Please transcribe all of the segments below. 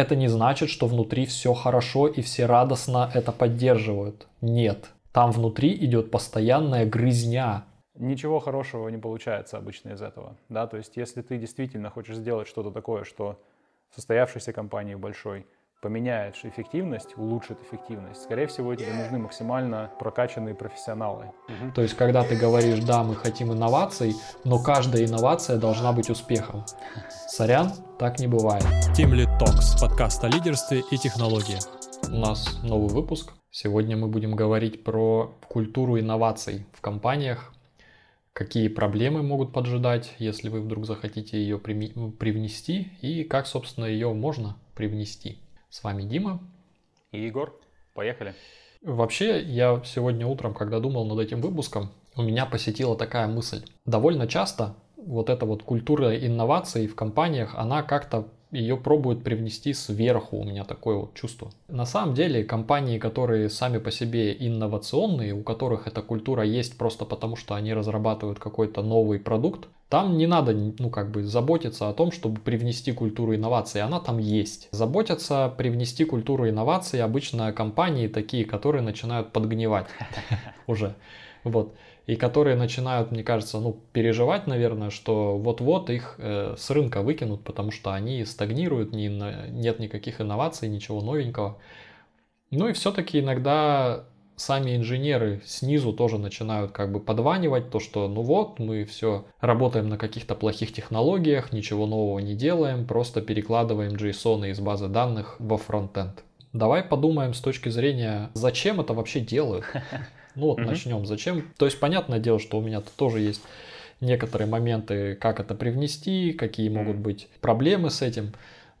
Это не значит, что внутри все хорошо и все радостно это поддерживают. Нет. Там внутри идет постоянная грызня. Ничего хорошего не получается обычно из этого. Да? То есть если ты действительно хочешь сделать что-то такое, что состоявшейся компании большой поменяешь эффективность, улучшит эффективность, скорее всего, тебе нужны максимально прокачанные профессионалы. Угу. То есть, когда ты говоришь, да, мы хотим инноваций, но каждая инновация должна быть успехом. Сорян, так не бывает. Team Lead Talks, подкаст о лидерстве и технологиях. У нас новый выпуск. Сегодня мы будем говорить про культуру инноваций в компаниях, какие проблемы могут поджидать, если вы вдруг захотите ее привнести, и как, собственно, ее можно привнести. С вами Дима. И Егор. Поехали. Вообще, я сегодня утром, когда думал над этим выпуском, у меня посетила такая мысль. Довольно часто вот эта вот культура инноваций в компаниях, она как-то ее пробуют привнести сверху, у меня такое вот чувство. На самом деле компании, которые сами по себе инновационные, у которых эта культура есть просто потому, что они разрабатывают какой-то новый продукт, там не надо, ну, как бы заботиться о том, чтобы привнести культуру инноваций, она там есть. Заботятся привнести культуру инноваций обычно компании такие, которые начинают подгнивать уже. Вот и которые начинают, мне кажется, ну, переживать, наверное, что вот-вот их э, с рынка выкинут, потому что они стагнируют, не, нет никаких инноваций, ничего новенького. Ну и все-таки иногда сами инженеры снизу тоже начинают как бы подванивать то, что ну вот, мы все работаем на каких-то плохих технологиях, ничего нового не делаем, просто перекладываем JSON из базы данных во фронтенд. Давай подумаем с точки зрения, зачем это вообще делают. Ну вот угу. начнем. Зачем? То есть, понятное дело, что у меня тоже есть некоторые моменты, как это привнести, какие могут быть проблемы с этим.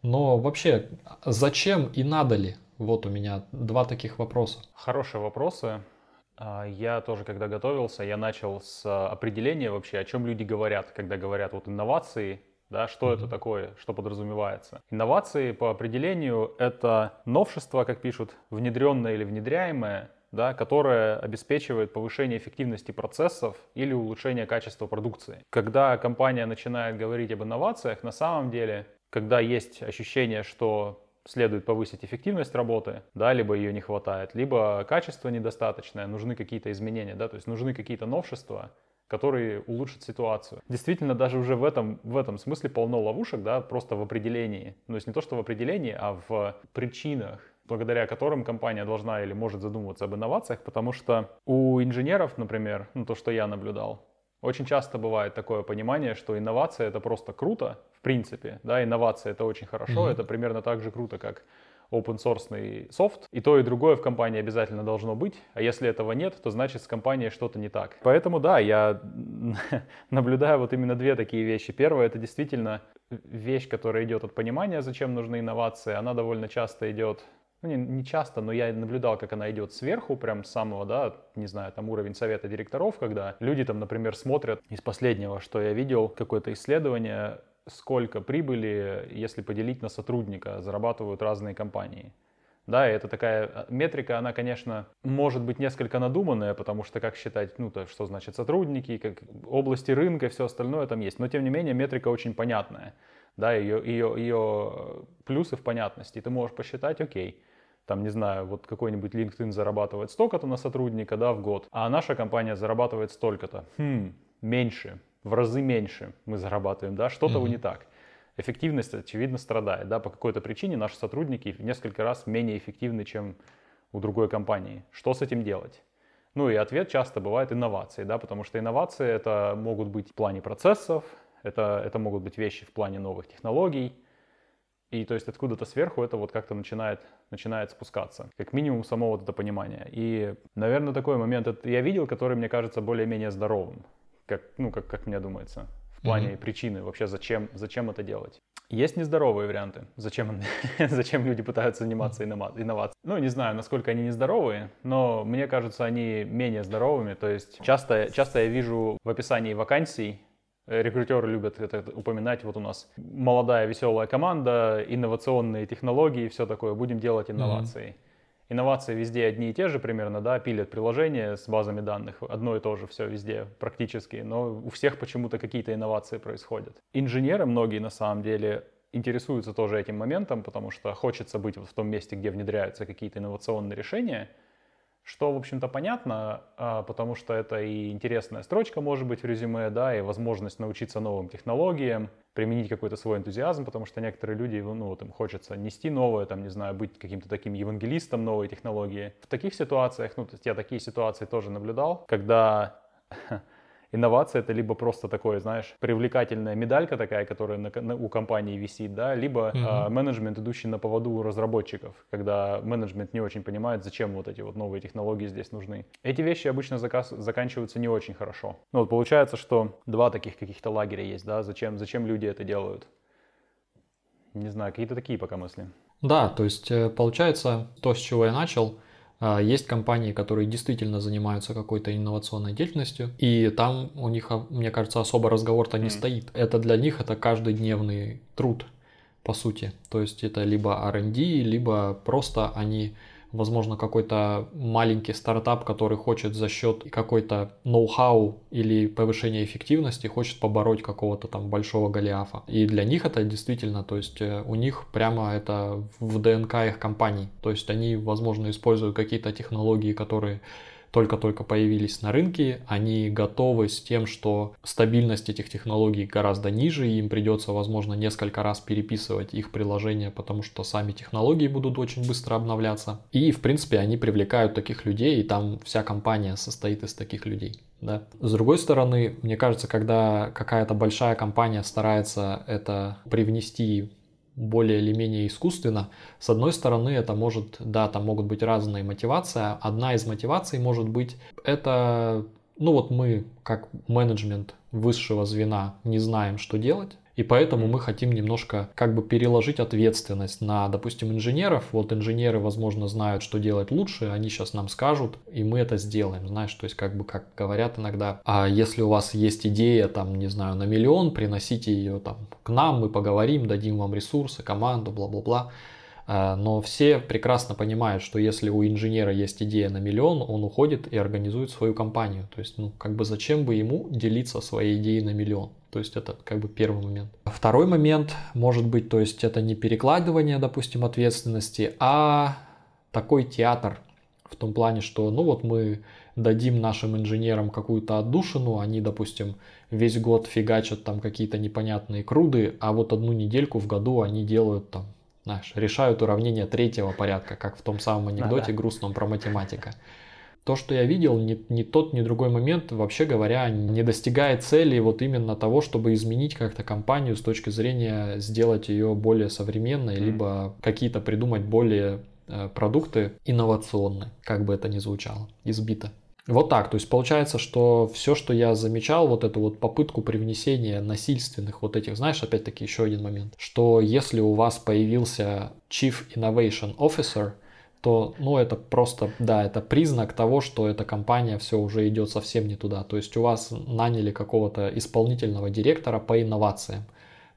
Но вообще, зачем и надо ли? Вот у меня два таких вопроса. Хорошие вопросы. А, я тоже, когда готовился, я начал с определения вообще, о чем люди говорят, когда говорят вот инновации, да, что mm-hmm. это такое, что подразумевается. Инновации по определению это новшество, как пишут, внедренное или внедряемое, да, которая обеспечивает повышение эффективности процессов или улучшение качества продукции. Когда компания начинает говорить об инновациях, на самом деле, когда есть ощущение, что следует повысить эффективность работы, да, либо ее не хватает, либо качество недостаточное, нужны какие-то изменения, да, то есть нужны какие-то новшества, которые улучшат ситуацию. Действительно, даже уже в этом, в этом смысле полно ловушек, да, просто в определении. Ну, то есть не то, что в определении, а в причинах, благодаря которым компания должна или может задумываться об инновациях, потому что у инженеров, например, ну, то, что я наблюдал, очень часто бывает такое понимание, что инновация это просто круто, в принципе, да, инновация это очень хорошо, mm-hmm. это примерно так же круто, как open source софт. И то, и другое в компании обязательно должно быть. А если этого нет, то значит с компанией что-то не так. Поэтому да, я наблюдаю вот именно две такие вещи. Первое, это действительно вещь, которая идет от понимания, зачем нужны инновации. Она довольно часто идет ну, не, не часто, но я наблюдал, как она идет сверху, прям с самого, да, не знаю, там уровень совета директоров, когда люди там, например, смотрят из последнего, что я видел, какое-то исследование, сколько прибыли, если поделить на сотрудника, зарабатывают разные компании. Да, и это такая а, метрика, она, конечно, может быть несколько надуманная, потому что как считать, ну, то, что значит сотрудники, как области рынка и все остальное там есть. Но, тем не менее, метрика очень понятная. Да, ее, ее, ее плюсы в понятности. Ты можешь посчитать, окей, там, не знаю, вот какой-нибудь LinkedIn зарабатывает столько-то на сотрудника, да, в год, а наша компания зарабатывает столько-то. Хм, меньше, в разы меньше мы зарабатываем, да, что-то mm-hmm. не так. Эффективность, очевидно, страдает, да, по какой-то причине наши сотрудники в несколько раз менее эффективны, чем у другой компании. Что с этим делать? Ну и ответ часто бывает инновации, да, потому что инновации это могут быть в плане процессов, это, это могут быть вещи в плане новых технологий, и то есть откуда-то сверху это вот как-то начинает, начинает спускаться. Как минимум само вот это понимание. И, наверное, такой момент я видел, который мне кажется более-менее здоровым. Как, ну, как, как мне думается. В плане mm-hmm. причины вообще, зачем, зачем это делать. Есть нездоровые варианты, зачем, зачем люди пытаются заниматься инновацией. Ну, не знаю, насколько они нездоровые, но мне кажется, они менее здоровыми. То есть часто, часто я вижу в описании вакансий Рекрутеры любят это упоминать. Вот у нас молодая веселая команда, инновационные технологии, все такое. Будем делать инновации. Mm-hmm. Инновации везде одни и те же примерно, да, пилят приложения с базами данных, одно и то же все везде практически, но у всех почему-то какие-то инновации происходят. Инженеры многие на самом деле интересуются тоже этим моментом, потому что хочется быть вот в том месте, где внедряются какие-то инновационные решения, что, в общем-то, понятно, а, потому что это и интересная строчка может быть в резюме, да, и возможность научиться новым технологиям, применить какой-то свой энтузиазм, потому что некоторые люди, ну, вот им хочется нести новое, там, не знаю, быть каким-то таким евангелистом новой технологии. В таких ситуациях, ну, то есть я такие ситуации тоже наблюдал, когда инновация это либо просто такое, знаешь, привлекательная медалька такая, которая на, на, у компании висит, да, либо mm-hmm. э, менеджмент, идущий на поводу у разработчиков, когда менеджмент не очень понимает, зачем вот эти вот новые технологии здесь нужны. Эти вещи обычно заказ, заканчиваются не очень хорошо. Ну вот получается, что два таких каких-то лагеря есть, да, зачем, зачем люди это делают. Не знаю, какие-то такие пока мысли. Да, то есть э, получается то, с чего я начал – есть компании, которые действительно занимаются какой-то инновационной деятельностью, и там у них, а, мне кажется, особо разговор-то не mm. стоит. Это для них это каждодневный труд, по сути. То есть это либо R&D, либо просто они возможно, какой-то маленький стартап, который хочет за счет какой-то ноу-хау или повышения эффективности, хочет побороть какого-то там большого Голиафа. И для них это действительно, то есть э, у них прямо это в ДНК их компаний. То есть они, возможно, используют какие-то технологии, которые только-только появились на рынке, они готовы с тем, что стабильность этих технологий гораздо ниже, и им придется, возможно, несколько раз переписывать их приложения, потому что сами технологии будут очень быстро обновляться. И, в принципе, они привлекают таких людей, и там вся компания состоит из таких людей. Да. С другой стороны, мне кажется, когда какая-то большая компания старается это привнести более или менее искусственно. С одной стороны, это может, да, там могут быть разные мотивации. Одна из мотиваций может быть, это, ну вот мы, как менеджмент высшего звена, не знаем, что делать. И поэтому мы хотим немножко как бы переложить ответственность на, допустим, инженеров. Вот инженеры, возможно, знают, что делать лучше, они сейчас нам скажут, и мы это сделаем, знаешь, то есть как бы, как говорят иногда, а если у вас есть идея, там, не знаю, на миллион, приносите ее там к нам, мы поговорим, дадим вам ресурсы, команду, бла-бла-бла. А, но все прекрасно понимают, что если у инженера есть идея на миллион, он уходит и организует свою компанию. То есть, ну, как бы зачем бы ему делиться своей идеей на миллион? То есть это как бы первый момент. Второй момент может быть, то есть это не перекладывание, допустим, ответственности, а такой театр в том плане, что ну вот мы дадим нашим инженерам какую-то отдушину, они, допустим, весь год фигачат там какие-то непонятные круды, а вот одну недельку в году они делают там, знаешь, решают уравнения третьего порядка, как в том самом анекдоте да, да. грустном про математика то, что я видел, ни, ни тот, ни другой момент, вообще говоря, не достигает цели вот именно того, чтобы изменить как-то компанию с точки зрения сделать ее более современной, mm. либо какие-то придумать более э, продукты инновационные, как бы это ни звучало, избито. Вот так, то есть получается, что все, что я замечал, вот эту вот попытку привнесения насильственных вот этих, знаешь, опять-таки еще один момент, что если у вас появился Chief Innovation Officer, то, ну, это просто, да, это признак того, что эта компания все уже идет совсем не туда. То есть у вас наняли какого-то исполнительного директора по инновациям.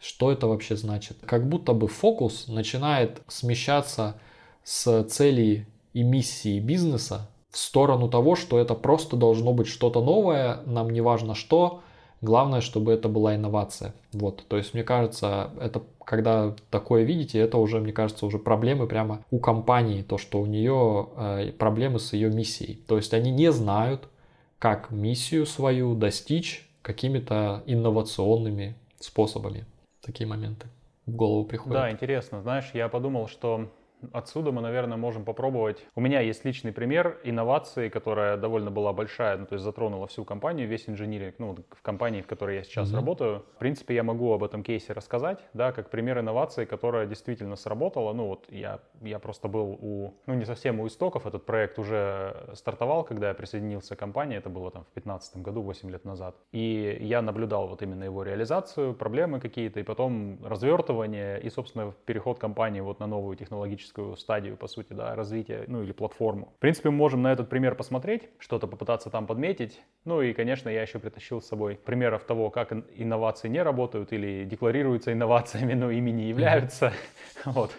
Что это вообще значит? Как будто бы фокус начинает смещаться с целей и миссии бизнеса в сторону того, что это просто должно быть что-то новое, нам не важно что, Главное, чтобы это была инновация. Вот, то есть, мне кажется, это когда такое видите, это уже, мне кажется, уже проблемы прямо у компании, то, что у нее э, проблемы с ее миссией. То есть, они не знают, как миссию свою достичь какими-то инновационными способами. Такие моменты в голову приходят. Да, интересно. Знаешь, я подумал, что Отсюда мы, наверное, можем попробовать. У меня есть личный пример инновации, которая довольно была большая, ну, то есть затронула всю компанию, весь инжиниринг, ну, в компании, в которой я сейчас mm-hmm. работаю. В принципе, я могу об этом кейсе рассказать, да, как пример инновации, которая действительно сработала. Ну, вот я, я просто был у, ну, не совсем у истоков, этот проект уже стартовал, когда я присоединился к компании, это было там в 2015 году, 8 лет назад. И я наблюдал вот именно его реализацию, проблемы какие-то, и потом развертывание, и, собственно, переход компании вот на новую технологическую техническую стадию, по сути, да, развития, ну или платформу. В принципе, мы можем на этот пример посмотреть, что-то попытаться там подметить. Ну и, конечно, я еще притащил с собой примеров того, как инновации не работают или декларируются инновациями, но ими не являются. Вот.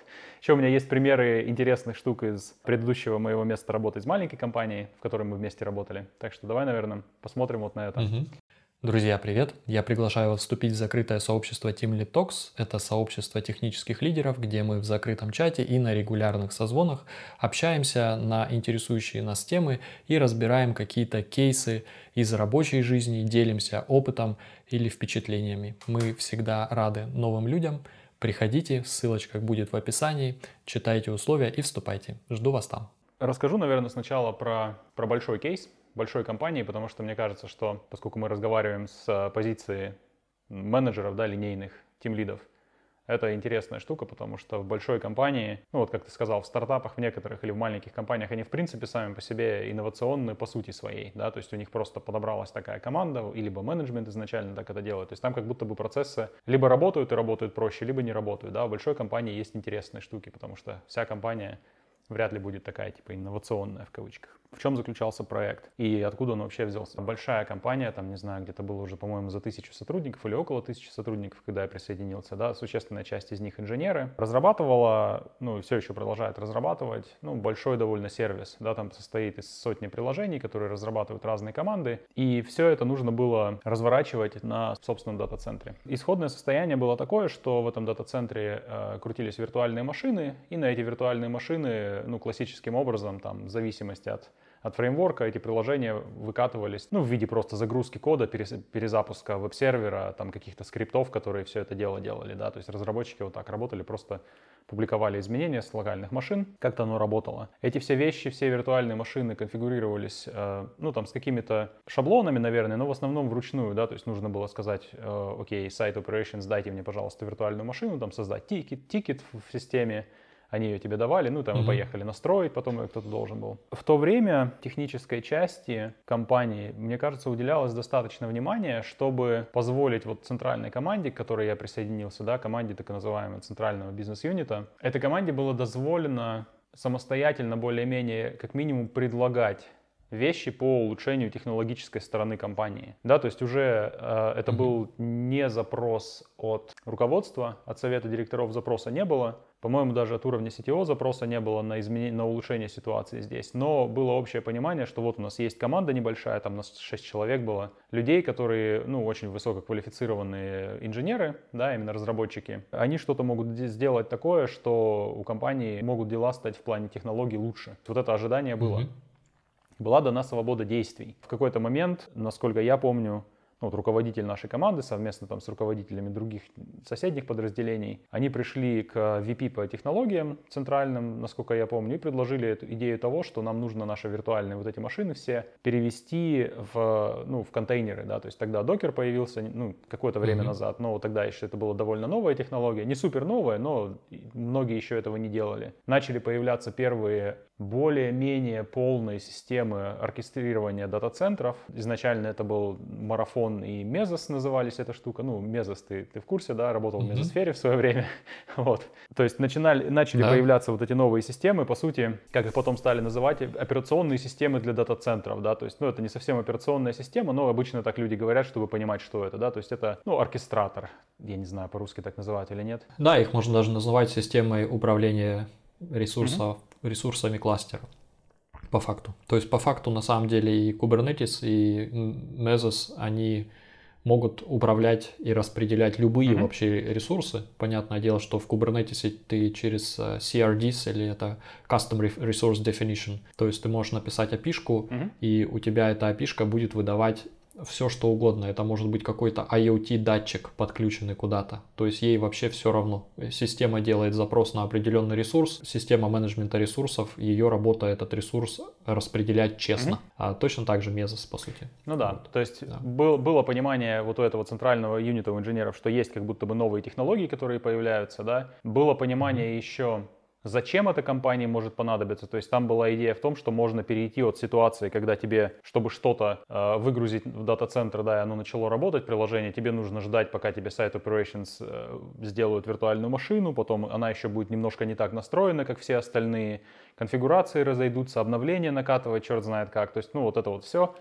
Еще у меня есть примеры интересных штук из предыдущего моего места работы из маленькой компании, в которой мы вместе работали. Так что давай, наверное, посмотрим вот на это. Друзья, привет! Я приглашаю вас вступить в закрытое сообщество Team Lead Talks. Это сообщество технических лидеров, где мы в закрытом чате и на регулярных созвонах общаемся на интересующие нас темы и разбираем какие-то кейсы из рабочей жизни, делимся опытом или впечатлениями. Мы всегда рады новым людям. Приходите, ссылочка будет в описании, читайте условия и вступайте. Жду вас там. Расскажу, наверное, сначала про, про большой кейс, большой компании, потому что мне кажется, что поскольку мы разговариваем с э, позиции менеджеров, да, линейных, тим-лидов, это интересная штука, потому что в большой компании, ну вот как ты сказал, в стартапах в некоторых или в маленьких компаниях, они в принципе сами по себе инновационные по сути своей, да, то есть у них просто подобралась такая команда, и либо менеджмент изначально так это делает, то есть там как будто бы процессы либо работают и работают проще, либо не работают, да, в большой компании есть интересные штуки, потому что вся компания вряд ли будет такая типа инновационная в кавычках в чем заключался проект и откуда он вообще взялся. Большая компания, там, не знаю, где-то было уже, по-моему, за тысячу сотрудников или около тысячи сотрудников, когда я присоединился, да, существенная часть из них инженеры, разрабатывала, ну, все еще продолжает разрабатывать, ну, большой довольно сервис, да, там состоит из сотни приложений, которые разрабатывают разные команды, и все это нужно было разворачивать на собственном дата-центре. Исходное состояние было такое, что в этом дата-центре э, крутились виртуальные машины, и на эти виртуальные машины, ну, классическим образом, там, в зависимости от от фреймворка эти приложения выкатывались ну, в виде просто загрузки кода, перезапуска веб-сервера, там каких-то скриптов, которые все это дело делали. Да? То есть разработчики вот так работали, просто публиковали изменения с локальных машин, как-то оно работало. Эти все вещи, все виртуальные машины конфигурировались, э, ну, там, с какими-то шаблонами, наверное, но в основном вручную, да, то есть нужно было сказать, э, окей, site operations, дайте мне, пожалуйста, виртуальную машину, там, создать тикет, тикет в системе, они ее тебе давали, ну там мы поехали настроить, потом ее кто-то должен был. В то время технической части компании, мне кажется, уделялось достаточно внимания, чтобы позволить вот центральной команде, к которой я присоединился, да, команде так называемого центрального бизнес-юнита, этой команде было дозволено самостоятельно более-менее как минимум предлагать вещи по улучшению технологической стороны компании. Да, то есть уже э, это был не запрос от руководства, от совета директоров запроса не было, по-моему, даже от уровня CTO запроса не было на, изменение, на улучшение ситуации здесь. Но было общее понимание, что вот у нас есть команда небольшая, там у нас 6 человек было, людей, которые, ну, очень высококвалифицированные инженеры, да, именно разработчики. Они что-то могут сделать такое, что у компании могут дела стать в плане технологий лучше. Вот это ожидание было. Mm-hmm. Была дана свобода действий. В какой-то момент, насколько я помню, ну, вот руководитель нашей команды совместно там с руководителями других соседних подразделений, они пришли к VP по технологиям центральным, насколько я помню, и предложили эту идею того, что нам нужно наши виртуальные вот эти машины все перевести в, ну, в контейнеры, да, то есть тогда докер появился, ну, какое-то время mm-hmm. назад, но тогда еще это была довольно новая технология, не супер новая, но многие еще этого не делали. Начали появляться первые более-менее полные системы оркестрирования дата-центров. Изначально это был марафон и Мезос назывались эта штука. Ну, Мезос, ты, ты в курсе, да, работал mm-hmm. в Мезосфере в свое время. вот. То есть начинали, начали да. появляться вот эти новые системы, по сути, как их потом стали называть, операционные системы для дата-центров, да, то есть, ну, это не совсем операционная система, но обычно так люди говорят, чтобы понимать, что это, да, то есть это, ну, оркестратор, я не знаю, по-русски так называют или нет. Да, их можно даже называть системой управления ресурсов, mm-hmm ресурсами кластера по факту. То есть по факту на самом деле и Kubernetes, и Mesos, они могут управлять и распределять любые mm-hmm. вообще ресурсы. Понятное дело, что в Kubernetes ты через э, CRDs или это Custom Resource Definition, то есть ты можешь написать api mm-hmm. и у тебя эта api будет выдавать все что угодно. Это может быть какой-то IoT датчик, подключенный куда-то. То есть ей вообще все равно. Система делает запрос на определенный ресурс, система менеджмента ресурсов, ее работа этот ресурс распределять честно. Mm-hmm. А точно так же Мезос, по сути. Ну да, вот. то есть да. Был, было понимание вот у этого центрального юнита у инженеров, что есть как будто бы новые технологии, которые появляются, да. Было понимание mm-hmm. еще Зачем эта компании может понадобиться? То есть там была идея в том, что можно перейти от ситуации, когда тебе, чтобы что-то э, выгрузить в дата-центр, да, и оно начало работать, приложение, тебе нужно ждать, пока тебе сайт operations э, сделают виртуальную машину, потом она еще будет немножко не так настроена, как все остальные, конфигурации разойдутся, обновления накатывать, черт знает как. То есть, ну, вот это вот все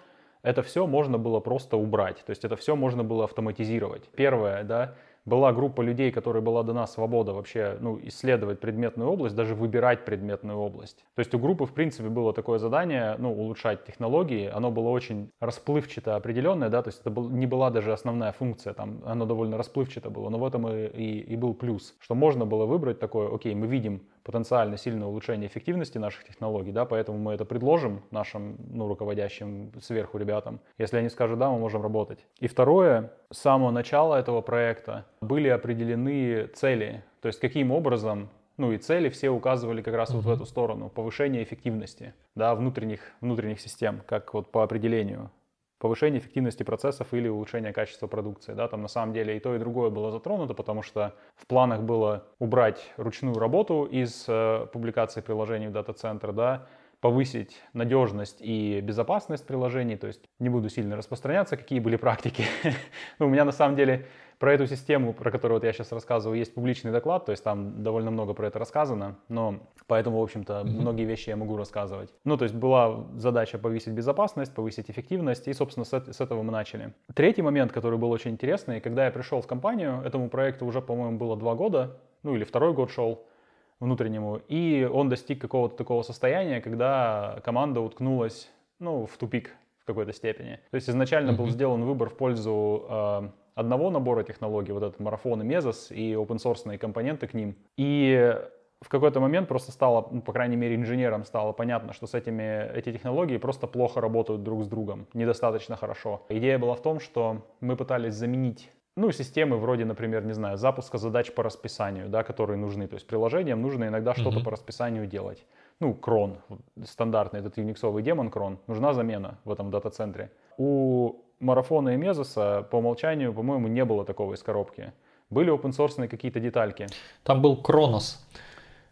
это все можно было просто убрать, то есть это все можно было автоматизировать. Первое, да, была группа людей, которой была дана свобода вообще ну, исследовать предметную область, даже выбирать предметную область. То есть у группы, в принципе, было такое задание, ну, улучшать технологии. Оно было очень расплывчато определенное, да, то есть это был, не была даже основная функция, там, оно довольно расплывчато было, но в этом и, и, и был плюс, что можно было выбрать такое, окей, мы видим потенциально сильное улучшение эффективности наших технологий, да, поэтому мы это предложим нашим, ну, руководящим сверху ребятам. Если они скажут да, мы можем работать. И второе, с самого начала этого проекта были определены цели, то есть каким образом ну и цели все указывали как раз mm-hmm. вот в эту сторону, повышение эффективности, да, внутренних, внутренних систем, как вот по определению повышение эффективности процессов или улучшение качества продукции. Да, там на самом деле и то, и другое было затронуто, потому что в планах было убрать ручную работу из э, публикации приложений в дата-центр, да, повысить надежность и безопасность приложений, то есть не буду сильно распространяться, какие были практики. ну, у меня на самом деле про эту систему, про которую вот я сейчас рассказываю, есть публичный доклад, то есть там довольно много про это рассказано, но поэтому, в общем-то, mm-hmm. многие вещи я могу рассказывать. Ну, то есть была задача повысить безопасность, повысить эффективность, и, собственно, с, с этого мы начали. Третий момент, который был очень интересный, когда я пришел в компанию, этому проекту уже, по-моему, было два года, ну или второй год шел, внутреннему, и он достиг какого-то такого состояния, когда команда уткнулась, ну, в тупик в какой-то степени. То есть изначально mm-hmm. был сделан выбор в пользу э, одного набора технологий, вот этот марафон и Мезос, и open source компоненты к ним. И в какой-то момент просто стало, ну, по крайней мере, инженерам стало понятно, что с этими, эти технологии просто плохо работают друг с другом, недостаточно хорошо. Идея была в том, что мы пытались заменить ну, системы вроде, например, не знаю, запуска задач по расписанию, да, которые нужны. То есть приложениям нужно иногда mm-hmm. что-то по расписанию делать. Ну, крон, стандартный этот юниксовый демон крон, нужна замена в этом дата-центре. У марафона и Мезоса по умолчанию, по-моему, не было такого из коробки. Были open source какие-то детальки. Там был Кронос.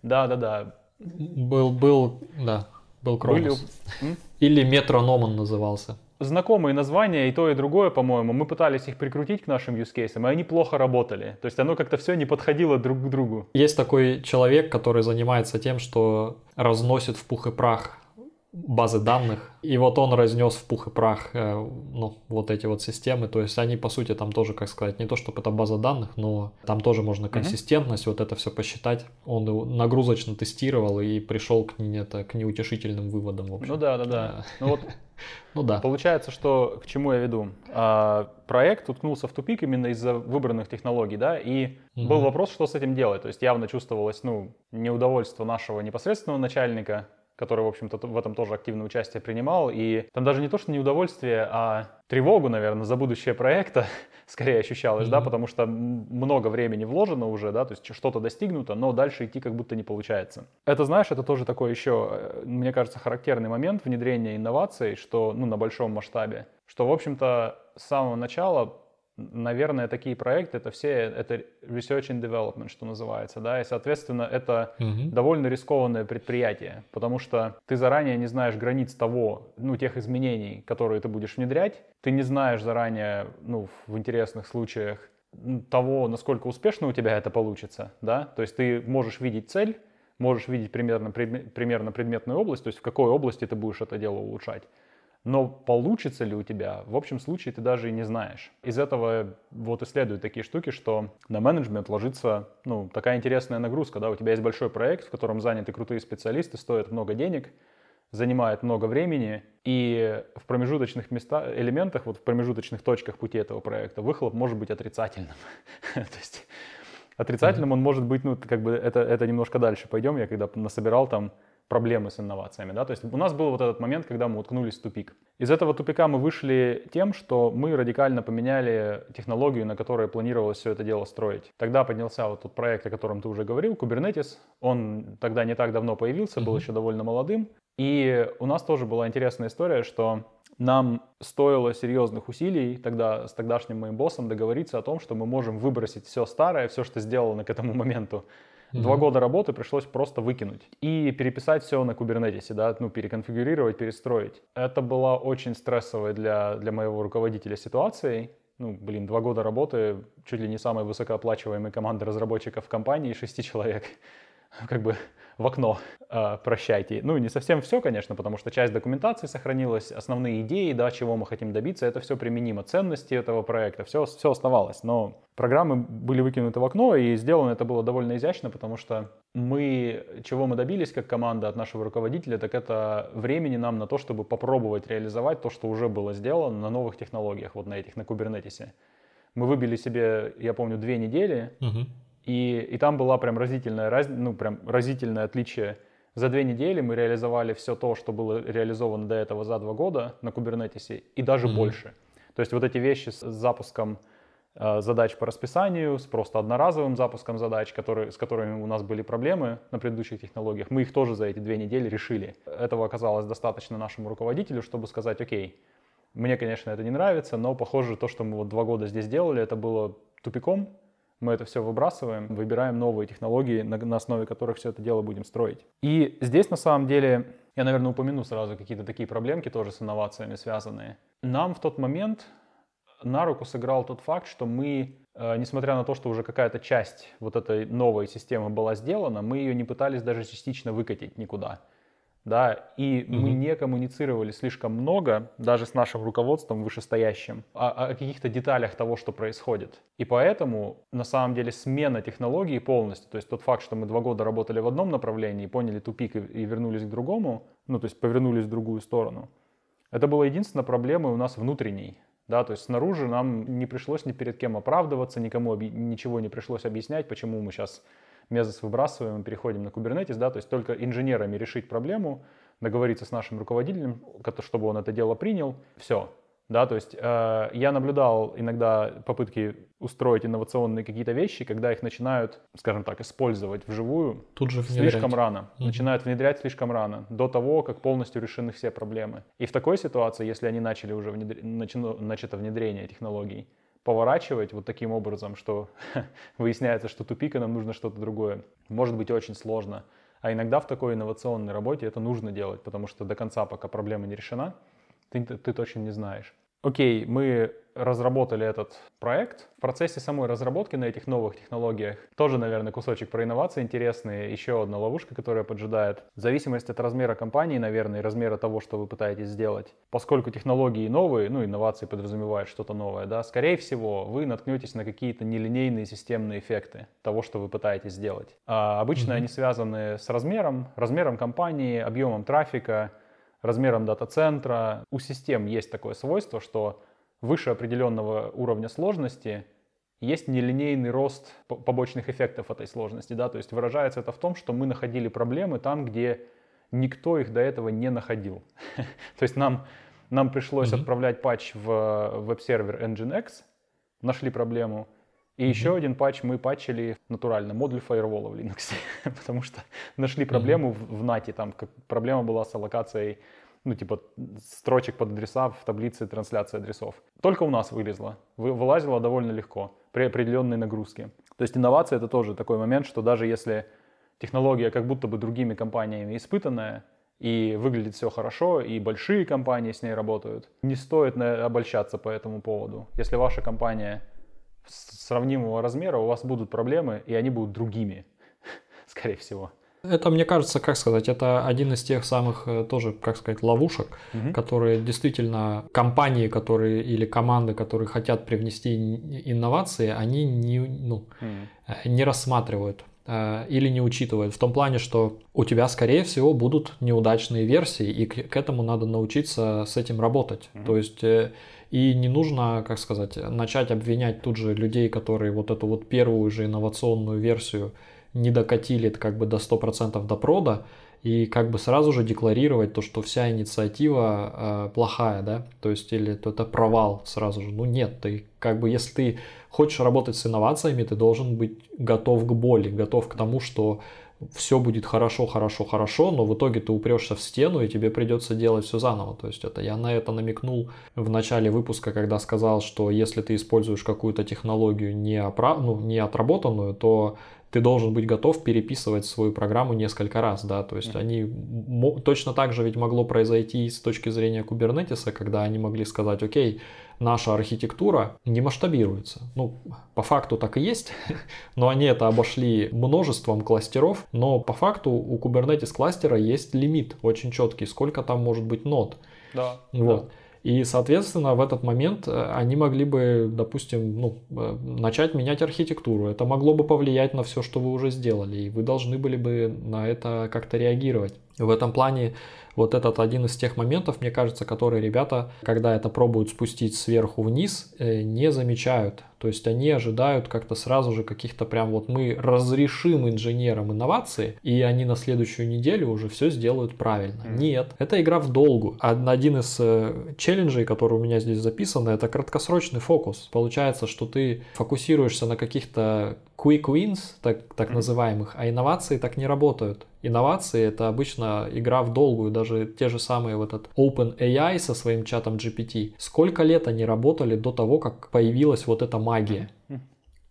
Да, да, да. Был, был, да, был Кронос. Были... Или Метрономан назывался. Знакомые названия, и то, и другое, по-моему, мы пытались их прикрутить к нашим use cases, и они плохо работали. То есть оно как-то все не подходило друг к другу. Есть такой человек, который занимается тем, что разносит в пух и прах базы данных. И вот он разнес в пух и прах э, ну, вот эти вот системы. То есть они, по сути, там тоже, как сказать, не то, чтобы это база данных, но там тоже можно консистентность, mm-hmm. вот это все посчитать. Он нагрузочно тестировал и пришел к, это, к неутешительным выводам. В общем. Ну да, да, да. Ну вот ну да. Получается, что к чему я веду? А, проект уткнулся в тупик именно из-за выбранных технологий, да, и угу. был вопрос, что с этим делать. То есть явно чувствовалось, ну, неудовольство нашего непосредственного начальника, который, в общем-то, в этом тоже активное участие принимал. И там даже не то, что неудовольствие, а тревогу, наверное, за будущее проекта скорее ощущалось, mm-hmm. да, потому что много времени вложено уже, да, то есть что-то достигнуто, но дальше идти как будто не получается. Это, знаешь, это тоже такой еще, э, мне кажется, характерный момент внедрения инноваций, что, ну, на большом масштабе, что, в общем-то, с самого начала наверное, такие проекты это все это research and development, что называется, да, и соответственно это угу. довольно рискованное предприятие, потому что ты заранее не знаешь границ того, ну тех изменений, которые ты будешь внедрять, ты не знаешь заранее, ну в интересных случаях того, насколько успешно у тебя это получится, да, то есть ты можешь видеть цель, можешь видеть примерно, примерно предметную область, то есть в какой области ты будешь это дело улучшать. Но получится ли у тебя, в общем случае ты даже и не знаешь. Из этого вот и следуют такие штуки, что на менеджмент ложится ну, такая интересная нагрузка. Да? У тебя есть большой проект, в котором заняты крутые специалисты, стоят много денег, занимает много времени, и в промежуточных местах, элементах, вот в промежуточных точках пути этого проекта выхлоп может быть отрицательным. То есть отрицательным он может быть, ну, как бы это, это немножко дальше пойдем. Я когда насобирал там проблемы с инновациями. Да? То есть у нас был вот этот момент, когда мы уткнулись в тупик. Из этого тупика мы вышли тем, что мы радикально поменяли технологию, на которой планировалось все это дело строить. Тогда поднялся вот тот проект, о котором ты уже говорил, Kubernetes. Он тогда не так давно появился, был mm-hmm. еще довольно молодым. И у нас тоже была интересная история, что нам стоило серьезных усилий тогда с тогдашним моим боссом договориться о том, что мы можем выбросить все старое, все, что сделано к этому моменту, Mm-hmm. Два года работы пришлось просто выкинуть и переписать все на Kubernetes, да, ну, переконфигурировать, перестроить. Это была очень стрессовая для, для моего руководителя ситуацией. Ну, блин, два года работы, чуть ли не самой высокооплачиваемой команды разработчиков в компании, шести человек. Как бы в окно, э, прощайте. Ну, не совсем все, конечно, потому что часть документации сохранилась, основные идеи, да, чего мы хотим добиться, это все применимо, ценности этого проекта, все, все оставалось. Но программы были выкинуты в окно, и сделано это было довольно изящно, потому что мы, чего мы добились как команда от нашего руководителя, так это времени нам на то, чтобы попробовать реализовать то, что уже было сделано на новых технологиях, вот на этих, на кубернетисе. Мы выбили себе, я помню, две недели, Мгм. И, и там была прям разительная, раз, ну, прям разительное отличие. За две недели мы реализовали все то, что было реализовано до этого за два года на Кубернетисе, и даже Мгм. больше. То есть вот эти вещи с запуском э, задач по расписанию, с просто одноразовым запуском задач, которые, с которыми у нас были проблемы на предыдущих технологиях, мы их тоже за эти две недели решили. Этого оказалось достаточно нашему руководителю, чтобы сказать, окей, мне, конечно, это не нравится, но, похоже, то, что мы вот два года здесь делали, это было тупиком, мы это все выбрасываем, выбираем новые технологии, на, на основе которых все это дело будем строить. И здесь, на самом деле, я, наверное, упомяну сразу какие-то такие проблемки тоже с инновациями связанные. Нам в тот момент на руку сыграл тот факт, что мы, э, несмотря на то, что уже какая-то часть вот этой новой системы была сделана, мы ее не пытались даже частично выкатить никуда. Да, и мы Мгм. не коммуницировали слишком много, даже с нашим руководством вышестоящим, о, о каких-то деталях того, что происходит. И поэтому, на самом деле, смена технологии полностью, то есть тот факт, что мы два года работали в одном направлении, поняли тупик и, и вернулись к другому, ну, то есть повернулись в другую сторону, это была единственная проблема у нас внутренней. Да, то есть снаружи нам не пришлось ни перед кем оправдываться, никому объ- ничего не пришлось объяснять, почему мы сейчас Мезос выбрасываем и переходим на Kubernetes, да, то есть только инженерами решить проблему, договориться с нашим руководителем, чтобы он это дело принял, все. Да, то есть э, я наблюдал иногда попытки устроить инновационные какие-то вещи, когда их начинают, скажем так, использовать вживую Тут же внедрять. слишком рано, Мгм. начинают внедрять слишком рано, до того, как полностью решены все проблемы. И в такой ситуации, если они начали уже внедр- начато внедрение технологий, поворачивать вот таким образом, что выясняется, что тупик, и нам нужно что-то другое, может быть очень сложно. А иногда в такой инновационной работе это нужно делать, потому что до конца, пока проблема не решена, ты, ты, точно не знаешь. Окей, мы разработали этот проект. В процессе самой разработки на этих новых технологиях тоже, наверное, кусочек про инновации интересный. Еще одна ловушка, которая поджидает. В зависимости от размера компании, наверное, и размера того, что вы пытаетесь сделать. Поскольку технологии новые, ну, инновации подразумевают что-то новое, да, скорее всего, вы наткнетесь на какие-то нелинейные системные эффекты того, что вы пытаетесь сделать. А обычно Мгм. они связаны с размером, размером компании, объемом трафика, размером дата-центра. У систем есть такое свойство, что выше определенного уровня сложности есть нелинейный рост по- побочных эффектов этой сложности. Да? То есть выражается это в том, что мы находили проблемы там, где никто их до этого не находил. То есть нам, нам пришлось Мгм. отправлять патч в веб-сервер Nginx, нашли проблему, и еще один патч мы патчили натурально, модуль фаервола в Linux, потому что нашли проблему в, в NAT, там как, проблема была с аллокацией, ну типа строчек под адреса в таблице трансляции адресов. Только у нас вылезла, вы, вылазила довольно легко при определенной нагрузке. То есть инновация это тоже такой момент, что даже если технология как будто бы другими компаниями испытанная, и выглядит все хорошо, и большие компании с ней работают. Не стоит обольщаться по этому поводу. Если ваша компания сравнимого размера, у вас будут проблемы, и они будут другими, скорее всего. Это, мне кажется, как сказать, это один из тех самых э, тоже, как сказать, ловушек, Мгм. которые действительно компании, которые или команды, которые хотят привнести ин- инновации, они не, ну, э, не рассматривают э, или не учитывают. В том плане, что у тебя, скорее всего, будут неудачные версии, и к, к этому надо научиться с этим работать. Мгм. То есть и не нужно, как сказать, начать обвинять тут же людей, которые вот эту вот первую же инновационную версию не докатили как бы до 100% до прода, и как бы сразу же декларировать то, что вся инициатива э, плохая, да, то есть или то это провал сразу же. Ну нет, ты как бы если ты хочешь работать с инновациями, ты должен быть готов к боли, готов к тому, что все будет хорошо, хорошо, хорошо, но в итоге ты упрешься в стену, и тебе придется делать все заново. То есть это я на это намекнул в начале выпуска, когда сказал, что если ты используешь какую-то технологию не, опра... ну, не отработанную, то ты должен быть готов переписывать свою программу несколько раз, да, то есть они точно так же ведь могло произойти с точки зрения кубернетиса, когда они могли сказать, окей, наша архитектура не масштабируется. Ну, по факту так и есть, но они это обошли множеством кластеров, но по факту у Kubernetes кластера есть лимит очень четкий, сколько там может быть нод. Да. Вот. Да. И, соответственно, в этот момент э, они могли бы, допустим, ну, э, начать менять архитектуру. Это могло бы повлиять на все, что вы уже сделали, и вы должны были бы на это как-то реагировать. В этом плане вот этот один из тех моментов, мне кажется, которые ребята, когда это пробуют спустить сверху вниз, э, не замечают. То есть они ожидают как-то сразу же каких-то прям вот мы разрешим инженерам инновации, и они на следующую неделю уже все сделают правильно. Mm. Нет, это игра в долгу. Один из э, челленджей, который у меня здесь записан, это краткосрочный фокус. Получается, что ты фокусируешься на каких-то quick wins, так, так mm называемых, а инновации так не работают. Инновации это обычно игра в долгую, даже те же самые вот этот OpenAI со своим чатом GPT. Сколько лет они работали до того, как появилась вот эта магия?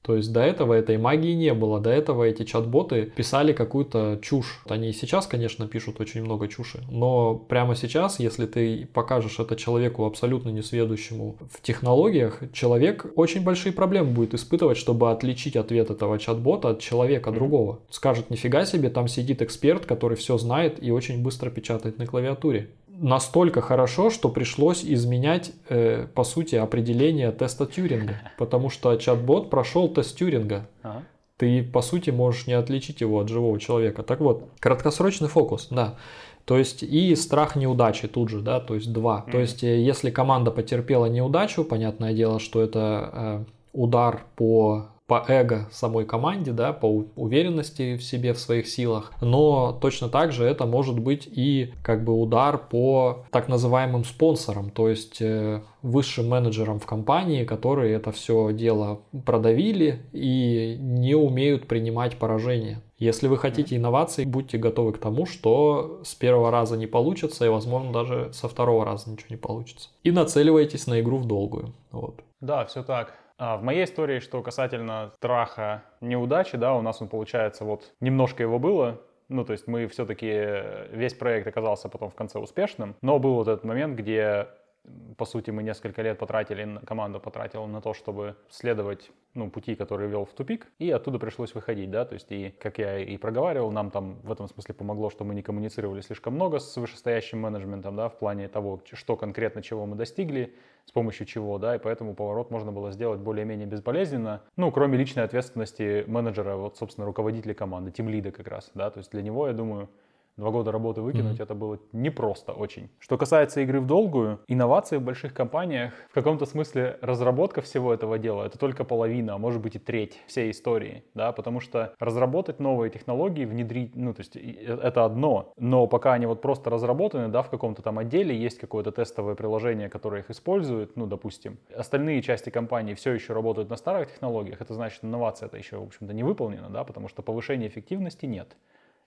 То есть до этого этой магии не было, до этого эти чат-боты писали какую-то чушь. Они и сейчас, конечно, пишут очень много чуши, но прямо сейчас, если ты покажешь это человеку абсолютно несведущему в технологиях, человек очень большие проблемы будет испытывать, чтобы отличить ответ этого чат-бота от человека другого. Скажет, нифига себе, там сидит эксперт, который все знает и очень быстро печатает на клавиатуре настолько хорошо, что пришлось изменять, э, по сути, определение теста Тьюринга, потому что чат-бот прошел тест Тьюринга. Ага. Ты, по сути, можешь не отличить его от живого человека. Так вот, краткосрочный фокус, да. То есть и страх неудачи тут же, да, то есть два. Mm-hmm. То есть э, если команда потерпела неудачу, понятное дело, что это э, удар по по эго самой команде, да, по уверенности в себе, в своих силах, но точно так же это может быть и как бы удар по так называемым спонсорам, то есть э, высшим менеджерам в компании, которые это все дело продавили и не умеют принимать поражение. Если вы хотите инноваций, будьте готовы к тому, что с первого раза не получится, и, возможно, даже со второго раза ничего не получится. И нацеливайтесь на игру в долгую. Вот. Да, все так. А в моей истории, что касательно страха неудачи, да, у нас он получается вот немножко его было, ну, то есть мы все-таки, весь проект оказался потом в конце успешным, но был вот этот момент, где по сути, мы несколько лет потратили, команда потратила на то, чтобы следовать ну, пути, которые вел в тупик, и оттуда пришлось выходить, да, то есть, и, как я и проговаривал, нам там в этом смысле помогло, что мы не коммуницировали слишком много с вышестоящим менеджментом, да, в плане того, что конкретно, чего мы достигли, с помощью чего, да, и поэтому поворот можно было сделать более-менее безболезненно, ну, кроме личной ответственности менеджера, вот, собственно, руководителя команды, тимлида как раз, да, то есть для него, я думаю, Два года работы выкинуть, mm-hmm. это было непросто очень. Что касается игры в долгую, инновации в больших компаниях, в каком-то смысле разработка всего этого дела, это только половина, а может быть и треть всей истории, да, потому что разработать новые технологии, внедрить, ну, то есть э, это одно, но пока они вот просто разработаны, да, в каком-то там отделе есть какое-то тестовое приложение, которое их использует, ну, допустим, остальные части компании все еще работают на старых технологиях, это значит, инновация это еще, в общем-то, не выполнена, да, потому что повышения эффективности нет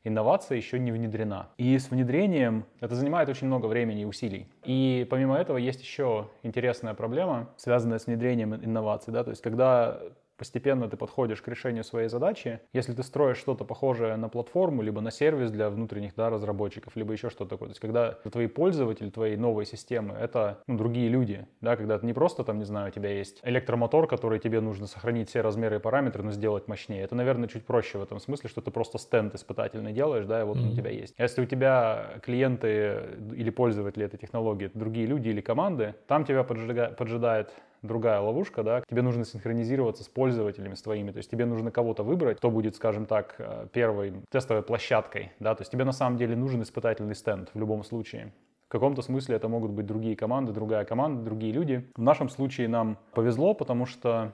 инновация еще не внедрена. И с внедрением это занимает очень много времени и усилий. И помимо этого есть еще интересная проблема, связанная с внедрением инноваций. Да? То есть когда постепенно ты подходишь к решению своей задачи. Если ты строишь что-то похожее на платформу, либо на сервис для внутренних да, разработчиков, либо еще что-то такое. То есть когда твои пользователи, твои новые системы, это ну, другие люди, да, когда это не просто там, не знаю, у тебя есть электромотор, который тебе нужно сохранить все размеры и параметры, но сделать мощнее. Это, наверное, чуть проще в этом смысле, что ты просто стенд испытательный делаешь, да, и вот mm-hmm. он у тебя есть. Если у тебя клиенты или пользователи этой технологии, это другие люди или команды, там тебя поджидает, поджидает другая ловушка, да, тебе нужно синхронизироваться с пользователями, с твоими, то есть тебе нужно кого-то выбрать, кто будет, скажем так, э, первой тестовой площадкой, да, то есть тебе на самом деле нужен испытательный стенд в любом случае. В каком-то смысле это могут быть другие команды, другая команда, другие люди. В нашем случае нам повезло, потому что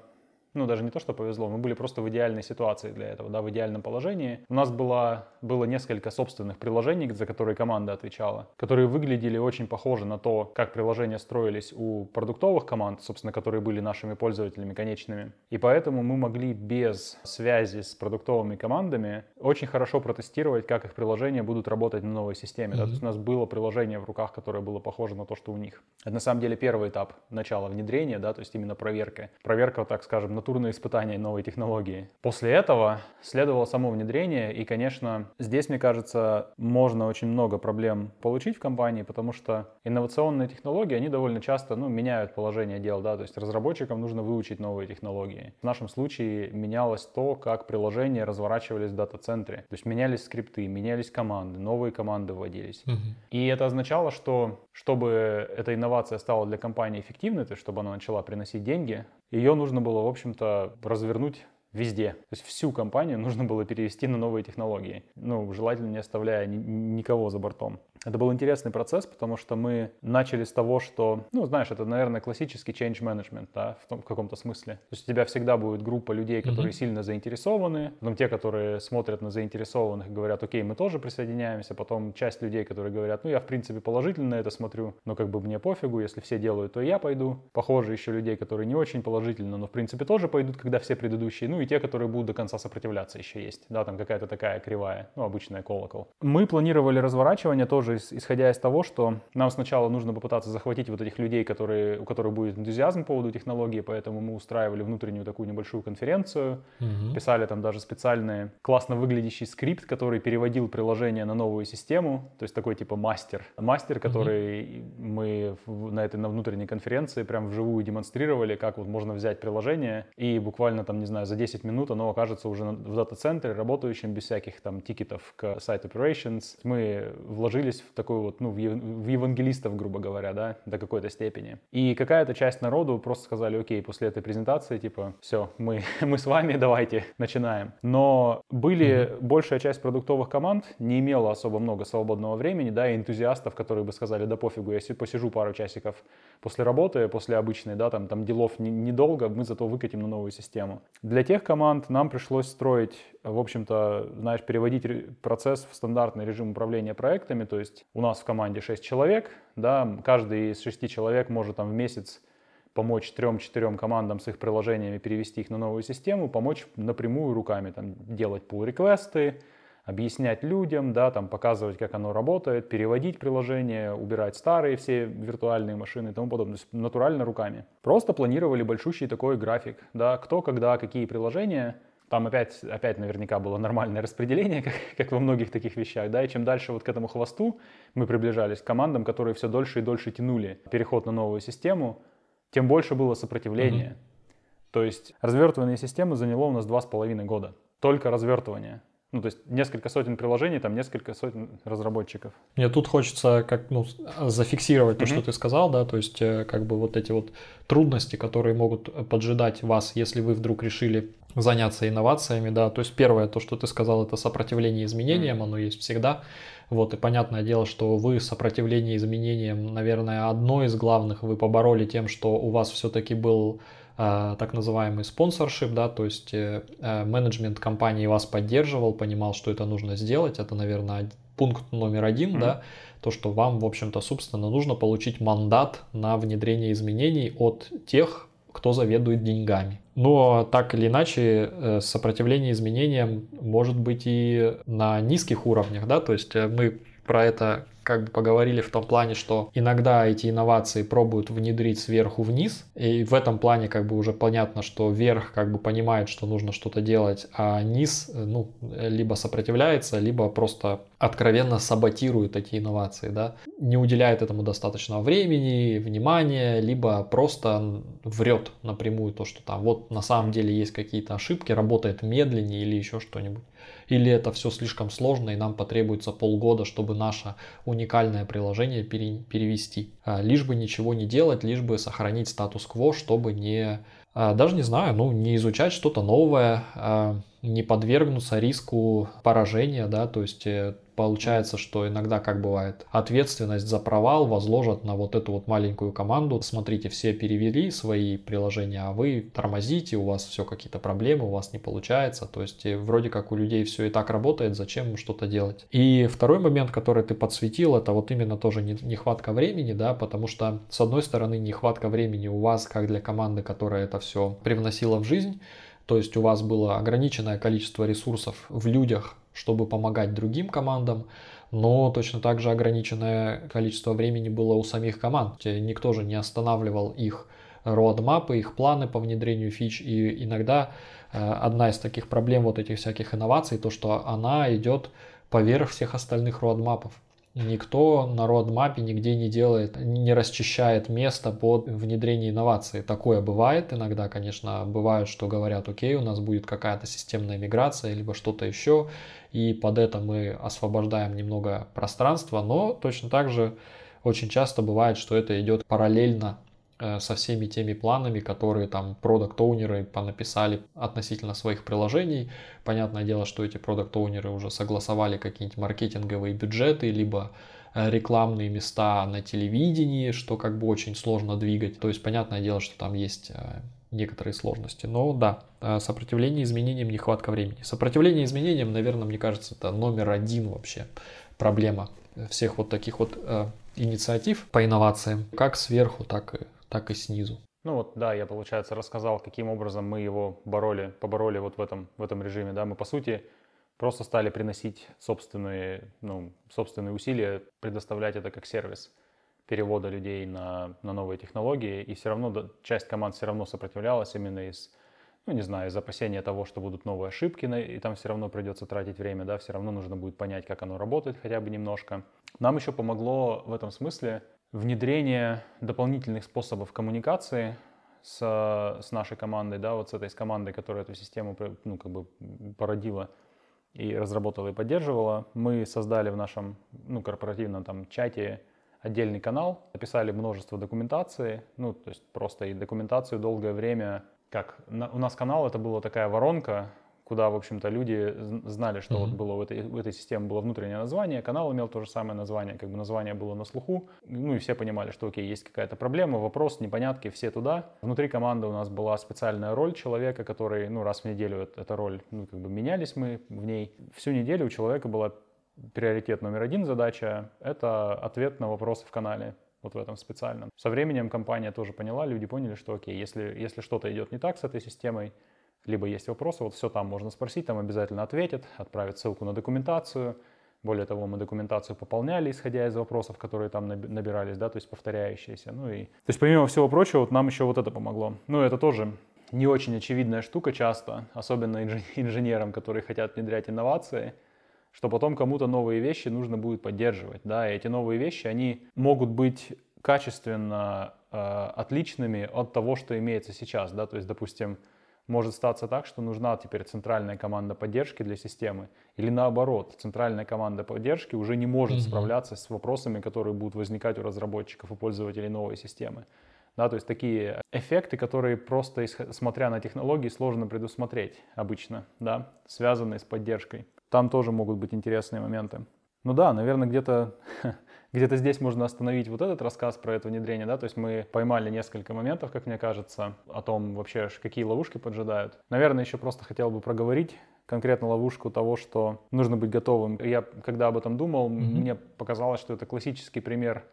ну, даже не то, что повезло, мы были просто в идеальной ситуации для этого, да, в идеальном положении. У нас было, было несколько собственных приложений, за которые команда отвечала, которые выглядели очень похожи на то, как приложения строились у продуктовых команд, собственно, которые были нашими пользователями конечными. И поэтому мы могли без связи с продуктовыми командами очень хорошо протестировать, как их приложения будут работать на новой системе. Mm-hmm. Да? То есть у нас было приложение в руках, которое было похоже на то, что у них. Это на самом деле первый этап начала внедрения, да, то есть именно проверка. Проверка, так скажем, арматурные испытания новой технологии. После этого следовало само внедрение, и, конечно, здесь, мне кажется, можно очень много проблем получить в компании, потому что инновационные технологии, они довольно часто ну, меняют положение дел, да, то есть разработчикам нужно выучить новые технологии. В нашем случае менялось то, как приложения разворачивались в дата-центре. То есть менялись скрипты, менялись команды, новые команды вводились. Угу. И это означало, что чтобы эта инновация стала для компании эффективной, то есть чтобы она начала приносить деньги, ее нужно было, в общем-то, развернуть везде. То есть всю компанию нужно было перевести на новые технологии. Ну, желательно не оставляя ни- никого за бортом. Это был интересный процесс, потому что мы начали с того, что, ну, знаешь, это, наверное, классический change management, да, в, том, в каком-то смысле. То есть у тебя всегда будет группа людей, которые mm-hmm. сильно заинтересованы, потом те, которые смотрят на заинтересованных, говорят, окей, мы тоже присоединяемся, потом часть людей, которые говорят, ну, я, в принципе, положительно на это смотрю, но как бы мне пофигу, если все делают, то я пойду. Похоже, еще людей, которые не очень положительно, но, в принципе, тоже пойдут, когда все предыдущие, ну, и те, которые будут до конца сопротивляться еще есть, да, там какая-то такая кривая, ну, обычная колокол. Мы планировали разворачивание тоже тоже исходя из того, что нам сначала нужно попытаться захватить вот этих людей, которые, у которых будет энтузиазм по поводу технологии, поэтому мы устраивали внутреннюю такую небольшую конференцию, угу. писали там даже специальный классно выглядящий скрипт, который переводил приложение на новую систему, то есть такой типа мастер. Мастер, который угу. мы на этой на внутренней конференции прям вживую демонстрировали, как вот можно взять приложение и буквально там, не знаю, за 10 минут оно окажется уже в дата-центре, работающим без всяких там тикетов к site operations. Мы вложились в такой вот, ну, в евангелистов, грубо говоря, да, до какой-то степени. И какая-то часть народу просто сказали, окей, после этой презентации, типа, все, мы, мы с вами, давайте, начинаем. Но были, большая часть продуктовых команд не имела особо много свободного времени, да, и энтузиастов, которые бы сказали, да пофигу, я посижу пару часиков после работы, после обычной, да, там, там делов не, недолго, мы зато выкатим на новую систему. Для тех команд нам пришлось строить, в общем-то, знаешь, переводить процесс в стандартный режим управления проектами, то есть у нас в команде 6 человек, да, каждый из 6 человек может там в месяц помочь трем-четырем командам с их приложениями перевести их на новую систему, помочь напрямую руками, там, делать pull-реквесты, объяснять людям, да, там, показывать, как оно работает, переводить приложение, убирать старые все виртуальные машины и тому подобное, то есть натурально руками. Просто планировали большущий такой график, да, кто, когда, какие приложения, там опять, опять наверняка было нормальное распределение, как, как во многих таких вещах, да, и чем дальше вот к этому хвосту мы приближались к командам, которые все дольше и дольше тянули переход на новую систему, тем больше было сопротивления. Mm-hmm. То есть развертывание системы заняло у нас два с половиной года. Только развертывание. Ну, то есть несколько сотен приложений, там несколько сотен разработчиков. Мне тут хочется как, ну, зафиксировать то, mm-hmm. что ты сказал, да, то есть э, как бы вот эти вот трудности, которые могут поджидать вас, если вы вдруг решили заняться инновациями, да, то есть первое, то, что ты сказал, это сопротивление изменениям, оно есть всегда, вот, и понятное дело, что вы сопротивление изменениям, наверное, одно из главных. Вы побороли тем, что у вас все-таки был Э, так называемый спонсоршип, да, то есть э, э, менеджмент компании вас поддерживал, понимал, что это нужно сделать, это, наверное, пункт номер один, mm-hmm. да, то, что вам, в общем-то, собственно, нужно получить мандат на внедрение изменений от тех, кто заведует деньгами. Но так или иначе, сопротивление изменениям может быть и на низких уровнях, да, то есть мы про это как бы поговорили в том плане, что иногда эти инновации пробуют внедрить сверху вниз, и в этом плане как бы уже понятно, что верх как бы понимает, что нужно что-то делать, а низ ну, либо сопротивляется, либо просто откровенно саботирует эти инновации, да, не уделяет этому достаточного времени, внимания, либо просто врет напрямую то, что там вот на самом деле есть какие-то ошибки, работает медленнее или еще что-нибудь. Или это все слишком сложно и нам потребуется полгода, чтобы наше уникальное приложение пере, перевести. А, лишь бы ничего не делать, лишь бы сохранить статус-кво, чтобы не а, даже не знаю, ну, не изучать что-то новое, а, не подвергнуться риску поражения, да, то есть э, получается, что иногда, как бывает, ответственность за провал возложат на вот эту вот маленькую команду. Смотрите, все перевели свои приложения, а вы тормозите, у вас все какие-то проблемы, у вас не получается. То есть э, вроде как у людей все и так работает, зачем что-то делать. И второй момент, который ты подсветил, это вот именно тоже нехватка времени, да, потому что с одной стороны нехватка времени у вас, как для команды, которая это все привносила в жизнь, то есть у вас было ограниченное количество ресурсов в людях, чтобы помогать другим командам, но точно так же ограниченное количество времени было у самих команд. Никто же не останавливал их роадмапы, их планы по внедрению фич, и иногда э, одна из таких проблем вот этих всяких инноваций, то, что она идет поверх всех остальных роадмапов. Никто на родмапе нигде не делает, не расчищает место под внедрение инноваций. Такое бывает иногда, конечно, бывает, что говорят, окей, у нас будет какая-то системная миграция, либо что-то еще, и под это мы освобождаем немного пространства, но точно так же очень часто бывает, что это идет параллельно со всеми теми планами, которые там продукт-оунеры понаписали относительно своих приложений. Понятное дело, что эти продукт-оунеры уже согласовали какие-нибудь маркетинговые бюджеты, либо э, рекламные места на телевидении, что как бы очень сложно двигать. То есть понятное дело, что там есть э, некоторые сложности. Но да, сопротивление изменениям, нехватка времени. Сопротивление изменениям, наверное, мне кажется, это номер один вообще проблема всех вот таких вот инициатив по инновациям, как сверху, так и так и снизу. Ну вот, да, я, получается, рассказал, каким образом мы его бороли, побороли вот в этом, в этом режиме, да, мы, по сути, просто стали приносить собственные, ну, собственные усилия, предоставлять это как сервис перевода людей на, на новые технологии, и все равно часть команд все равно сопротивлялась именно из, ну, не знаю, из опасения того, что будут новые ошибки, и там все равно придется тратить время, да, все равно нужно будет понять, как оно работает хотя бы немножко. Нам еще помогло в этом смысле внедрение дополнительных способов коммуникации с, с нашей командой, да, вот с этой с командой, которая эту систему ну, как бы породила и разработала и поддерживала, мы создали в нашем ну, корпоративном там чате отдельный канал, написали множество документации, ну, то есть просто и документацию долгое время, как на, у нас канал это была такая воронка, куда, в общем-то, люди знали, что mm-hmm. вот было в этой, в этой системе было внутреннее название, канал имел то же самое название, как бы название было на слуху, ну и все понимали, что окей, есть какая-то проблема, вопрос, непонятки, все туда. Внутри команды у нас была специальная роль человека, который, ну, раз в неделю эта роль, ну, как бы менялись мы в ней. Всю неделю у человека была приоритет номер один задача — это ответ на вопросы в канале вот в этом специальном. Со временем компания тоже поняла, люди поняли, что окей, если, если что-то идет не так с этой системой, либо есть вопросы, вот все там можно спросить, там обязательно ответят, отправят ссылку на документацию. Более того, мы документацию пополняли, исходя из вопросов, которые там набирались, да, то есть повторяющиеся. Ну и, то есть помимо всего прочего, вот нам еще вот это помогло. Ну, это тоже не очень очевидная штука часто, особенно инженерам, которые хотят внедрять инновации, что потом кому-то новые вещи нужно будет поддерживать, да, и эти новые вещи, они могут быть качественно э, отличными от того, что имеется сейчас, да, то есть, допустим, может статься так, что нужна теперь центральная команда поддержки для системы, или наоборот, центральная команда поддержки уже не может mm-hmm. справляться с вопросами, которые будут возникать у разработчиков и пользователей новой системы. Да, то есть такие эффекты, которые просто, смотря на технологии, сложно предусмотреть обычно, да, связанные с поддержкой. Там тоже могут быть интересные моменты. Ну да, наверное, где-то где-то здесь можно остановить вот этот рассказ про это внедрение, да, то есть мы поймали несколько моментов, как мне кажется, о том вообще, какие ловушки поджидают. Наверное, еще просто хотел бы проговорить конкретно ловушку того, что нужно быть готовым. Я, когда об этом думал, mm-hmm. мне показалось, что это классический пример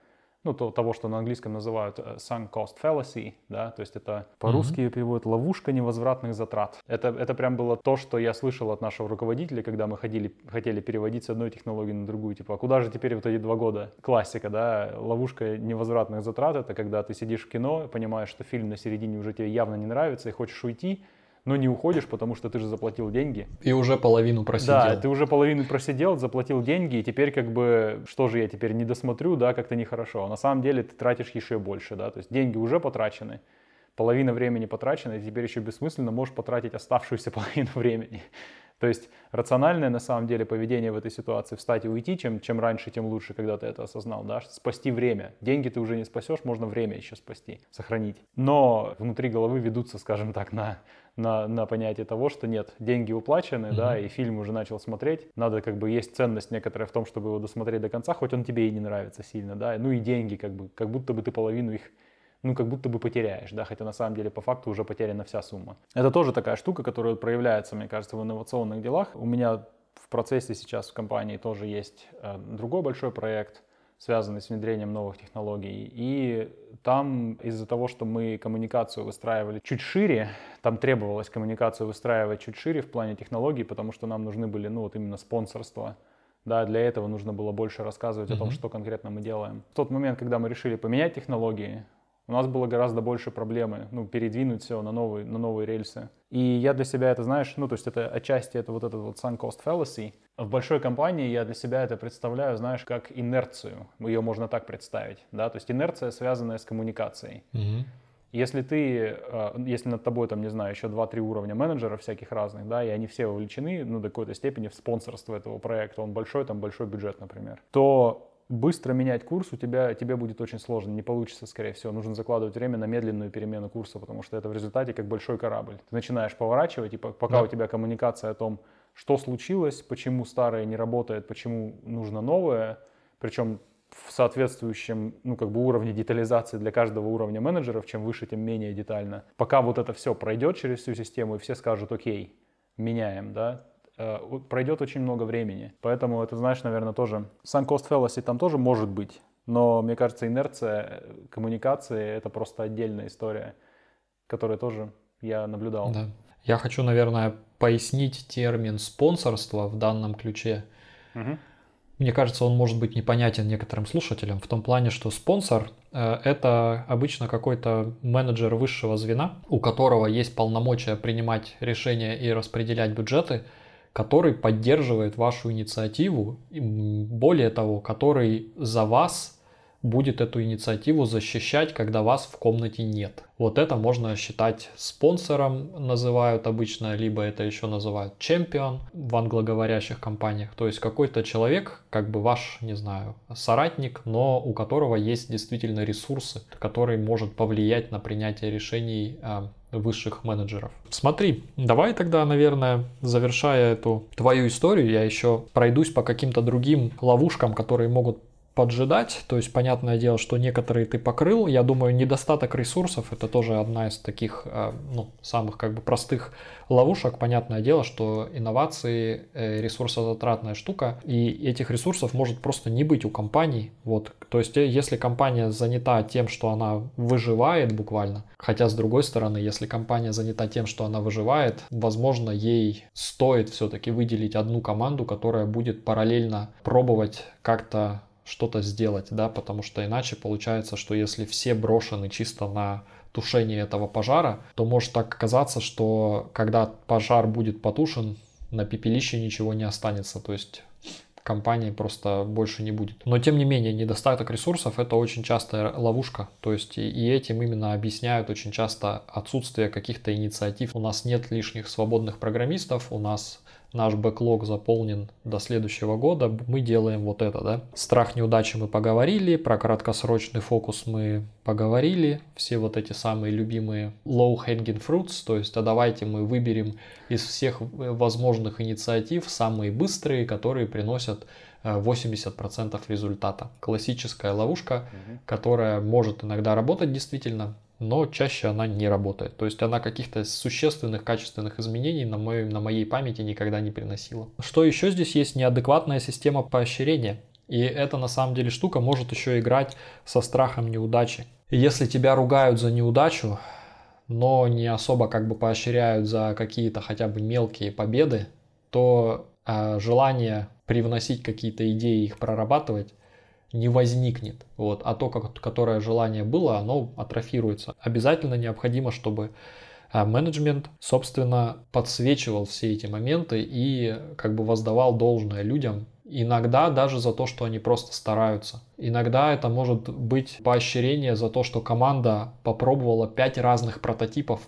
ну, то, того, что на английском называют э, sunk cost fallacy, да, то есть это по-русски mm-hmm. переводят ловушка невозвратных затрат. Это, это прям было то, что я слышал от нашего руководителя, когда мы ходили, хотели переводить с одной технологии на другую, типа, а куда же теперь вот эти два года? Классика, да, ловушка невозвратных затрат, это когда ты сидишь в кино, понимаешь, что фильм на середине уже тебе явно не нравится и хочешь уйти, но не уходишь, потому что ты же заплатил деньги. И уже половину просидел. Да, ты уже половину просидел, заплатил деньги, и теперь как бы, что же я теперь не досмотрю, да, как-то нехорошо. А на самом деле ты тратишь еще больше, да, то есть деньги уже потрачены, половина времени потрачена, и теперь еще бессмысленно можешь потратить оставшуюся половину времени. То есть рациональное на самом деле поведение в этой ситуации встать и уйти, чем, чем раньше, тем лучше, когда ты это осознал, да, спасти время. Деньги ты уже не спасешь, можно время еще спасти, сохранить. Но внутри головы ведутся, скажем так, на, на, на понятие того, что нет, деньги уплачены, mm-hmm. да, и фильм уже начал смотреть, надо как бы есть ценность некоторая в том, чтобы его досмотреть до конца, хоть он тебе и не нравится сильно, да, ну и деньги как бы, как будто бы ты половину их ну, как будто бы потеряешь, да, хотя на самом деле по факту уже потеряна вся сумма. Это тоже такая штука, которая проявляется, мне кажется, в инновационных делах. У меня в процессе сейчас в компании тоже есть э, другой большой проект, связанный с внедрением новых технологий. И там из-за того, что мы коммуникацию выстраивали чуть шире, там требовалось коммуникацию выстраивать чуть шире в плане технологий, потому что нам нужны были, ну, вот именно спонсорство. Да, для этого нужно было больше рассказывать mm-hmm. о том, что конкретно мы делаем. В тот момент, когда мы решили поменять технологии, У нас было гораздо больше проблемы, ну, передвинуть все на новые, на новые рельсы. И я для себя это, знаешь, ну, то есть это отчасти это вот этот вот sunk cost fallacy. В большой компании я для себя это представляю, знаешь, как инерцию. Ее можно так представить, да, то есть инерция, связанная с коммуникацией. Мгм. Если ты, э, если над тобой, там, не знаю, еще 2-3 уровня менеджеров всяких разных, да, и они все вовлечены, ну, до какой-то степени в спонсорство этого проекта, он большой, там, большой бюджет, например, то быстро менять курс у тебя, тебе будет очень сложно, не получится, скорее всего. Нужно закладывать время на медленную перемену курса, потому что это в результате как большой корабль. Ты начинаешь поворачивать, и по- пока Да. у тебя коммуникация о том, что случилось, почему старое не работает, почему нужно новое, причем в соответствующем, ну, как бы уровне детализации для каждого уровня менеджеров, чем выше, тем менее детально. Пока вот это все пройдет через всю систему, и все скажут, окей, меняем, да, э, пройдет очень много времени. Поэтому это, знаешь, наверное, тоже... Sunk cost fallacy там тоже может быть, но, мне кажется, инерция э, коммуникации — это просто отдельная история, которую тоже я наблюдал. Да. Я хочу, наверное, пояснить термин спонсорство в данном ключе. Мгм. Мне кажется, он может быть непонятен некоторым слушателям в том плане, что спонсор э, это обычно какой-то менеджер высшего звена, у которого есть полномочия принимать решения и распределять бюджеты, который поддерживает вашу инициативу, и, более того, который за вас будет эту инициативу защищать, когда вас в комнате нет. Вот это можно считать спонсором, называют обычно, либо это еще называют чемпион в англоговорящих компаниях. То есть какой-то человек, как бы ваш, не знаю, соратник, но у которого есть действительно ресурсы, который может повлиять на принятие решений а, высших менеджеров. Смотри, давай тогда, наверное, завершая эту твою историю, я еще пройдусь по каким-то другим ловушкам, которые могут поджидать. То есть, понятное дело, что некоторые ты покрыл. Я думаю, недостаток ресурсов это тоже одна из таких э, ну, самых как бы простых ловушек. Понятное дело, что инновации э, ресурсозатратная штука, и этих ресурсов может просто не быть у компаний. Вот. То есть, э, если компания занята тем, что она выживает буквально, хотя с другой стороны, если компания занята тем, что она выживает, возможно, ей стоит все-таки выделить одну команду, которая будет параллельно пробовать как-то что-то сделать, да, потому что иначе получается, что если все брошены чисто на тушение этого пожара, то может так оказаться, что когда пожар будет потушен, на пепелище ничего не останется, то есть компании просто больше не будет. Но тем не менее, недостаток ресурсов это очень частая ловушка. То есть и, этим именно объясняют очень часто отсутствие каких-то инициатив. У нас нет лишних свободных программистов, у нас наш бэклог заполнен до следующего года, мы делаем вот это, да. Страх неудачи мы поговорили, про краткосрочный фокус мы поговорили, все вот эти самые любимые low hanging fruits, то есть а давайте мы выберем из всех возможных инициатив самые быстрые, которые приносят э, 80% результата. Классическая ловушка, Мгм. которая может иногда работать действительно, но чаще она не работает. То есть она каких-то существенных качественных изменений на, моей, на моей памяти никогда не приносила. Что еще здесь есть? Неадекватная система поощрения. И эта на самом деле штука может еще играть со страхом неудачи. Если тебя ругают за неудачу, но не особо как бы поощряют за какие-то хотя бы мелкие победы, то э, желание привносить какие-то идеи, их прорабатывать не возникнет. Вот. А то, как, которое желание было, оно атрофируется. Обязательно необходимо, чтобы а, менеджмент, собственно, подсвечивал все эти моменты и как бы воздавал должное людям. Иногда даже за то, что они просто стараются. Иногда это может быть поощрение за то, что команда попробовала пять разных прототипов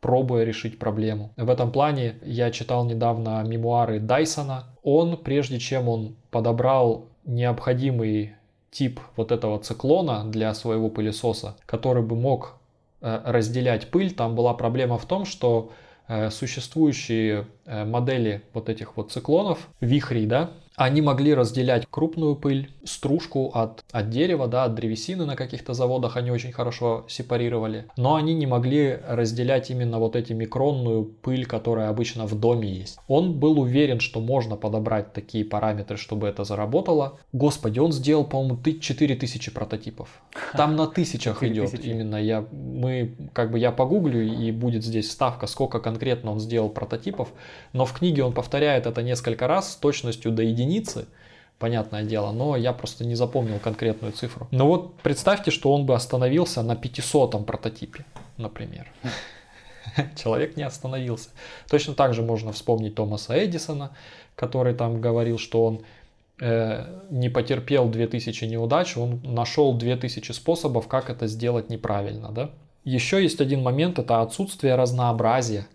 пробуя решить проблему. В этом плане я читал недавно мемуары Дайсона. Он, прежде чем он подобрал необходимый тип вот этого циклона для своего пылесоса, который бы мог э, разделять пыль, там была проблема в том, что э, существующие э, модели вот этих вот циклонов, вихрей, да, они могли разделять крупную пыль, стружку от, от дерева, да, от древесины на каких-то заводах они очень хорошо сепарировали, но они не могли разделять именно вот эти микронную пыль, которая обычно в доме есть. Он был уверен, что можно подобрать такие параметры, чтобы это заработало. Господи, он сделал, по-моему, 4000 прототипов. Там на тысячах идет 4000. именно. Я, мы, как бы я погуглю и будет здесь ставка, сколько конкретно он сделал прототипов, но в книге он повторяет это несколько раз с точностью до единицы. Понятное дело, но я просто не запомнил конкретную цифру. Но вот представьте, что он бы остановился на 500 прототипе, например. Человек не остановился. Точно так же можно вспомнить Томаса Эдисона, который там говорил, что он э, не потерпел 2000 неудач, он нашел 2000 способов, как это сделать неправильно. Да? Еще есть один момент, это отсутствие разнообразия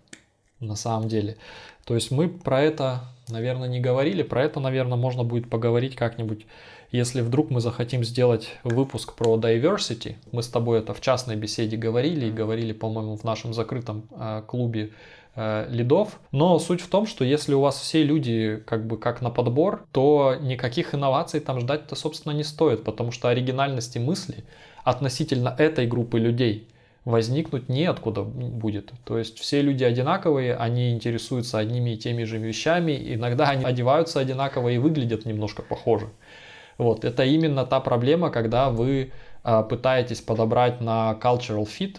на самом деле. То есть мы про это, наверное, не говорили, про это, наверное, можно будет поговорить как-нибудь, если вдруг мы захотим сделать выпуск про diversity. Мы с тобой это в частной беседе говорили и говорили, по-моему, в нашем закрытом э, клубе э, лидов. Но суть в том, что если у вас все люди как бы как на подбор, то никаких инноваций там ждать-то, собственно, не стоит, потому что оригинальности мысли относительно этой группы людей – возникнуть неоткуда будет. То есть все люди одинаковые, они интересуются одними и теми же вещами, иногда они одеваются одинаково и выглядят немножко похоже. Вот, это именно та проблема, когда вы а, пытаетесь подобрать на cultural fit,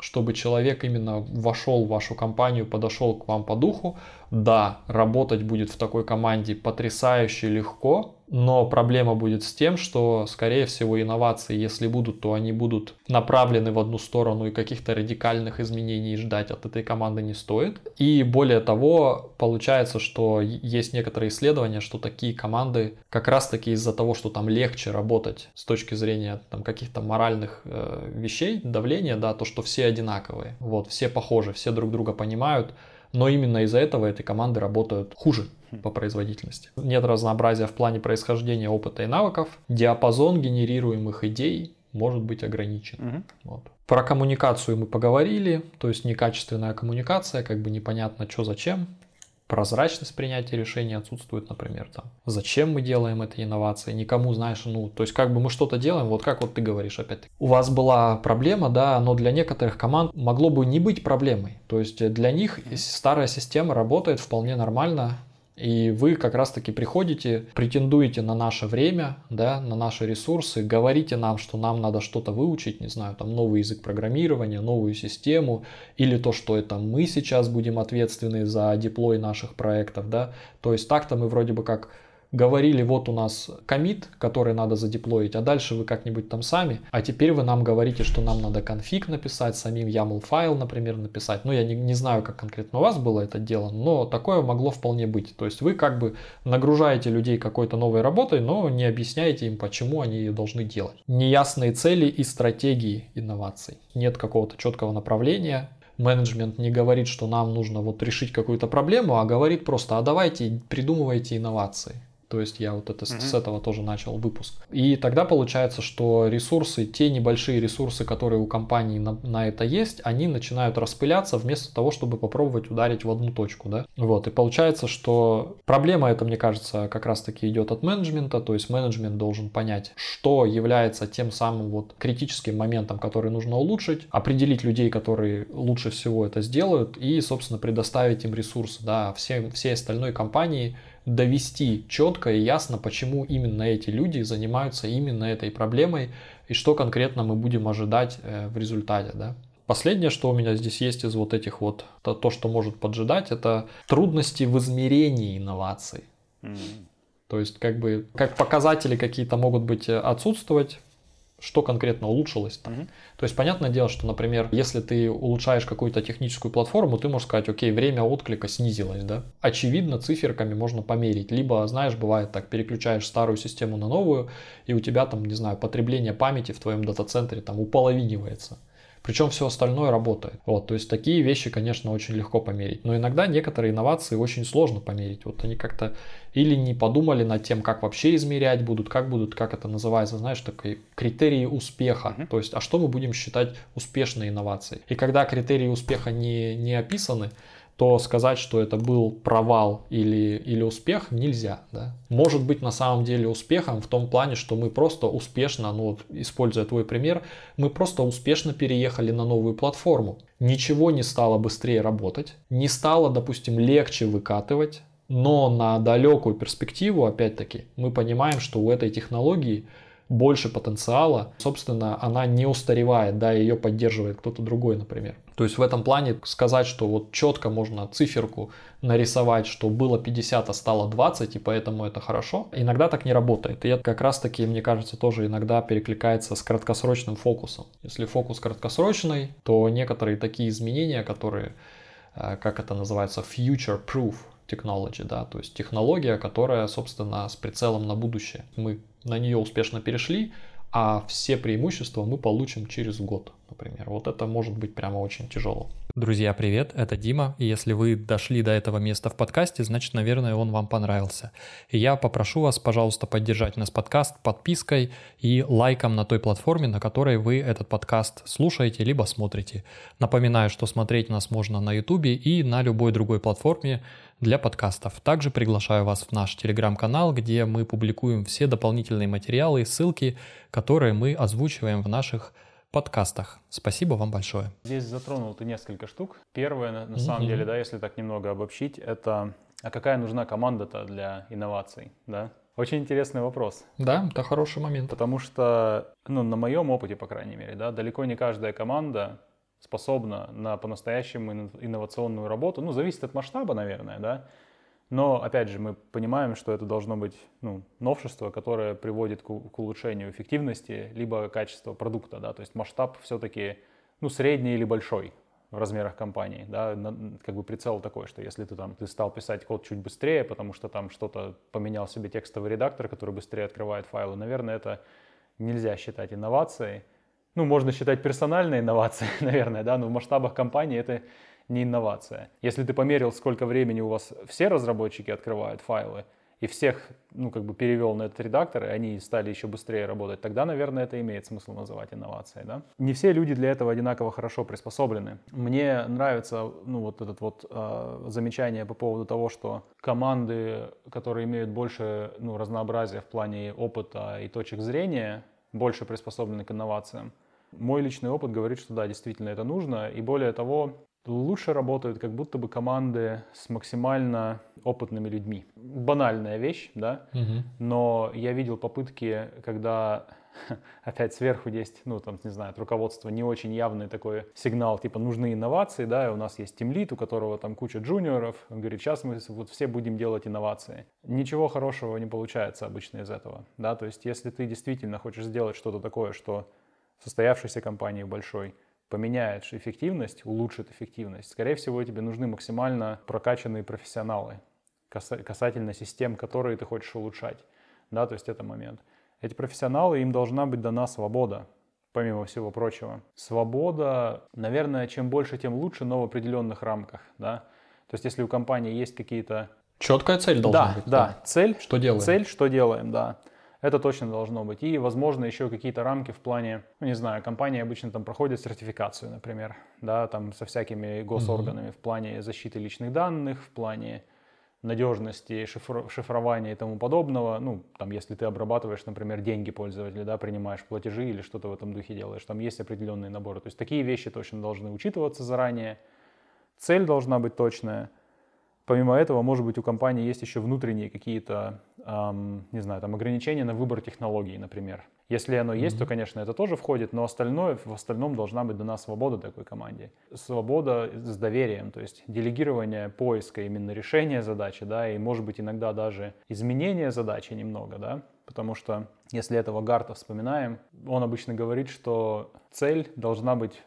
чтобы человек именно вошел в вашу компанию, подошел к вам по духу. Да, работать будет в такой команде потрясающе легко, но проблема будет с тем, что, скорее всего, инновации, если будут, то они будут направлены в одну сторону и каких-то радикальных изменений ждать от этой команды не стоит. И более того, получается, что есть некоторые исследования, что такие команды как раз-таки из-за того, что там легче работать с точки зрения там, каких-то моральных э, вещей, давления, да, то, что все одинаковые, вот, все похожи, все друг друга понимают, но именно из-за этого эти команды работают хуже по производительности. Нет разнообразия в плане происхождения опыта и навыков. Диапазон генерируемых идей может быть ограничен. Угу. Вот. Про коммуникацию мы поговорили, то есть некачественная коммуникация, как бы непонятно что зачем прозрачность принятия решений отсутствует, например, там. Зачем мы делаем эти инновации? Никому, знаешь, ну, то есть как бы мы что-то делаем, вот как вот ты говоришь опять-таки. У вас была проблема, да, но для некоторых команд могло бы не быть проблемой. То есть для них старая система работает вполне нормально, и вы как раз-таки приходите, претендуете на наше время, да, на наши ресурсы, говорите нам, что нам надо что-то выучить, не знаю, там новый язык программирования, новую систему, или то, что это мы сейчас будем ответственны за деплой наших проектов, да. То есть так-то мы вроде бы как говорили, вот у нас комит, который надо задеплоить, а дальше вы как-нибудь там сами, а теперь вы нам говорите, что нам надо конфиг написать, самим YAML файл, например, написать. Ну, я не, не знаю, как конкретно у вас было это дело, но такое могло вполне быть. То есть вы как бы нагружаете людей какой-то новой работой, но не объясняете им, почему они ее должны делать. Неясные цели и стратегии инноваций. Нет какого-то четкого направления, менеджмент не говорит, что нам нужно вот решить какую-то проблему, а говорит просто, а давайте придумывайте инновации. То есть я вот это, uh-huh. с этого тоже начал выпуск. И тогда получается, что ресурсы, те небольшие ресурсы, которые у компании на, на это есть, они начинают распыляться вместо того, чтобы попробовать ударить в одну точку. Да? Вот. И получается, что проблема это, мне кажется, как раз таки идет от менеджмента. То есть менеджмент должен понять, что является тем самым вот критическим моментом, который нужно улучшить, определить людей, которые лучше всего это сделают, и, собственно, предоставить им ресурсы. Да? Все, все остальной компании довести четко и ясно, почему именно эти люди занимаются именно этой проблемой и что конкретно мы будем ожидать э, в результате. Да? Последнее, что у меня здесь есть из вот этих вот, то, то что может поджидать, это трудности в измерении инноваций. Mm-hmm. То есть, как бы, как показатели какие-то могут быть э, отсутствовать, что конкретно улучшилось. -то. Угу. То есть, понятное дело, что, например, если ты улучшаешь какую-то техническую платформу, ты можешь сказать, окей, время отклика снизилось, да. Очевидно, циферками можно померить. Либо, знаешь, бывает так, переключаешь старую систему на новую, и у тебя там, не знаю, потребление памяти в твоем дата-центре там уполовинивается. Причем все остальное работает. Вот, то есть такие вещи, конечно, очень легко померить. Но иногда некоторые инновации очень сложно померить. Вот они как-то или не подумали над тем, как вообще измерять будут, как будут, как это называется, знаешь, такой критерии успеха. Uh-huh. То есть, а что мы будем считать успешной инновацией? И когда критерии успеха не, не описаны, то сказать, что это был провал или, или успех, нельзя. Да? Может быть на самом деле успехом в том плане, что мы просто успешно, ну вот используя твой пример, мы просто успешно переехали на новую платформу. Ничего не стало быстрее работать, не стало, допустим, легче выкатывать, но на далекую перспективу, опять-таки, мы понимаем, что у этой технологии больше потенциала. Собственно, она не устаревает, да, ее поддерживает кто-то другой, например. То есть в этом плане сказать, что вот четко можно циферку нарисовать, что было 50, а стало 20, и поэтому это хорошо, иногда так не работает. И это как раз таки, мне кажется, тоже иногда перекликается с краткосрочным фокусом. Если фокус краткосрочный, то некоторые такие изменения, которые, э, как это называется, future-proof, technology, да, то есть технология, которая, собственно, с прицелом на будущее. Мы на нее успешно перешли, а все преимущества мы получим через год, например. Вот это может быть прямо очень тяжело. Друзья, привет, это Дима, и если вы дошли до этого места в подкасте, значит, наверное, он вам понравился. И я попрошу вас, пожалуйста, поддержать нас подкаст подпиской и лайком на той платформе, на которой вы этот подкаст слушаете либо смотрите. Напоминаю, что смотреть нас можно на YouTube и на любой другой платформе, для подкастов. Также приглашаю вас в наш телеграм-канал, где мы публикуем все дополнительные материалы и ссылки, которые мы озвучиваем в наших подкастах. Спасибо вам большое. Здесь затронул ты несколько штук. Первое, на, на самом деле, да, если так немного обобщить, это а какая нужна команда-то для инноваций, да? Очень интересный вопрос. Да, это хороший момент. Потому что, ну, на моем опыте, по крайней мере, да, далеко не каждая команда способна на по-настоящему инновационную работу. Ну, зависит от масштаба, наверное, да. Но, опять же, мы понимаем, что это должно быть ну, новшество, которое приводит к, к улучшению эффективности либо качества продукта, да, то есть масштаб все-таки ну, средний или большой в размерах компании, да, на, как бы прицел такой, что если ты там, ты стал писать код чуть быстрее, потому что там что-то поменял себе текстовый редактор, который быстрее открывает файлы, наверное, это нельзя считать инновацией, ну, можно считать персональной инновацией, наверное, да, но в масштабах компании это не инновация. Если ты померил, сколько времени у вас все разработчики открывают файлы, и всех, ну, как бы перевел на этот редактор, и они стали еще быстрее работать, тогда, наверное, это имеет смысл называть инновацией, да. Не все люди для этого одинаково хорошо приспособлены. Мне нравится, ну, вот этот вот э, замечание по поводу того, что команды, которые имеют больше, ну, разнообразия в плане опыта и точек зрения, больше приспособлены к инновациям, мой личный опыт говорит, что да, действительно это нужно. И более того, лучше работают как будто бы команды с максимально опытными людьми. Банальная вещь, да, угу. но я видел попытки, когда опять сверху есть, ну, там, не знаю, от руководства не очень явный такой сигнал, типа, нужны инновации, да, и у нас есть тимлит, у которого там куча джуниоров, он говорит, сейчас мы вот все будем делать инновации. Ничего хорошего не получается обычно из этого, да, то есть если ты действительно хочешь сделать что-то такое, что состоявшейся компании большой поменяет эффективность, улучшит эффективность, скорее всего, тебе нужны максимально прокачанные профессионалы касательно систем, которые ты хочешь улучшать. Да, то есть это момент. Эти профессионалы, им должна быть дана свобода, помимо всего прочего. Свобода, наверное, чем больше, тем лучше, но в определенных рамках. Да? То есть если у компании есть какие-то... Четкая цель должна да, быть. Да, да, цель. Что делаем? Цель, что делаем, да. Это точно должно быть. И, возможно, еще какие-то рамки в плане, ну, не знаю, компании обычно там проходят сертификацию, например, да, там со всякими госорганами mm-hmm. в плане защиты личных данных, в плане надежности, шифр, шифрования и тому подобного. Ну, там, если ты обрабатываешь, например, деньги пользователя, да, принимаешь платежи или что-то в этом духе делаешь, там есть определенные наборы. То есть такие вещи точно должны учитываться заранее. Цель должна быть точная. Помимо этого, может быть, у компании есть еще внутренние какие-то, эм, не знаю, там ограничения на выбор технологий, например. Если оно mm-hmm. есть, то, конечно, это тоже входит, но остальное, в остальном должна быть дана свобода такой команде. Свобода с доверием, то есть делегирование поиска именно решения задачи, да, и, может быть, иногда даже изменение задачи немного, да, потому что если этого Гарта вспоминаем, он обычно говорит, что цель должна быть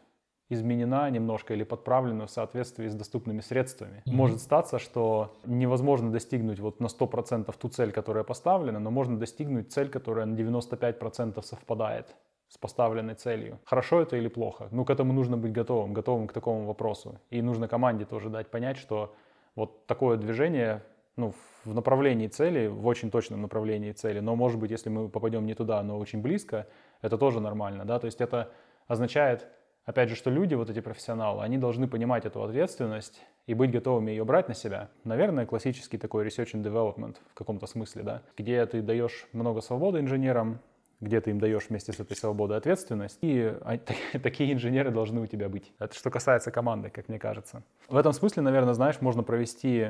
изменена немножко или подправлена в соответствии с доступными средствами. Mm-hmm. Может статься, что невозможно достигнуть вот на 100% ту цель, которая поставлена, но можно достигнуть цель, которая на 95% совпадает с поставленной целью. Хорошо это или плохо? Ну, к этому нужно быть готовым, готовым к такому вопросу. И нужно команде тоже дать понять, что вот такое движение ну, в направлении цели, в очень точном направлении цели, но, может быть, если мы попадем не туда, но очень близко, это тоже нормально, да, то есть это означает Опять же, что люди, вот эти профессионалы, они должны понимать эту ответственность и быть готовыми ее брать на себя. Наверное, классический такой research and development в каком-то смысле, да, где ты даешь много свободы инженерам, где ты им даешь вместе с этой свободой ответственность, и такие инженеры должны у тебя быть. Это что касается команды, как мне кажется. В этом смысле, наверное, знаешь, можно провести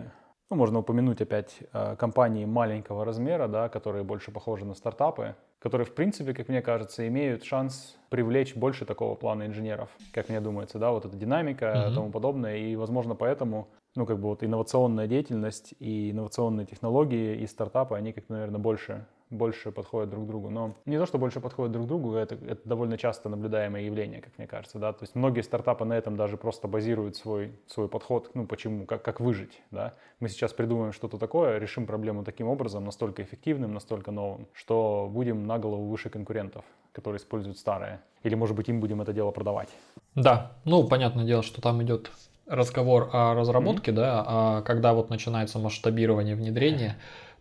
ну, можно упомянуть опять э, компании маленького размера, да, которые больше похожи на стартапы, которые, в принципе, как мне кажется, имеют шанс привлечь больше такого плана инженеров, как мне думается, да, вот эта динамика mm-hmm. и тому подобное, и, возможно, поэтому ну, как бы вот инновационная деятельность и инновационные технологии и стартапы, они как-то, наверное, больше больше подходят друг другу. Но не то, что больше подходят друг другу, это, это довольно часто наблюдаемое явление, как мне кажется. Да? То есть многие стартапы на этом даже просто базируют свой, свой подход. Ну, почему? Как, как выжить. Да? Мы сейчас придумаем что-то такое, решим проблему таким образом, настолько эффективным, настолько новым, что будем на голову выше конкурентов, которые используют старое. Или, может быть, им будем это дело продавать. Да, ну, понятное дело, что там идет разговор о разработке, mm-hmm. да, а когда вот начинается масштабирование внедрения,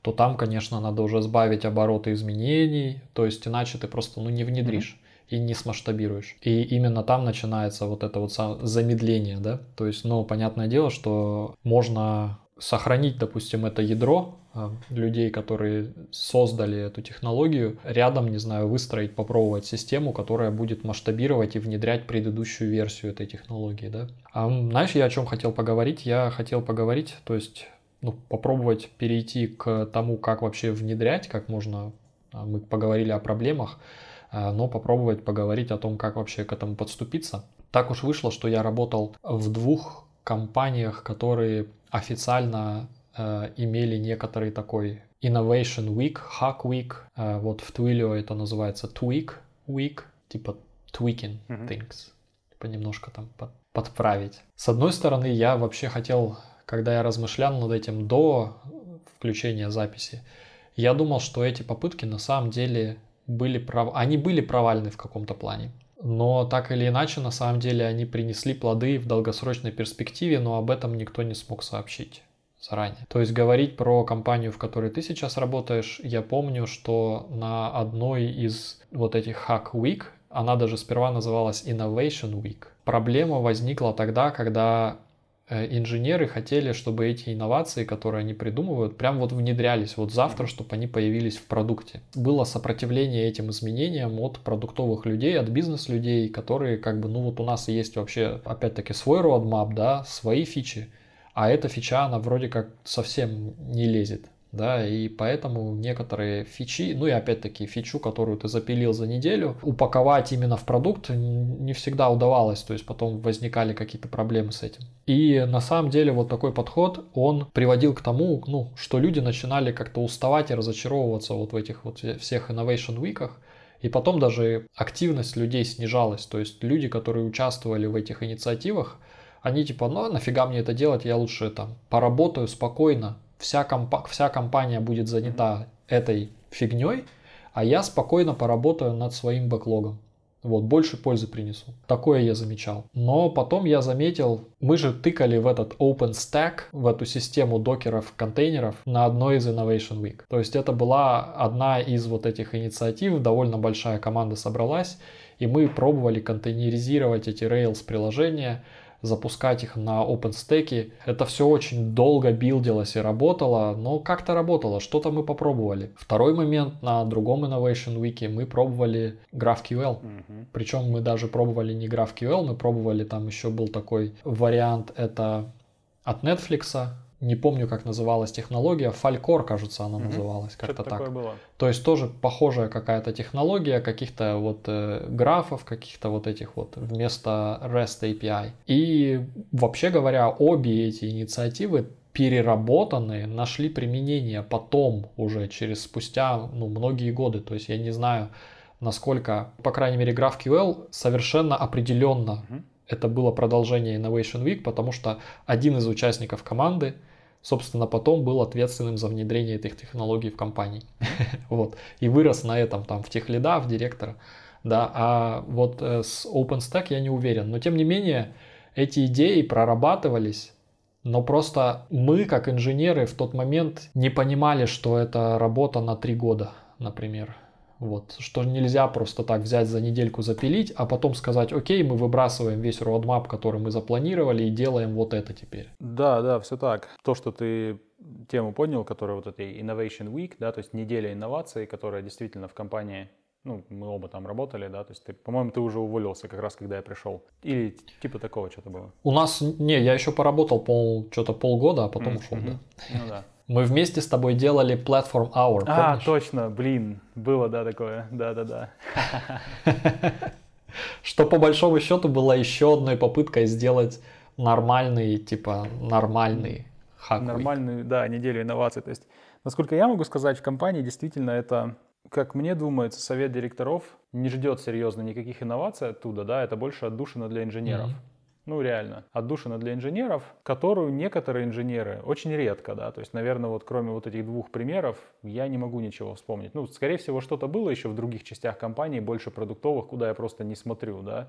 то там, конечно, надо уже сбавить обороты изменений, то есть иначе ты просто ну, не внедришь. Mm-hmm и не смасштабируешь. И именно там начинается вот это вот замедление, да. То есть, ну, понятное дело, что можно сохранить, допустим, это ядро а, людей, которые создали эту технологию, рядом, не знаю, выстроить, попробовать систему, которая будет масштабировать и внедрять предыдущую версию этой технологии, да. А, знаешь, я о чем хотел поговорить? Я хотел поговорить, то есть ну, попробовать перейти к тому, как вообще внедрять, как можно, а, мы поговорили о проблемах, а, но попробовать поговорить о том, как вообще к этому подступиться. Так уж вышло, что я работал в двух компаниях, которые официально э, имели некоторый такой Innovation Week, Hack Week. Э, вот в Twilio это называется Tweak Week, типа tweaking mm-hmm. things, типа немножко там под, подправить. С одной стороны, я вообще хотел когда я размышлял над этим до включения записи, я думал, что эти попытки на самом деле были прав... они были провальны в каком-то плане. Но так или иначе, на самом деле они принесли плоды в долгосрочной перспективе, но об этом никто не смог сообщить заранее. То есть говорить про компанию, в которой ты сейчас работаешь, я помню, что на одной из вот этих Hack Week, она даже сперва называлась Innovation Week, проблема возникла тогда, когда инженеры хотели, чтобы эти инновации, которые они придумывают, прям вот внедрялись вот завтра, чтобы они появились в продукте. Было сопротивление этим изменениям от продуктовых людей, от бизнес-людей, которые как бы, ну вот у нас есть вообще, опять-таки, свой roadmap, да, свои фичи, а эта фича, она вроде как совсем не лезет да, и поэтому некоторые фичи, ну и опять-таки фичу, которую ты запилил за неделю, упаковать именно в продукт не всегда удавалось, то есть потом возникали какие-то проблемы с этим. И на самом деле вот такой подход, он приводил к тому, ну, что люди начинали как-то уставать и разочаровываться вот в этих вот всех Innovation Week'ах, и потом даже активность людей снижалась, то есть люди, которые участвовали в этих инициативах, они типа, ну нафига мне это делать, я лучше там поработаю спокойно, вся, компа- вся компания будет занята этой фигней, а я спокойно поработаю над своим бэклогом. Вот, больше пользы принесу. Такое я замечал. Но потом я заметил, мы же тыкали в этот OpenStack, в эту систему докеров, контейнеров на одной из Innovation Week. То есть это была одна из вот этих инициатив, довольно большая команда собралась, и мы пробовали контейнеризировать эти Rails приложения, запускать их на OpenStack. Это все очень долго билдилось и работало, но как-то работало, что-то мы попробовали. Второй момент, на другом Innovation Week мы пробовали GraphQL. Mm-hmm. Причем мы даже пробовали не GraphQL, мы пробовали, там еще был такой вариант, это от Netflix, не помню, как называлась технология, Falcor, кажется, она mm-hmm. называлась, как-то так. Такое было. То есть тоже похожая какая-то технология, каких-то вот э, графов, каких-то вот этих вот вместо REST API. И вообще говоря, обе эти инициативы переработанные нашли применение потом уже через спустя ну, многие годы. То есть я не знаю, насколько, по крайней мере, GraphQL совершенно определенно mm-hmm. Это было продолжение Innovation Week, потому что один из участников команды собственно, потом был ответственным за внедрение этих технологий в компании. вот. И вырос на этом, там, в тех лида, в директора. Да, а вот э, с OpenStack я не уверен. Но, тем не менее, эти идеи прорабатывались, но просто мы, как инженеры, в тот момент не понимали, что это работа на три года, например. Вот, что нельзя просто так взять за недельку запилить, а потом сказать, окей, мы выбрасываем весь roadmap, который мы запланировали, и делаем вот это теперь. Да, да, все так. То, что ты тему поднял, которая вот этой Innovation Week, да, то есть неделя инноваций, которая действительно в компании Ну, мы оба там работали, да, то есть, ты, по-моему, ты уже уволился как раз, когда я пришел. Или типа такого что-то было. У нас, не, я еще поработал пол, что-то полгода, а потом ушел, да. Ну да. Мы вместе с тобой делали Platform Hour, А, помнишь? точно, блин, было, да, такое, да-да-да. Что по большому счету было еще одной попыткой сделать нормальный, типа, нормальный хак. Нормальную, да, неделю инноваций. То есть, насколько я могу сказать, в компании действительно это, как мне думается, совет директоров не ждет серьезно никаких инноваций оттуда, да, это больше отдушина для инженеров. Мгм. Ну, реально. Отдушина для инженеров, которую некоторые инженеры очень редко, да, то есть, наверное, вот кроме вот этих двух примеров, я не могу ничего вспомнить. Ну, скорее всего, что-то было еще в других частях компании, больше продуктовых, куда я просто не смотрю, да,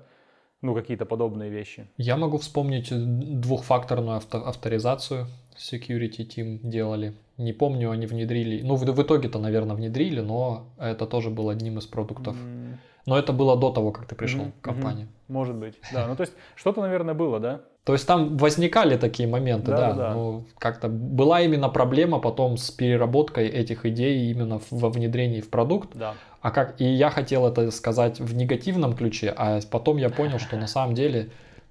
ну, какие-то подобные вещи. Я могу вспомнить э, двухфакторную авто- авторизацию security team делали. Не помню, они внедрили. Ну, в, в итоге-то, наверное, внедрили, но это тоже был одним из продуктов. М, Но это было до того, как ты пришел Мгм, в компанию. Может быть, да. Ну, то есть, что-то, наверное, было, да? То есть там возникали такие моменты, Да, да. да, но как-то была именно проблема потом с переработкой этих идей именно во внедрении в продукт. Да. А как и я хотел это сказать в негативном ключе, а потом я понял, что на самом деле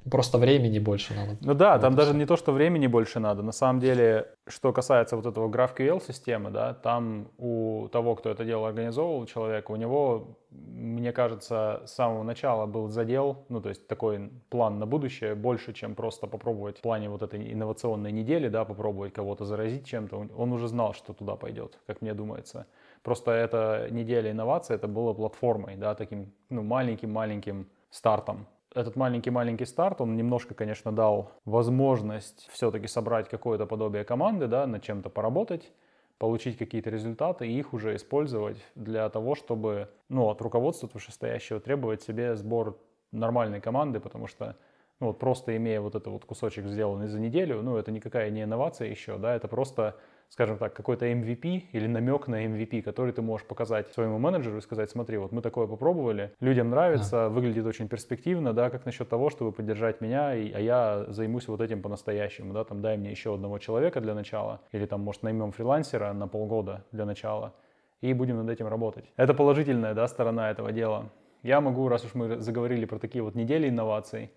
просто времени больше надо. Ну да, Вот там даже не то, что времени больше надо. На самом деле, что касается вот этого GraphQL системы, да, там у того, кто это дело организовывал, человека, у него, мне кажется, с самого начала был задел, ну то есть такой план на будущее больше, чем просто попробовать в плане вот этой инновационной недели, да, попробовать кого-то заразить чем-то. Он уже знал, что туда пойдет, как мне думается. Просто эта неделя инноваций, это было платформой, да, таким, ну, маленьким-маленьким стартом. Этот маленький-маленький старт, он немножко, конечно, дал возможность все-таки собрать какое-то подобие команды, да, над чем-то поработать, получить какие-то результаты и их уже использовать для того, чтобы, ну, от руководства вышестоящего требовать себе сбор нормальной команды, потому что ну, вот просто имея вот этот вот кусочек сделанный за неделю, ну, это никакая не инновация еще, да, это просто, скажем так, какой-то MVP или намек на MVP, который ты можешь показать своему менеджеру и сказать, смотри, вот мы такое попробовали, людям нравится, выглядит очень перспективно, да, как насчет того, чтобы поддержать меня, и- а я займусь вот этим по-настоящему, да, там дай мне еще одного человека для начала, или там, может, наймем фрилансера на полгода для начала, и будем над этим работать. Это положительная, да, сторона этого дела. Я могу, раз уж мы заговорили про такие вот недели инноваций,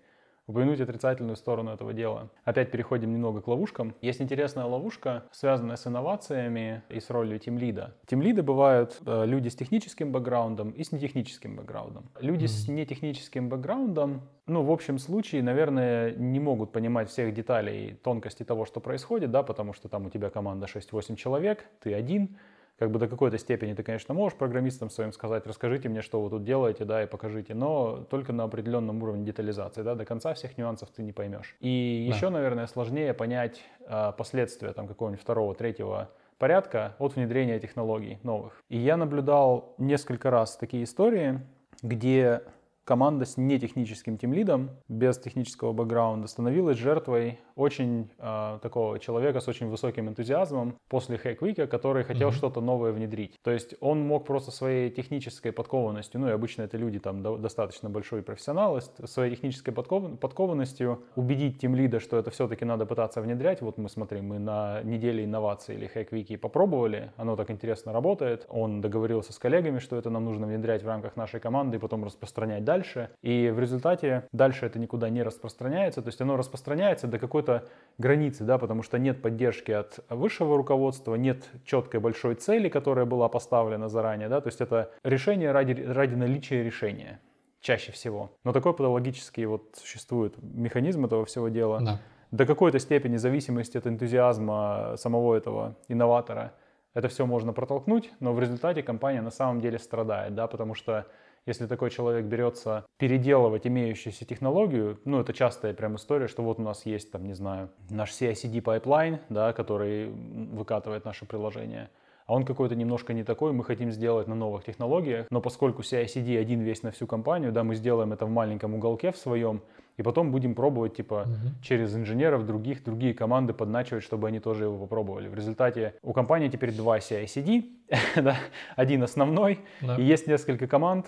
упомянуть отрицательную сторону этого дела. Опять переходим немного к ловушкам. Есть интересная ловушка, связанная с инновациями и с ролью тимлида. Тимлиды бывают э, люди с техническим бэкграундом и с нетехническим бэкграундом. Люди с нетехническим бэкграундом, ну, в общем случае, наверное, не могут понимать всех деталей, тонкостей того, что происходит, да, потому что там у тебя команда 6-8 человек, ты один, как бы до какой-то степени ты, конечно, можешь программистам своим сказать, расскажите мне, что вы тут делаете, да, и покажите, но только на определенном уровне детализации, да, до конца всех нюансов ты не поймешь. И Да. еще, наверное, сложнее понять а, последствия там какого-нибудь второго, третьего порядка от внедрения технологий новых. И я наблюдал несколько раз такие истории, где команда с нетехническим тимлидом, без технического бэкграунда, становилась жертвой очень э, такого человека с очень высоким энтузиазмом после Hack который хотел Мгм. что-то новое внедрить. То есть он мог просто своей технической подкованностью, ну и обычно это люди там до- достаточно большой профессионалы, с- своей технической подков- подкованностью убедить тимлида, что это все-таки надо пытаться внедрять. Вот мы смотрим, мы на неделе инноваций или Hack попробовали, оно так интересно работает. Он договорился с коллегами, что это нам нужно внедрять в рамках нашей команды и потом распространять дальше. И в результате дальше это никуда не распространяется, то есть оно распространяется до какой-то границы, да, потому что нет поддержки от высшего руководства, нет четкой большой цели, которая была поставлена заранее, да, то есть это решение ради, ради наличия решения чаще всего. Но такой патологический вот существует механизм этого всего дела Да. до какой-то степени зависимости от энтузиазма самого этого инноватора. Это все можно протолкнуть, но в результате компания на самом деле страдает, да, потому что если такой человек берется переделывать имеющуюся технологию, ну, это частая прям история, что вот у нас есть, там, не знаю, наш CI-CD пайплайн, да, который выкатывает наше приложение, а он какой-то немножко не такой, мы хотим сделать на новых технологиях, но поскольку CI-CD один весь на всю компанию, да, мы сделаем это в маленьком уголке в своем, и потом будем пробовать, типа, Мгм. через инженеров других, другие команды подначивать, чтобы они тоже его попробовали. В результате у компании теперь два CI-CD, да, один основной, Да. и есть несколько команд,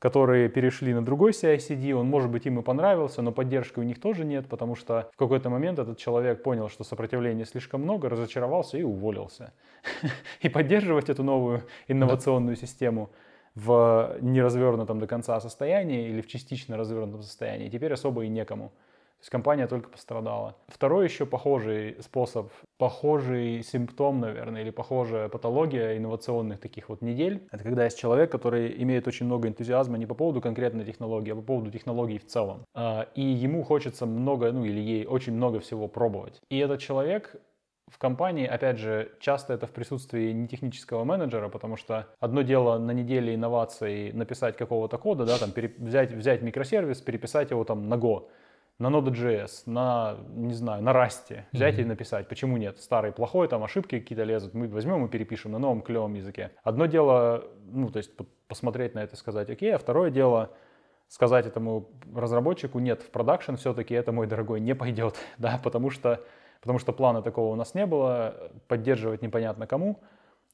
которые перешли на другой CI-CD, он, может быть, им и понравился, но поддержки у них тоже нет, потому что в какой-то момент этот человек понял, что сопротивления слишком много, разочаровался и уволился. И поддерживать эту новую инновационную систему в неразвернутом до конца состоянии или в частично развернутом состоянии, теперь особо и некому. То есть компания только пострадала. Второй еще похожий способ, похожий симптом, наверное, или похожая патология инновационных таких вот недель. Это когда есть человек, который имеет очень много энтузиазма не по поводу конкретной технологии, а по поводу технологий в целом. А, и ему хочется много, ну или ей очень много всего пробовать. И этот человек в компании, опять же, часто это в присутствии не технического менеджера, потому что одно дело на неделе инноваций написать какого-то кода, да, там пере, взять, взять микросервис, переписать его там на Go, на Node.js, на, не знаю, на Rust, взять mm-hmm. и написать. Почему нет? Старый плохой, там ошибки какие-то лезут, мы возьмем и перепишем на новом клевом языке. Одно дело, ну, то есть посмотреть на это и сказать окей, а второе дело сказать этому разработчику, нет, в продакшн все-таки это, мой дорогой, не пойдет, да, потому что потому что плана такого у нас не было, поддерживать непонятно кому.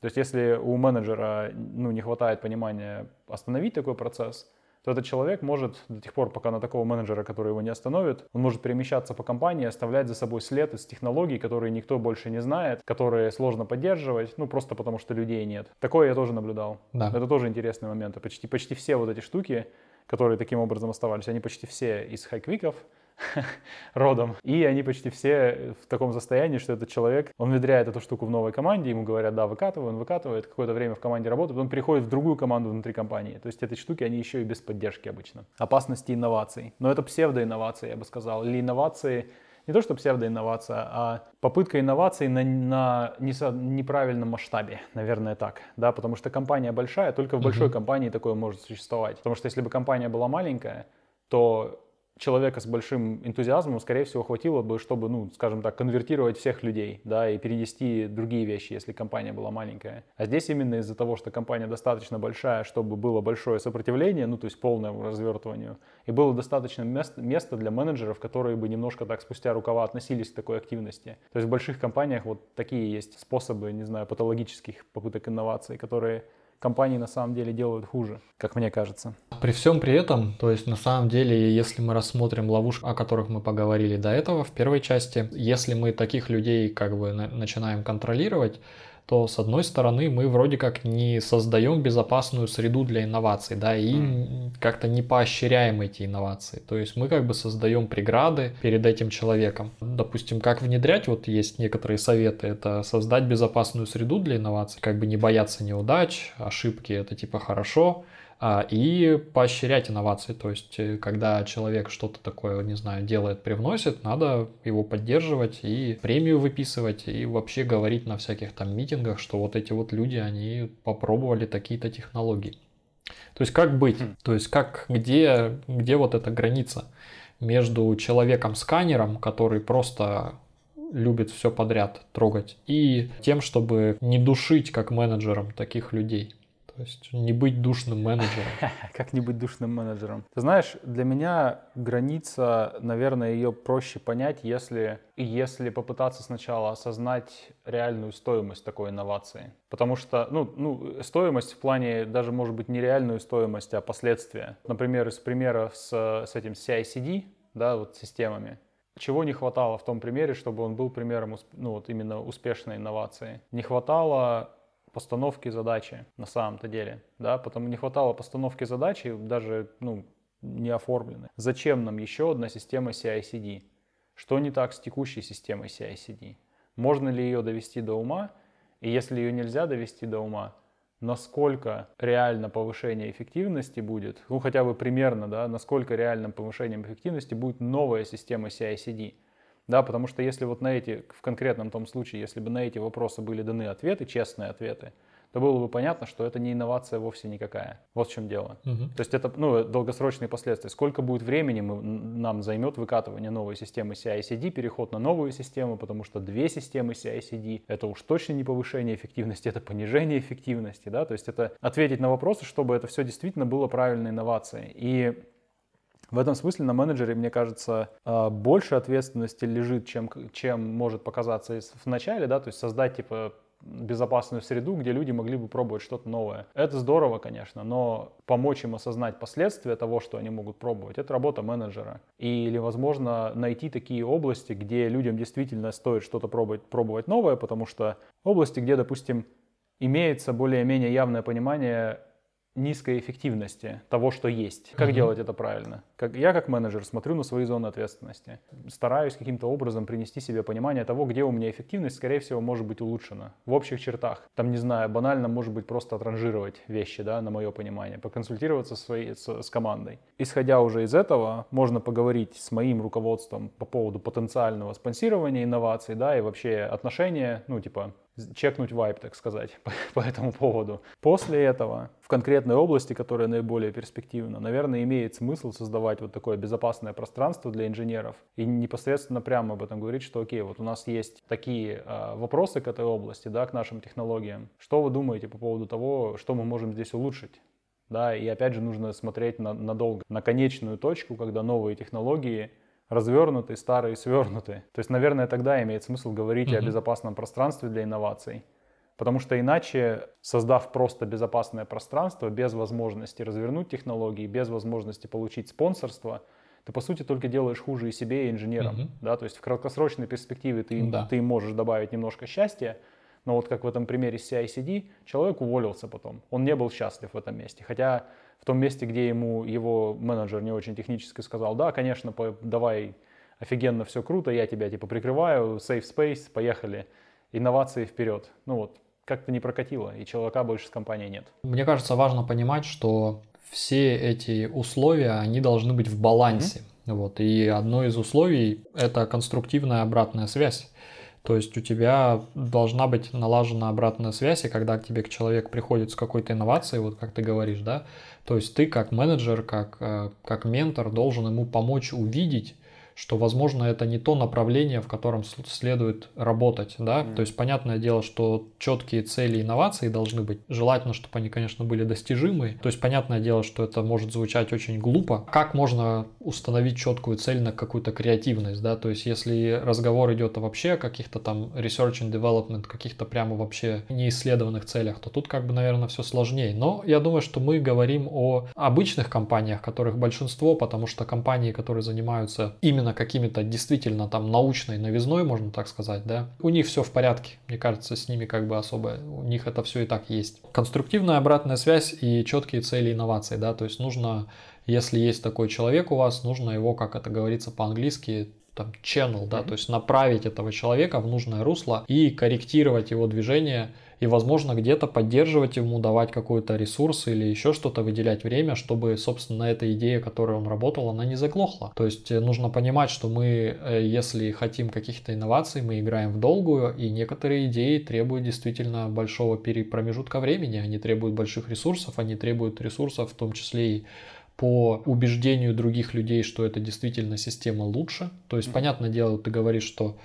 То есть если у менеджера ну, не хватает понимания остановить такой процесс, то этот человек может до тех пор, пока на такого менеджера, который его не остановит, он может перемещаться по компании, оставлять за собой след из технологий, которые никто больше не знает, которые сложно поддерживать, ну просто потому что людей нет. Такое я тоже наблюдал. Да. Это тоже интересный момент. Почти, почти все вот эти штуки, которые таким образом оставались, они почти все из хайквиков, родом. И они почти все в таком состоянии, что этот человек, он внедряет эту штуку в новой команде, ему говорят, да, выкатывай, он выкатывает, какое-то время в команде работает, потом переходит в другую команду внутри компании. То есть эти штуки, они еще и без поддержки обычно. Опасности инноваций. Но это псевдоинновации, я бы сказал, или инновации не то что псевдоинновация, а попытка инноваций на, на неправильном масштабе, наверное, так, да, потому что компания большая, только в большой uh-huh. компании такое может существовать, потому что если бы компания была маленькая, то человека с большим энтузиазмом, скорее всего, хватило бы, чтобы, ну, скажем так, конвертировать всех людей, да, и перенести другие вещи, если компания была маленькая. А здесь именно из-за того, что компания достаточно большая, чтобы было большое сопротивление, ну, то есть полное развертыванию, и было достаточно мест, места для менеджеров, которые бы немножко так спустя рукава относились к такой активности. То есть в больших компаниях вот такие есть способы, не знаю, патологических попыток инноваций, которые компании на самом деле делают хуже, как мне кажется. При всем при этом, то есть на самом деле, если мы рассмотрим ловушки, о которых мы поговорили до этого в первой части, если мы таких людей как бы начинаем контролировать, то с одной стороны мы вроде как не создаем безопасную среду для инноваций, да, и mm. как-то не поощряем эти инновации. То есть мы как бы создаем преграды перед этим человеком. Допустим, как внедрять, вот есть некоторые советы, это создать безопасную среду для инноваций, как бы не бояться неудач, ошибки это типа хорошо, и поощрять инновации. То есть, э, когда человек что-то такое, не знаю, делает, привносит, надо его поддерживать и премию выписывать, и вообще говорить на всяких там митингах, что вот эти вот люди, они попробовали такие-то технологии. То есть, как быть? Хм. То есть, как, где, где вот эта граница между человеком-сканером, который просто любит все подряд трогать, и тем, чтобы не душить как менеджером таких людей. То есть не быть душным менеджером. Как не быть душным менеджером? Ты знаешь, для меня граница, наверное, ее проще понять, если, если попытаться сначала осознать реальную стоимость такой инновации. Потому что, ну, ну, стоимость в плане даже, может быть, не реальную стоимость, а последствия. Например, из примера с, с этим CI-CD, да, вот системами, чего не хватало в том примере, чтобы он был примером ну, вот именно успешной инновации? Не хватало постановки задачи на самом-то деле, да, потому не хватало постановки задачи, даже, ну, не оформлены. Зачем нам еще одна система CI-CD? Что не так с текущей системой CI-CD? Можно ли ее довести до ума? И если ее нельзя довести до ума, насколько реально повышение эффективности будет, ну хотя бы примерно, да, насколько реальным повышением эффективности будет новая система CI-CD? Да, потому что если вот на эти, в конкретном том случае, если бы на эти вопросы были даны ответы, честные ответы, то было бы понятно, что это не инновация вовсе никакая. Вот в чем дело. Угу. То есть это ну, долгосрочные последствия. Сколько будет времени мы, нам займет выкатывание новой системы CI-CD, переход на новую систему, потому что две системы CI-CD это уж точно не повышение эффективности, это понижение эффективности. Да? То есть это ответить на вопросы, чтобы это все действительно было правильной инновацией. И в этом смысле на менеджере, мне кажется, а, больше ответственности лежит, чем, чем может показаться в начале, да, то есть создать, типа, безопасную среду, где люди могли бы пробовать что-то новое. Это здорово, конечно, но помочь им осознать последствия того, что они могут пробовать, это работа менеджера. Или, возможно, найти такие области, где людям действительно стоит что-то пробовать, пробовать новое, потому что области, где, допустим, имеется более-менее явное понимание низкой эффективности того, что есть. Как mm-hmm. делать это правильно? Как, я как менеджер смотрю на свои зоны ответственности. Стараюсь каким-то образом принести себе понимание того, где у меня эффективность, скорее всего, может быть улучшена. В общих чертах. Там, не знаю, банально может быть просто отранжировать вещи, да, на мое понимание, поконсультироваться своей, с, с командой. Исходя уже из этого, можно поговорить с моим руководством по поводу потенциального спонсирования инноваций, да, и вообще отношения, ну, типа, чекнуть вайп, так сказать, по, по этому поводу. После этого в конкретной области, которая наиболее перспективна, наверное, имеет смысл создавать вот такое безопасное пространство для инженеров и непосредственно прямо об этом говорить, что окей, вот у нас есть такие э, вопросы к этой области, да, к нашим технологиям. Что вы думаете по поводу того, что мы можем здесь улучшить? Да, и опять же нужно смотреть на, надолго, на конечную точку, когда новые технологии развернутый, старый, свернутый. То есть, наверное, тогда имеет смысл говорить mm-hmm. о безопасном пространстве для инноваций. Потому что иначе, создав просто безопасное пространство, без возможности развернуть технологии, без возможности получить спонсорство, ты, по сути, только делаешь хуже и себе, и инженерам. Mm-hmm. Да? То есть в краткосрочной перспективе ты, да. ты можешь добавить немножко счастья, но вот как в этом примере с CI-CD, человек уволился потом. Он не был счастлив в этом месте. Хотя том месте, где ему его менеджер не очень технически сказал, да, конечно, давай, офигенно, все круто, я тебя типа прикрываю, safe space, поехали, инновации вперед. Ну вот, как-то не прокатило, и человека больше с компанией нет. Мне кажется, важно понимать, что все эти условия, они должны быть в балансе. Mm-hmm. Вот, и одно из условий – это конструктивная обратная связь. То есть у тебя должна быть налажена обратная связь, и когда к тебе человек приходит с какой-то инновацией, вот как ты говоришь, да, то есть ты как менеджер, как, э, как ментор должен ему помочь увидеть, что, возможно, это не то направление, в котором следует работать, да, mm. то есть понятное дело, что четкие цели инноваций должны быть, желательно, чтобы они, конечно, были достижимы, то есть понятное дело, что это может звучать очень глупо, как можно установить четкую цель на какую-то креативность, да, то есть если разговор идет о вообще каких-то там research and development, каких-то прямо вообще неисследованных целях, то тут как бы, наверное, все сложнее, но я думаю, что мы говорим о обычных компаниях, которых большинство, потому что компании, которые занимаются именно именно какими-то действительно там научной новизной, можно так сказать, да, у них все в порядке. Мне кажется, с ними как бы особо, у них это все и так есть. Конструктивная обратная связь и четкие цели инноваций, да, то есть нужно, если есть такой человек у вас, нужно его, как это говорится по-английски, там channel, да, mm-hmm. то есть направить этого человека в нужное русло и корректировать его движение и, возможно, где-то поддерживать ему, давать какой-то ресурс или еще что-то, выделять время, чтобы, собственно, эта идея, которой он работал, она не заглохла. То есть э, нужно понимать, что мы, э, если хотим каких-то инноваций, мы играем в долгую, и некоторые идеи требуют действительно большого промежутка времени, они требуют больших ресурсов, они требуют ресурсов в том числе и по убеждению других людей, что это действительно система лучше. То есть, понятное дело, ты говоришь, что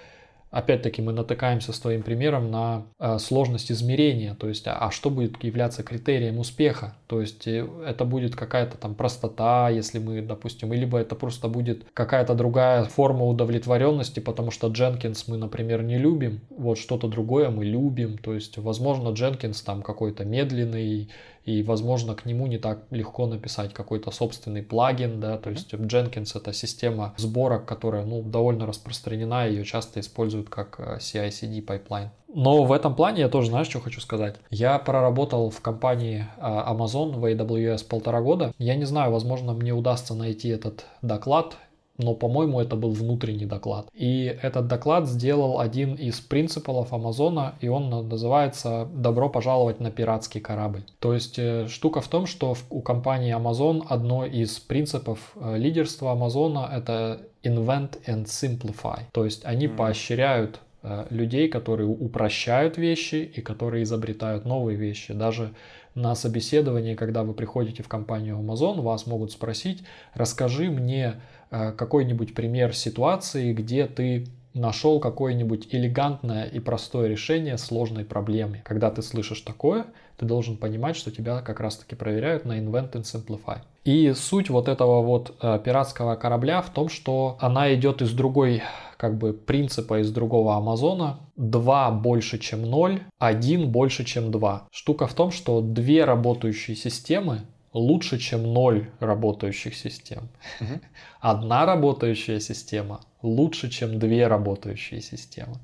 опять-таки мы натыкаемся с твоим примером на э, сложность измерения, то есть, а, а что будет являться критерием успеха? То есть, э, это будет какая-то там простота, если мы, допустим, либо это просто будет какая-то другая форма удовлетворенности, потому что Jenkins мы, например, не любим, вот что-то другое мы любим, то есть, возможно, Jenkins там какой-то медленный, и, возможно, к нему не так легко написать какой-то собственный плагин, да, то есть Jenkins это система сборок, которая, ну, довольно распространена, ее часто используют как э, CI-CD пайплайн. Но в этом плане я тоже, знаешь, что хочу сказать? Я проработал в компании э, Amazon в AWS полтора года. Я не знаю, возможно, мне удастся найти этот доклад но, по-моему, это был внутренний доклад. И этот доклад сделал один из принципов Амазона, и он называется «Добро пожаловать на пиратский корабль». То есть э, штука в том, что у компании Amazon одно из принципов э, лидерства Амазона это invent and simplify. То есть они mm-hmm. поощряют э, людей, которые упрощают вещи и которые изобретают новые вещи. Даже на собеседовании, когда вы приходите в компанию Amazon, вас могут спросить, расскажи мне какой-нибудь пример ситуации, где ты нашел какое-нибудь элегантное и простое решение сложной проблемы. Когда ты слышишь такое, ты должен понимать, что тебя как раз-таки проверяют на Invent and Simplify. И суть вот этого вот э, пиратского корабля в том, что она идет из другой как бы принципа из другого Амазона. 2 больше, чем 0, 1 больше, чем 2. Штука в том, что две работающие системы лучше, чем ноль работающих систем. Угу. Одна работающая система лучше, чем две работающие системы.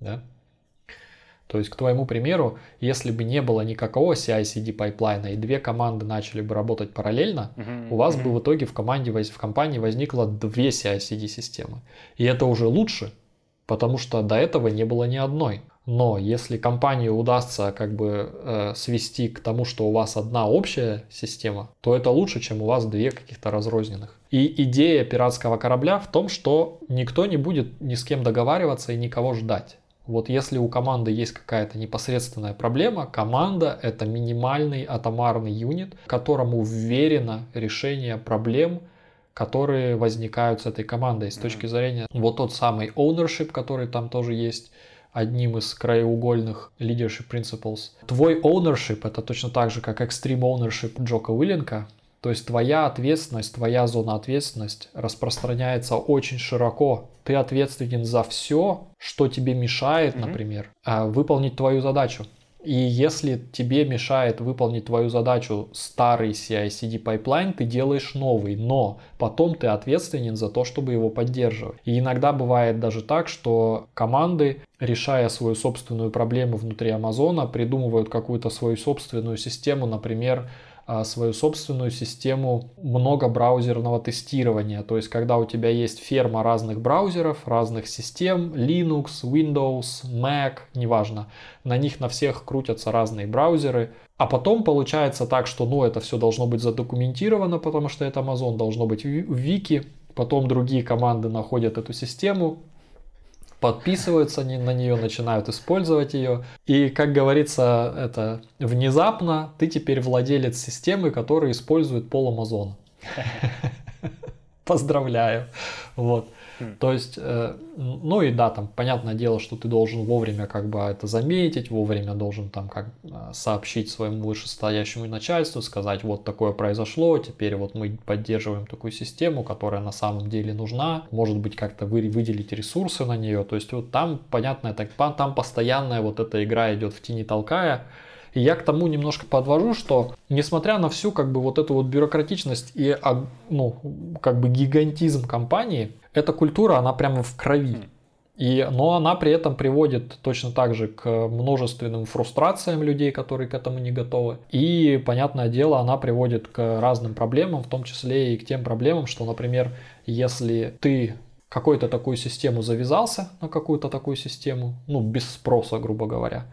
Да? То есть, к твоему примеру, если бы не было никакого CI-CD пайплайна и две команды начали бы работать параллельно, uh-huh, у вас uh-huh. бы в итоге в команде, в компании возникло две CI-CD системы. И это уже лучше, потому что до этого не было ни одной. Но если компании удастся как бы э, свести к тому, что у вас одна общая система, то это лучше, чем у вас две каких-то разрозненных. И идея пиратского корабля в том, что никто не будет ни с кем договариваться и никого ждать. Вот если у команды есть какая-то непосредственная проблема, команда — это минимальный атомарный юнит, которому вверено решение проблем, которые возникают с этой командой с точки зрения вот тот самый ownership, который там тоже есть, одним из краеугольных leadership principles. Твой ownership это точно так же, как extreme ownership Джока Уиллинка, то есть твоя ответственность, твоя зона ответственности распространяется очень широко. Ты ответственен за все, что тебе мешает, mm-hmm. например, а, выполнить твою задачу. И если тебе мешает выполнить твою задачу старый CI-CD pipeline, ты делаешь новый, но потом ты ответственен за то, чтобы его поддерживать. И иногда бывает даже так, что команды, решая свою собственную проблему внутри Амазона, придумывают какую-то свою собственную систему, например, свою собственную систему многобраузерного тестирования. То есть, когда у тебя есть ферма разных браузеров, разных систем, Linux, Windows, Mac, неважно, на них на всех крутятся разные браузеры, а потом получается так, что ну это все должно быть задокументировано, потому что это Amazon должно быть в вики, потом другие команды находят эту систему, подписываются на нее, начинают использовать ее. И, как говорится, это внезапно ты теперь владелец системы, которая использует пол Амазона. Поздравляю. Вот. Хм. То есть, э, ну и да, там понятное дело, что ты должен вовремя как бы это заметить, вовремя должен там как э, сообщить своему вышестоящему начальству, сказать, вот такое произошло, теперь вот мы поддерживаем такую систему, которая на самом деле нужна, может быть как-то вы, выделить ресурсы на нее, то есть вот там, понятно, так, там постоянная вот эта игра идет в тени толкая, и я к тому немножко подвожу, что несмотря на всю как бы вот эту вот бюрократичность и а, ну, как бы гигантизм компании, эта культура, она прямо в крови. И, но она при этом приводит точно так же к множественным фрустрациям людей, которые к этому не готовы. И, понятное дело, она приводит к разным проблемам, в том числе и к тем проблемам, что, например, если ты какую-то такую систему завязался на какую-то такую систему, ну, без спроса, грубо говоря,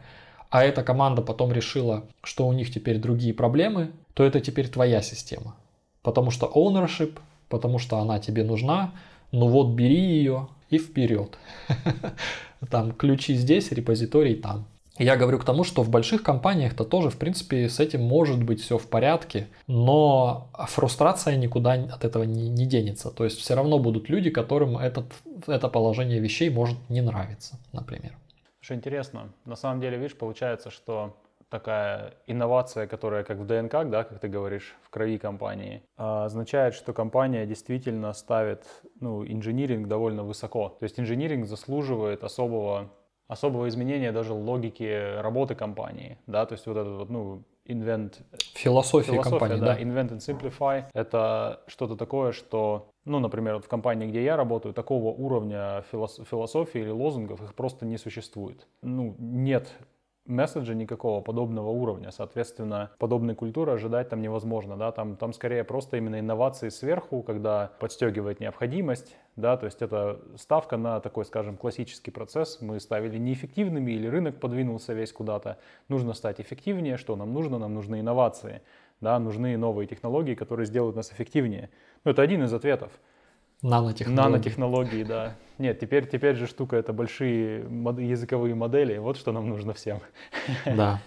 а эта команда потом решила, что у них теперь другие проблемы, то это теперь твоя система. Потому что ownership, потому что она тебе нужна, ну вот бери ее и вперед. Там ключи здесь, репозиторий там. Я говорю к тому, что в больших компаниях-то тоже, в принципе, с этим может быть все в порядке, но фрустрация никуда от этого не, не денется. То есть все равно будут люди, которым этот, это положение вещей может не нравиться, например. Что интересно, на самом деле, видишь, получается, что такая инновация, которая как в ДНК, да, как ты говоришь, в крови компании, а, означает, что компания действительно ставит ну, инжиниринг довольно высоко. То есть инжиниринг заслуживает особого, особого изменения даже логики работы компании. Да? То есть вот этот вот, ну, invent... Философия, философия компании, да. да. Invent and simplify. Это что-то такое, что, ну, например, вот в компании, где я работаю, такого уровня философии или лозунгов их просто не существует. Ну, нет месседжа никакого подобного уровня. Соответственно, подобной культуры ожидать там невозможно. Да? Там, там скорее просто именно инновации сверху, когда подстегивает необходимость. Да? То есть это ставка на такой, скажем, классический процесс. Мы ставили неэффективными или рынок подвинулся весь куда-то. Нужно стать эффективнее. Что нам нужно? Нам нужны инновации. Да? Нужны новые технологии, которые сделают нас эффективнее. Ну, это один из ответов. Нанотехнологии. Нанотехнологии, да. Нет, теперь, теперь же штука это большие мод- языковые модели. Вот что нам нужно всем. Да.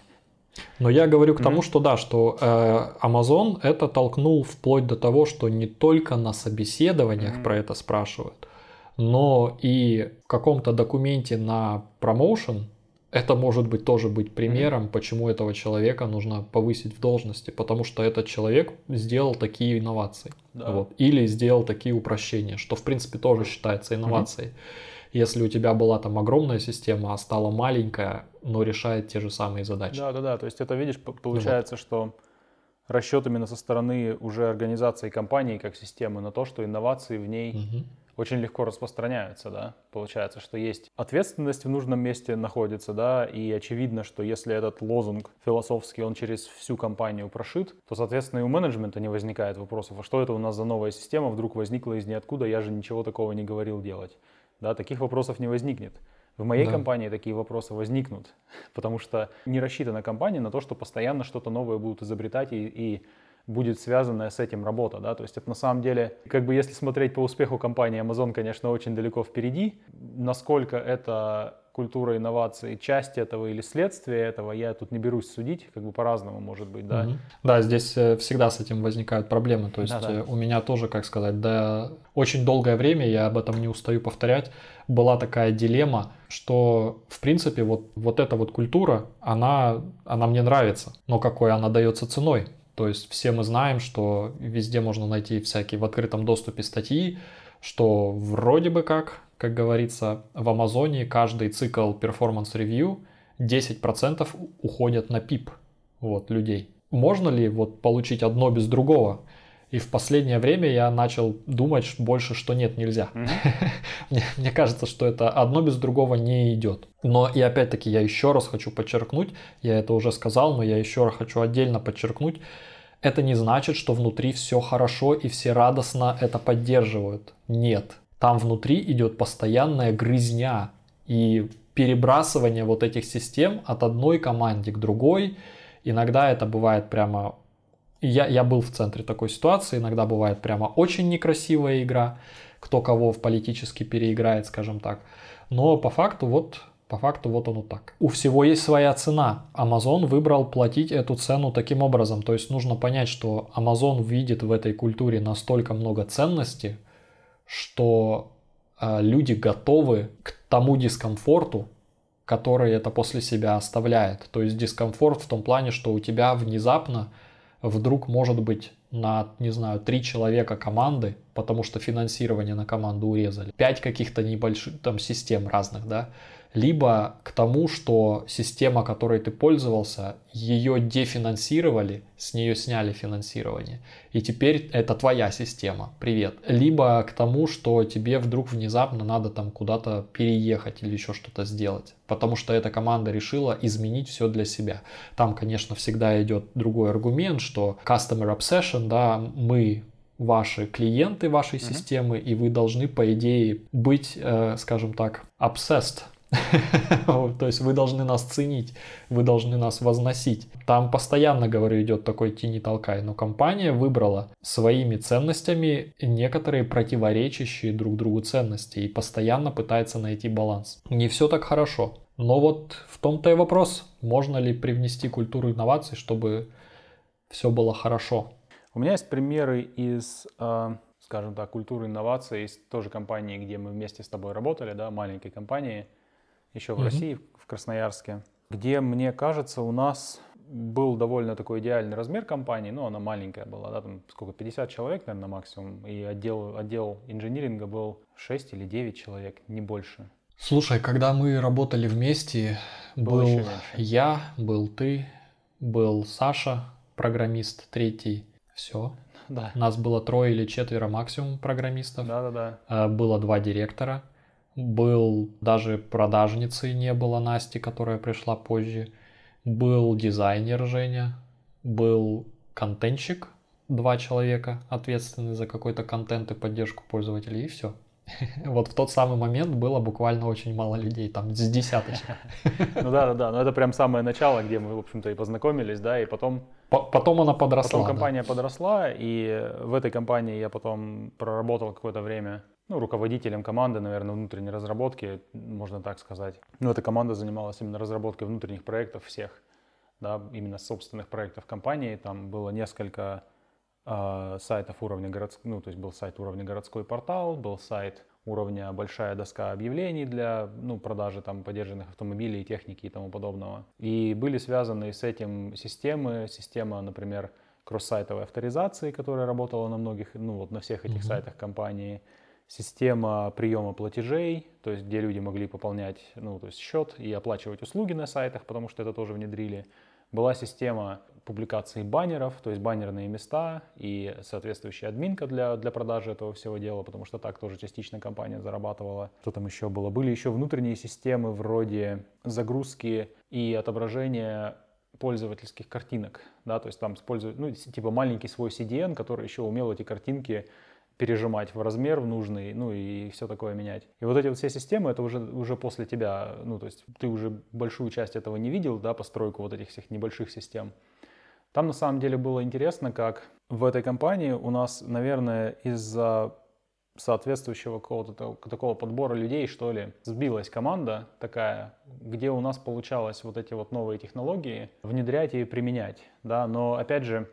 Но я говорю к тому, mm-hmm. что да, что э, Amazon это толкнул вплоть до того, что не только на собеседованиях mm-hmm. про это спрашивают, но и в каком-то документе на промоушен это может быть тоже быть примером, mm-hmm. почему этого человека нужно повысить в должности, потому что этот человек сделал такие инновации, да. вот, или сделал такие упрощения, что в принципе тоже считается инновацией. Mm-hmm. Если у тебя была там огромная система, а стала маленькая, но решает те же самые задачи. Да, да, да. То есть это видишь, получается, вот. что расчет именно со стороны уже организации компании как системы на то, что инновации в ней mm-hmm очень легко распространяются, да. Получается, что есть ответственность в нужном месте находится, да, и очевидно, что если этот лозунг философский, он через всю компанию прошит, то, соответственно, и у менеджмента не возникает вопросов, а что это у нас за новая система вдруг возникла из ниоткуда, я же ничего такого не говорил делать. Да, таких вопросов не возникнет. В моей да. компании такие вопросы возникнут, потому что не рассчитана компания на то, что постоянно что-то новое будут изобретать и, и будет связанная с этим работа, да, то есть это на самом деле, как бы если смотреть по успеху компании Amazon, конечно, очень далеко впереди, насколько это культура инноваций, часть этого или следствие этого, я тут не берусь судить, как бы по-разному может быть, да. Угу. Да, здесь э, всегда с этим возникают проблемы, то есть Да-да. Э, у меня тоже, как сказать, да, очень долгое время, я об этом не устаю повторять, была такая дилемма, что, в принципе, вот, вот эта вот культура, она, она мне нравится, но какой она дается ценой. То есть все мы знаем, что везде можно найти всякие в открытом доступе статьи, что вроде бы как, как говорится, в Амазоне каждый цикл performance review 10% уходят на PIP вот, людей. Можно ли вот получить одно без другого? И в последнее время я начал думать больше, что нет, нельзя. Mm-hmm. мне, мне кажется, что это одно без другого не идет. Но и опять-таки я еще раз хочу подчеркнуть, я это уже сказал, но я еще раз хочу отдельно подчеркнуть, это не значит, что внутри все хорошо и все радостно это поддерживают. Нет. Там внутри идет постоянная грызня и перебрасывание вот этих систем от одной команды к другой. Иногда это бывает прямо... Я, я был в центре такой ситуации, иногда бывает прямо очень некрасивая игра, кто кого в политически переиграет, скажем так. Но по факту вот по факту вот оно так. У всего есть своя цена. Amazon выбрал платить эту цену таким образом. То есть нужно понять, что Amazon видит в этой культуре настолько много ценности, что э, люди готовы к тому дискомфорту, который это после себя оставляет. То есть дискомфорт в том плане, что у тебя внезапно вдруг может быть на, не знаю, три человека команды, потому что финансирование на команду урезали, пять каких-то небольших там систем разных, да, либо к тому, что система, которой ты пользовался, ее дефинансировали, с нее сняли финансирование, и теперь это твоя система, привет. Либо к тому, что тебе вдруг внезапно надо там куда-то переехать или еще что-то сделать, потому что эта команда решила изменить все для себя. Там, конечно, всегда идет другой аргумент, что customer obsession, да, мы ваши клиенты вашей mm-hmm. системы, и вы должны, по идее, быть, э, скажем так, obsessed То есть вы должны нас ценить, вы должны нас возносить. Там постоянно, говорю, идет такой тени толкай, но компания выбрала своими ценностями некоторые противоречащие друг другу ценности и постоянно пытается найти баланс. Не все так хорошо. Но вот в том-то и вопрос, можно ли привнести культуру инноваций, чтобы все было хорошо. У меня есть примеры из, а, скажем так, культуры инноваций из той же компании, где мы вместе с тобой работали, да, маленькой компании – еще в mm России, в Красноярске, где, мне кажется, у нас был довольно такой идеальный размер компании, ну, она маленькая была, да, там сколько, 50 человек, наверное, максимум, и отдел, отдел инжиниринга был 6 или 9 человек, не больше. Слушай, когда мы работали вместе, был, был я, был ты, был Саша, программист третий, все. Да. Нас было трое или четверо максимум программистов. Да, да, да. А, было два директора был даже продажницей не было Насти, которая пришла позже, был дизайнер Женя, был контентщик, два человека, ответственные за какой-то контент и поддержку пользователей, и все. Вот в тот самый момент было буквально очень мало людей, там с десяточек. Ну да, да, да, но это прям самое начало, где мы, в общем-то, и познакомились, да, и потом... Потом она подросла. Потом компания подросла, и в этой компании я потом проработал какое-то время ну, руководителем команды, наверное, внутренней разработки, можно так сказать. Но эта команда занималась именно разработкой внутренних проектов всех, да, именно собственных проектов компании. Там было несколько э, сайтов уровня городской, ну, то есть был сайт уровня городской портал, был сайт уровня большая доска объявлений для ну, продажи там подержанных автомобилей, техники и тому подобного. И были связаны с этим системы, система, например, кросс-сайтовой авторизации, которая работала на многих, ну вот на всех этих mm-hmm. сайтах компании, система приема платежей, то есть где люди могли пополнять ну, то есть счет и оплачивать услуги на сайтах, потому что это тоже внедрили. Была система публикации баннеров, то есть баннерные места и соответствующая админка для, для продажи этого всего дела, потому что так тоже частично компания зарабатывала. Что там еще было? Были еще внутренние системы вроде загрузки и отображения пользовательских картинок, да, то есть там используют, ну, типа маленький свой CDN, который еще умел эти картинки пережимать в размер в нужный, ну и все такое менять. И вот эти вот все системы, это уже, уже после тебя, ну то есть ты уже большую часть этого не видел, да, постройку вот этих всех небольших систем. Там на самом деле было интересно, как в этой компании у нас, наверное, из-за соответствующего какого-то такого подбора людей, что ли, сбилась команда такая, где у нас получалось вот эти вот новые технологии внедрять и применять, да, но опять же,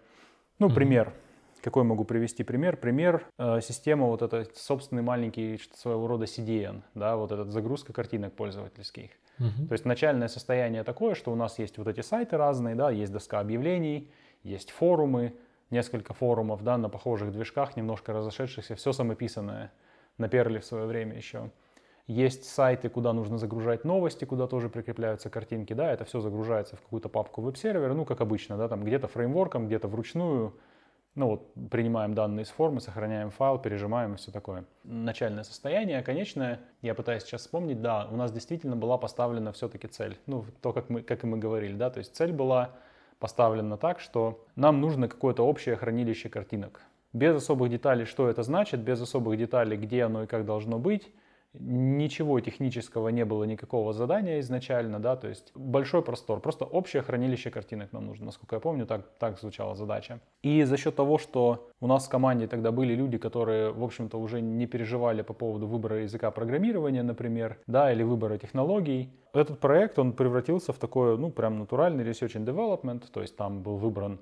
ну, пример, mm-hmm какой могу привести пример? Пример э, система вот это собственный маленький своего рода CDN, да, вот этот загрузка картинок пользовательских. Uh-huh. То есть начальное состояние такое, что у нас есть вот эти сайты разные, да, есть доска объявлений, есть форумы, несколько форумов, да, на похожих движках, немножко разошедшихся, все самописанное, на Перле в свое время еще. Есть сайты, куда нужно загружать новости, куда тоже прикрепляются картинки, да, это все загружается в какую-то папку веб-сервера, ну, как обычно, да, там где-то фреймворком, где-то вручную, ну вот принимаем данные из формы, сохраняем файл, пережимаем и все такое. Начальное состояние, конечное, я пытаюсь сейчас вспомнить, да, у нас действительно была поставлена все-таки цель. Ну, то, как, мы, как и мы говорили, да, то есть цель была поставлена так, что нам нужно какое-то общее хранилище картинок. Без особых деталей, что это значит, без особых деталей, где оно и как должно быть, Ничего технического не было, никакого задания изначально, да, то есть большой простор, просто общее хранилище картинок нам нужно, насколько я помню, так, так звучала задача. И за счет того, что у нас в команде тогда были люди, которые, в общем-то, уже не переживали по поводу выбора языка программирования, например, да, или выбора технологий, этот проект, он превратился в такой, ну, прям натуральный research and development, то есть там был выбран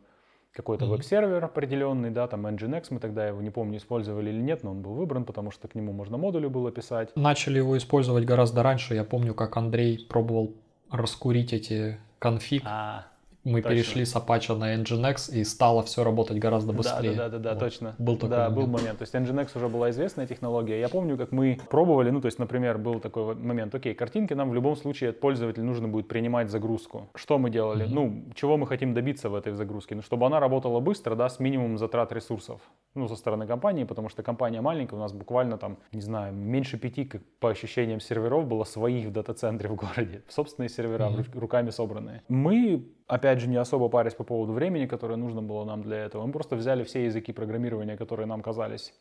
какой-то mm-hmm. веб-сервер определенный, да, там Nginx, мы тогда его, не помню, использовали или нет, но он был выбран, потому что к нему можно модули было писать. Начали его использовать гораздо раньше, я помню, как Андрей пробовал раскурить эти конфиг. А, мы точно. перешли с Apache на Nginx и стало все работать гораздо быстрее. Да, да, да, да, вот. точно. Был такой да, момент. был момент. То есть Nginx уже была известная технология. Я помню, как мы пробовали, ну, то есть, например, был такой момент, окей, картинки нам в любом случае от пользователя нужно будет принимать загрузку. Что мы делали? Mm-hmm. Ну, чего мы хотим добиться в этой загрузке? Ну, чтобы она работала быстро, да, с минимумом затрат ресурсов. Ну, со стороны компании, потому что компания маленькая, у нас буквально там, не знаю, меньше пяти, как по ощущениям серверов, было своих в дата-центре в городе. Собственные сервера, mm-hmm. руками собранные. Мы опять же, не особо парясь по поводу времени, которое нужно было нам для этого. Мы просто взяли все языки программирования, которые нам казались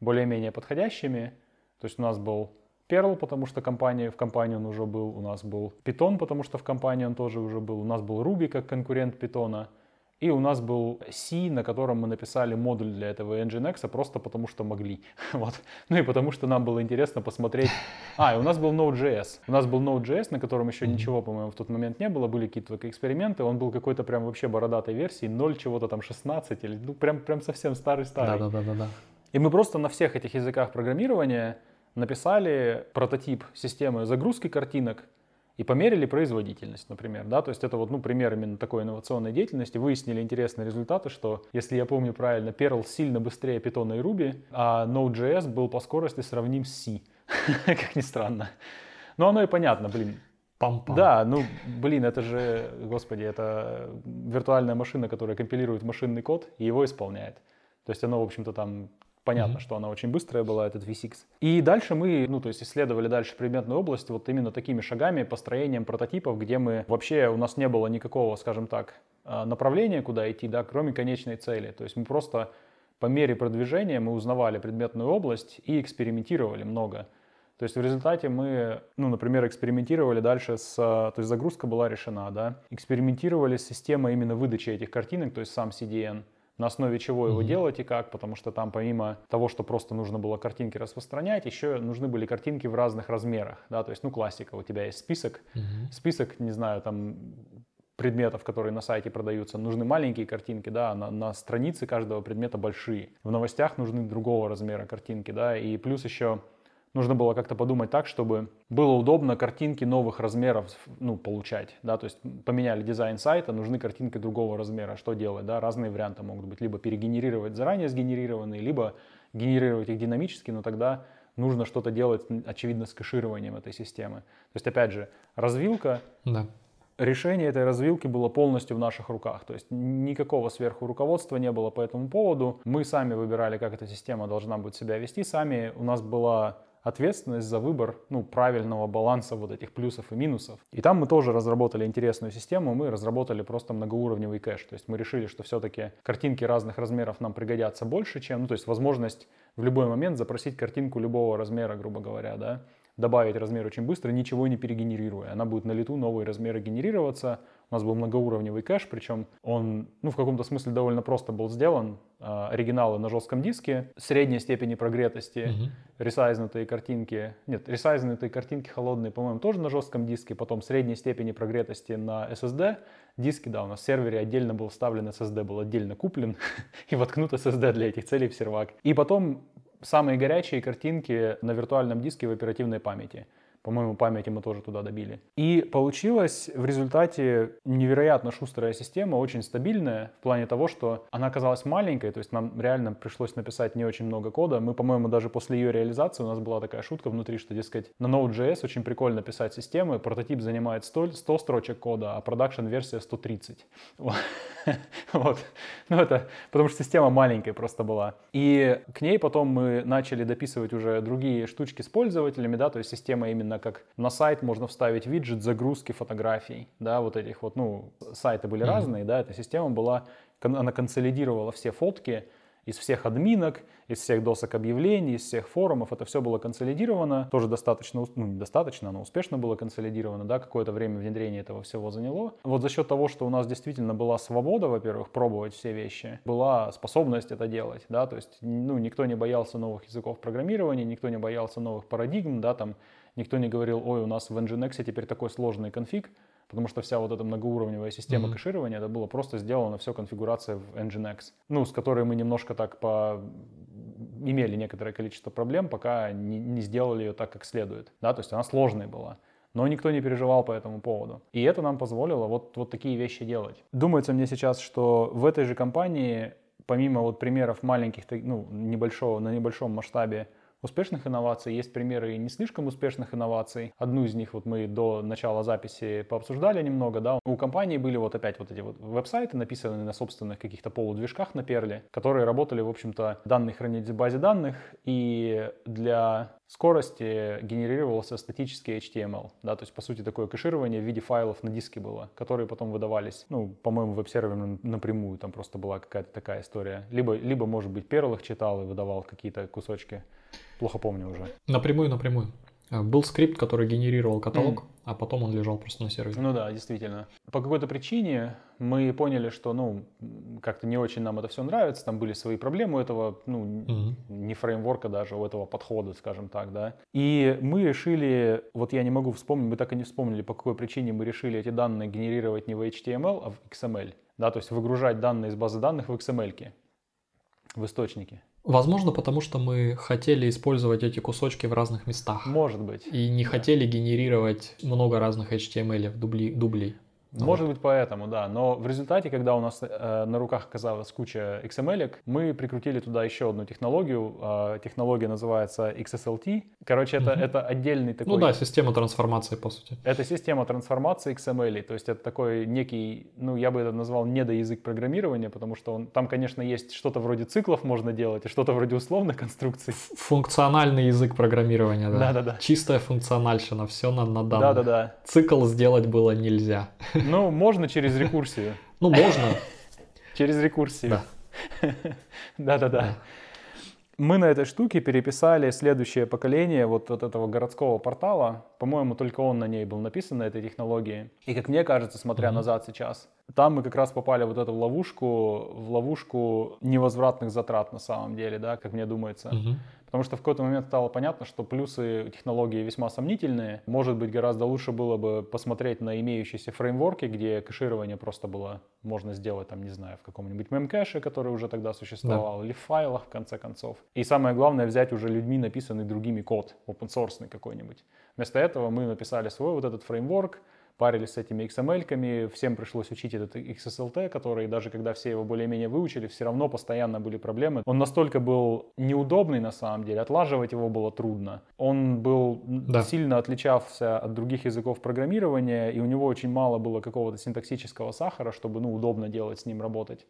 более-менее подходящими. То есть у нас был Perl, потому что компания, в компании он уже был, у нас был Python, потому что в компании он тоже уже был, у нас был Ruby как конкурент Python. И у нас был C, на котором мы написали модуль для этого Nginx, просто потому что могли. вот. Ну и потому что нам было интересно посмотреть. А, и у нас был Node.js. У нас был Node.js, на котором еще ничего, по-моему, в тот момент не было. Были какие-то эксперименты. Он был какой-то прям вообще бородатой версии, 0 чего-то там 16 или ну прям, прям совсем старый-старый. Да-да-да. И мы просто на всех этих языках программирования написали прототип системы загрузки картинок, и померили производительность, например, да, то есть это вот, ну, пример именно такой инновационной деятельности, выяснили интересные результаты, что, если я помню правильно, Perl сильно быстрее Python и Ruby, а Node.js был по скорости сравним с C, как ни странно. Но оно и понятно, блин, Пам-пам. Да, ну, блин, это же, господи, это виртуальная машина, которая компилирует машинный код и его исполняет. То есть оно, в общем-то, там Понятно, mm-hmm. что она очень быстрая была, этот V6. И дальше мы, ну, то есть исследовали дальше предметную область вот именно такими шагами, построением прототипов, где мы вообще, у нас не было никакого, скажем так, а, направления, куда идти, да, кроме конечной цели. То есть мы просто по мере продвижения мы узнавали предметную область и экспериментировали много. То есть в результате мы, ну, например, экспериментировали дальше с... То есть загрузка была решена, да. Экспериментировали с системой именно выдачи этих картинок, то есть сам CDN на основе чего его mm-hmm. делать и как, потому что там помимо того, что просто нужно было картинки распространять, еще нужны были картинки в разных размерах, да, то есть, ну, классика, у тебя есть список, mm-hmm. список, не знаю, там, предметов, которые на сайте продаются, нужны маленькие картинки, да, на, на странице каждого предмета большие. В новостях нужны другого размера картинки, да, и плюс еще нужно было как-то подумать так, чтобы было удобно картинки новых размеров ну, получать. Да? То есть поменяли дизайн сайта, нужны картинки другого размера. Что делать? Да? Разные варианты могут быть. Либо перегенерировать заранее сгенерированные, либо генерировать их динамически, но тогда нужно что-то делать, очевидно, с кэшированием этой системы. То есть, опять же, развилка, да. решение этой развилки было полностью в наших руках. То есть никакого сверху руководства не было по этому поводу. Мы сами выбирали, как эта система должна будет себя вести. Сами у нас была ответственность за выбор ну, правильного баланса вот этих плюсов и минусов. И там мы тоже разработали интересную систему, мы разработали просто многоуровневый кэш. То есть мы решили, что все-таки картинки разных размеров нам пригодятся больше, чем, ну, то есть возможность в любой момент запросить картинку любого размера, грубо говоря, да, добавить размер очень быстро, ничего не перегенерируя. Она будет на лету новые размеры генерироваться. У нас был многоуровневый кэш, причем он ну, в каком-то смысле довольно просто был сделан. А, оригиналы на жестком диске, средней степени прогретости, uh-huh. ресайзнутые картинки. Нет, ресайзнутые картинки холодные, по-моему, тоже на жестком диске. Потом средней степени прогретости на SSD. Диски, да, у нас в сервере отдельно был вставлен SSD, был отдельно куплен и воткнут SSD для этих целей в сервак. И потом самые горячие картинки на виртуальном диске в оперативной памяти. По-моему, памяти мы тоже туда добили. И получилась в результате невероятно шустрая система, очень стабильная в плане того, что она оказалась маленькой, то есть нам реально пришлось написать не очень много кода. Мы, по-моему, даже после ее реализации у нас была такая шутка внутри, что, дескать, на Node.js очень прикольно писать системы, прототип занимает 100, 100 строчек кода, а продакшн-версия 130. Вот. Ну это потому что система маленькая просто была. И к ней потом мы начали дописывать уже другие штучки с пользователями, да, то есть система именно именно как на сайт можно вставить виджет загрузки фотографий, да, вот этих вот, ну, сайты были mm-hmm. разные, да, эта система была, она консолидировала все фотки, из всех админок, из всех досок объявлений, из всех форумов. Это все было консолидировано. Тоже достаточно, ну, недостаточно, но успешно было консолидировано. Да, какое-то время внедрение этого всего заняло. Вот за счет того, что у нас действительно была свобода, во-первых, пробовать все вещи, была способность это делать. Да, то есть ну, никто не боялся новых языков программирования, никто не боялся новых парадигм, да, там Никто не говорил, ой, у нас в Nginx теперь такой сложный конфиг, потому что вся вот эта многоуровневая система mm-hmm. кэширования, это было просто сделано все конфигурация в Nginx, ну, с которой мы немножко так по имели некоторое количество проблем, пока не, не сделали ее так, как следует. Да, то есть она сложная была. Но никто не переживал по этому поводу. И это нам позволило вот, вот такие вещи делать. Думается мне сейчас, что в этой же компании, помимо вот примеров маленьких, ну, небольшого, на небольшом масштабе успешных инноваций, есть примеры и не слишком успешных инноваций. Одну из них вот мы до начала записи пообсуждали немного, да. У компании были вот опять вот эти вот веб-сайты, написанные на собственных каких-то полудвижках на перле, которые работали, в общем-то, данные хранить в базе данных, и для скорости генерировался статический HTML, да, то есть, по сути, такое кэширование в виде файлов на диске было, которые потом выдавались, ну, по-моему, веб-сервером напрямую, там просто была какая-то такая история. Либо, либо может быть, Perl их читал и выдавал какие-то кусочки Плохо помню уже. Напрямую, напрямую. Э, был скрипт, который генерировал каталог, mm. а потом он лежал просто на сервере. Ну да, действительно. По какой-то причине мы поняли, что, ну, как-то не очень нам это все нравится, там были свои проблемы у этого, ну, mm-hmm. не фреймворка даже, у этого подхода, скажем так, да. И мы решили, вот я не могу вспомнить, мы так и не вспомнили, по какой причине мы решили эти данные генерировать не в HTML, а в XML, да, то есть выгружать данные из базы данных в XML, в источнике. Возможно, потому что мы хотели использовать эти кусочки в разных местах. Может быть. И не да. хотели генерировать много разных HTML дубли, дублей. Может быть поэтому, да. Но в результате, когда у нас э, на руках оказалась куча XML, мы прикрутили туда еще одну технологию. Э, технология называется XSLT. Короче, это, угу. это отдельный такой... Ну да, система трансформации, по сути. Это система трансформации XML. То есть это такой некий, ну я бы это назвал недоязык программирования, потому что он, там, конечно, есть что-то вроде циклов можно делать и что-то вроде условных конструкций. Функциональный язык программирования, да. Да-да-да. Чистая функциональщина, все на, на данных. Да-да-да. Цикл сделать было нельзя. Ну, можно через рекурсию. Ну, можно. Через рекурсию. Да-да-да. Мы на этой штуке переписали следующее поколение вот от этого городского портала. По-моему, только он на ней был написан, на этой технологии. И как мне кажется, смотря назад сейчас, там мы как раз попали в вот эту ловушку, в ловушку невозвратных затрат на самом деле, да, как мне думается. Mm-hmm. Потому что в какой-то момент стало понятно, что плюсы технологии весьма сомнительные. Может быть, гораздо лучше было бы посмотреть на имеющиеся фреймворки, где кэширование просто было можно сделать, там, не знаю, в каком-нибудь мемкэше, который уже тогда существовал, да. или в файлах, в конце концов. И самое главное, взять уже людьми написанный другими код, open source какой-нибудь. Вместо этого мы написали свой вот этот фреймворк, парились с этими XML-ками, всем пришлось учить этот XSLT, который даже когда все его более-менее выучили, все равно постоянно были проблемы. Он настолько был неудобный на самом деле, отлаживать его было трудно. Он был да. сильно отличался от других языков программирования, и у него очень мало было какого-то синтаксического сахара, чтобы ну, удобно делать с ним работать.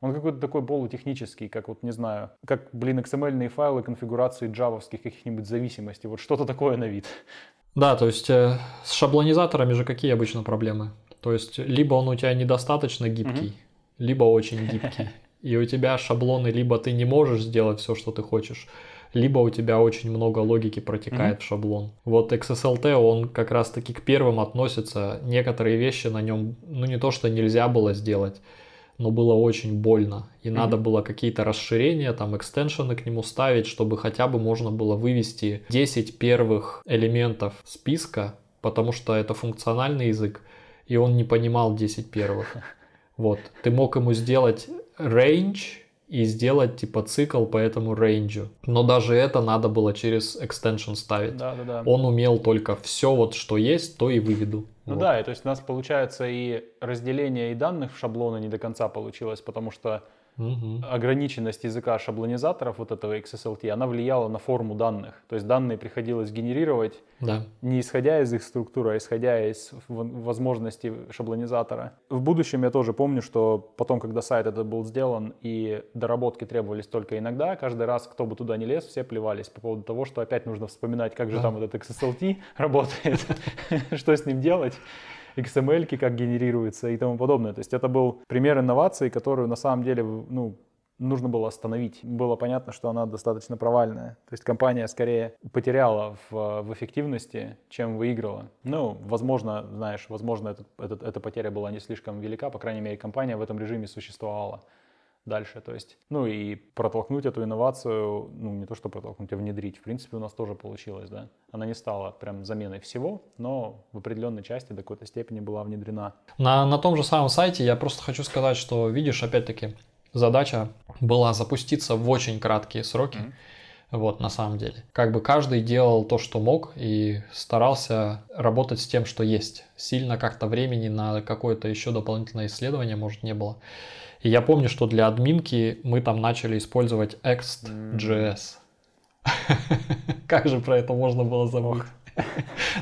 Он какой-то такой полутехнический, как вот, не знаю, как, блин, XML файлы конфигурации джавовских каких-нибудь зависимостей. Вот что-то такое на вид. Да, то есть э, с шаблонизаторами же какие обычно проблемы? То есть либо он у тебя недостаточно гибкий, угу. либо очень гибкий. И у тебя шаблоны, либо ты не можешь сделать все, что ты хочешь, либо у тебя очень много логики протекает mm-hmm. в шаблон. Вот XSLT, он как раз-таки к первым относится. Некоторые вещи на нем, ну не то, что нельзя было сделать, но было очень больно. И mm-hmm. надо было какие-то расширения, там, экстеншены к нему ставить, чтобы хотя бы можно было вывести 10 первых элементов списка, потому что это функциональный язык, и он не понимал 10 первых. Вот. Ты мог ему сделать range, и сделать типа цикл по этому рейнджу. Но даже это надо было через extension ставить. Да, да, да. Он умел только все вот, что есть, то и выведу. Ну вот. да, и то есть у нас получается и разделение и данных в шаблоны не до конца получилось, потому что Угу. Ограниченность языка шаблонизаторов вот этого XSLT, она влияла на форму данных. То есть данные приходилось генерировать да. не исходя из их структуры, а исходя из возможностей шаблонизатора. В будущем я тоже помню, что потом, когда сайт этот был сделан и доработки требовались только иногда, каждый раз, кто бы туда не лез, все плевались по поводу того, что опять нужно вспоминать, как же да. там этот XSLT работает, что с ним делать. XML, как генерируется и тому подобное. То есть это был пример инновации, которую на самом деле ну, нужно было остановить. Было понятно, что она достаточно провальная. То есть компания скорее потеряла в, в эффективности, чем выиграла. Ну, возможно, знаешь, возможно, этот, этот, эта потеря была не слишком велика, по крайней мере, компания в этом режиме существовала дальше. То есть, ну и протолкнуть эту инновацию, ну не то что протолкнуть, а внедрить, в принципе, у нас тоже получилось, да. Она не стала прям заменой всего, но в определенной части до какой-то степени была внедрена. На, на том же самом сайте я просто хочу сказать, что, видишь, опять-таки, задача была запуститься в очень краткие сроки. Mm-hmm. Вот, на самом деле. Как бы каждый делал то, что мог, и старался работать с тем, что есть. Сильно как-то времени на какое-то еще дополнительное исследование, может, не было. И я помню, что для админки мы там начали использовать Ext.js. Как же про это можно было забыть?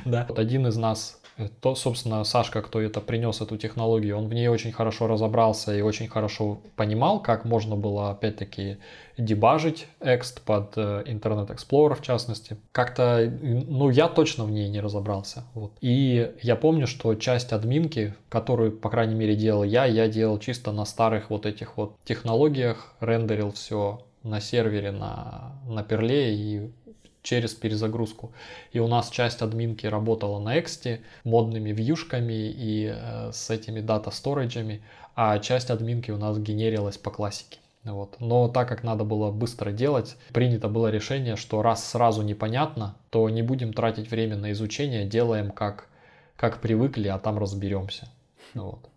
Да. Вот один из нас то, собственно, Сашка, кто это принес, эту технологию, он в ней очень хорошо разобрался и очень хорошо понимал, как можно было, опять-таки, дебажить Ext под э, Internet Explorer, в частности. Как-то, ну, я точно в ней не разобрался. Вот. И я помню, что часть админки, которую, по крайней мере, делал я, я делал чисто на старых вот этих вот технологиях, рендерил все на сервере на, на перле и через перезагрузку. И у нас часть админки работала на Эксте, модными вьюшками и э, с этими дата-сториджами, а часть админки у нас генерилась по классике. Вот. Но так как надо было быстро делать, принято было решение, что раз сразу непонятно, то не будем тратить время на изучение, делаем как, как привыкли, а там разберемся. Вот.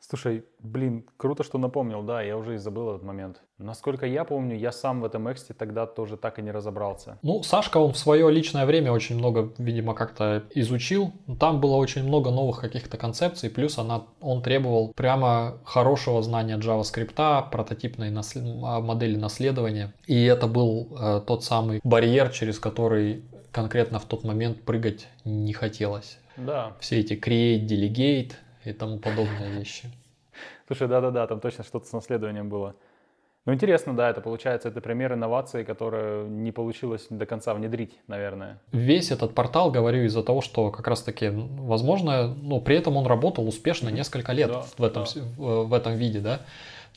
Слушай, блин, круто, что напомнил, да, я уже и забыл этот момент. Насколько я помню, я сам в этом эксте тогда тоже так и не разобрался. Ну, Сашка, он в свое личное время очень много, видимо, как-то изучил. Там было очень много новых каких-то концепций, плюс она, он требовал прямо хорошего знания JavaScript, прототипной наслед... А, модели наследования. И это был э, тот самый барьер, через который конкретно в тот момент прыгать не хотелось. Да. Все эти create, delegate, и тому подобные вещи. Слушай, да-да-да, там точно что-то с наследованием было. Ну, интересно, да, это получается, это пример инновации, которую не получилось до конца внедрить, наверное. Весь этот портал, говорю, из-за того, что как раз-таки, возможно, ну, при этом он работал успешно несколько лет да, в, этом, да. в, в этом виде, да.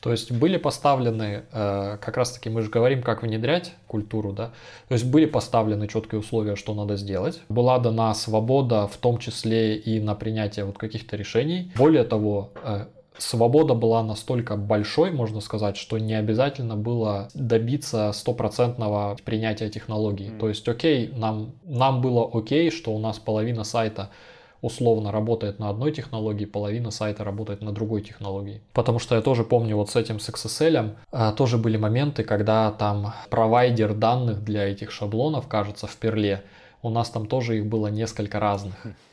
То есть были поставлены, э, как раз таки мы же говорим, как внедрять культуру, да, то есть были поставлены четкие условия, что надо сделать. Была дана свобода, в том числе и на принятие вот каких-то решений. Более того, э, свобода была настолько большой, можно сказать, что не обязательно было добиться стопроцентного принятия технологий. Mm. То есть, окей, нам, нам было окей, что у нас половина сайта условно работает на одной технологии, половина сайта работает на другой технологии. Потому что я тоже помню вот с этим с XSL а, тоже были моменты, когда там провайдер данных для этих шаблонов, кажется, в перле, у нас там тоже их было несколько разных.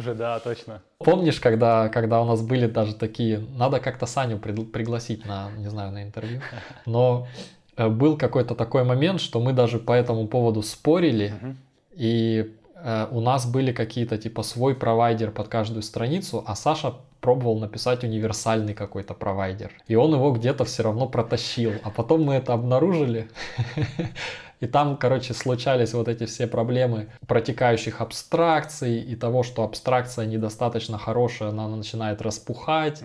Слушай, да, точно. Помнишь, когда, когда у нас были даже такие, надо как-то Саню пригласить на, не знаю, на интервью, но э, был какой-то такой момент, что мы даже по этому поводу спорили, и э, у нас были какие-то типа свой провайдер под каждую страницу, а Саша пробовал написать универсальный какой-то провайдер. И он его где-то все равно протащил. А потом мы это обнаружили. И там, короче, случались вот эти все проблемы протекающих абстракций и того, что абстракция недостаточно хорошая, она начинает распухать.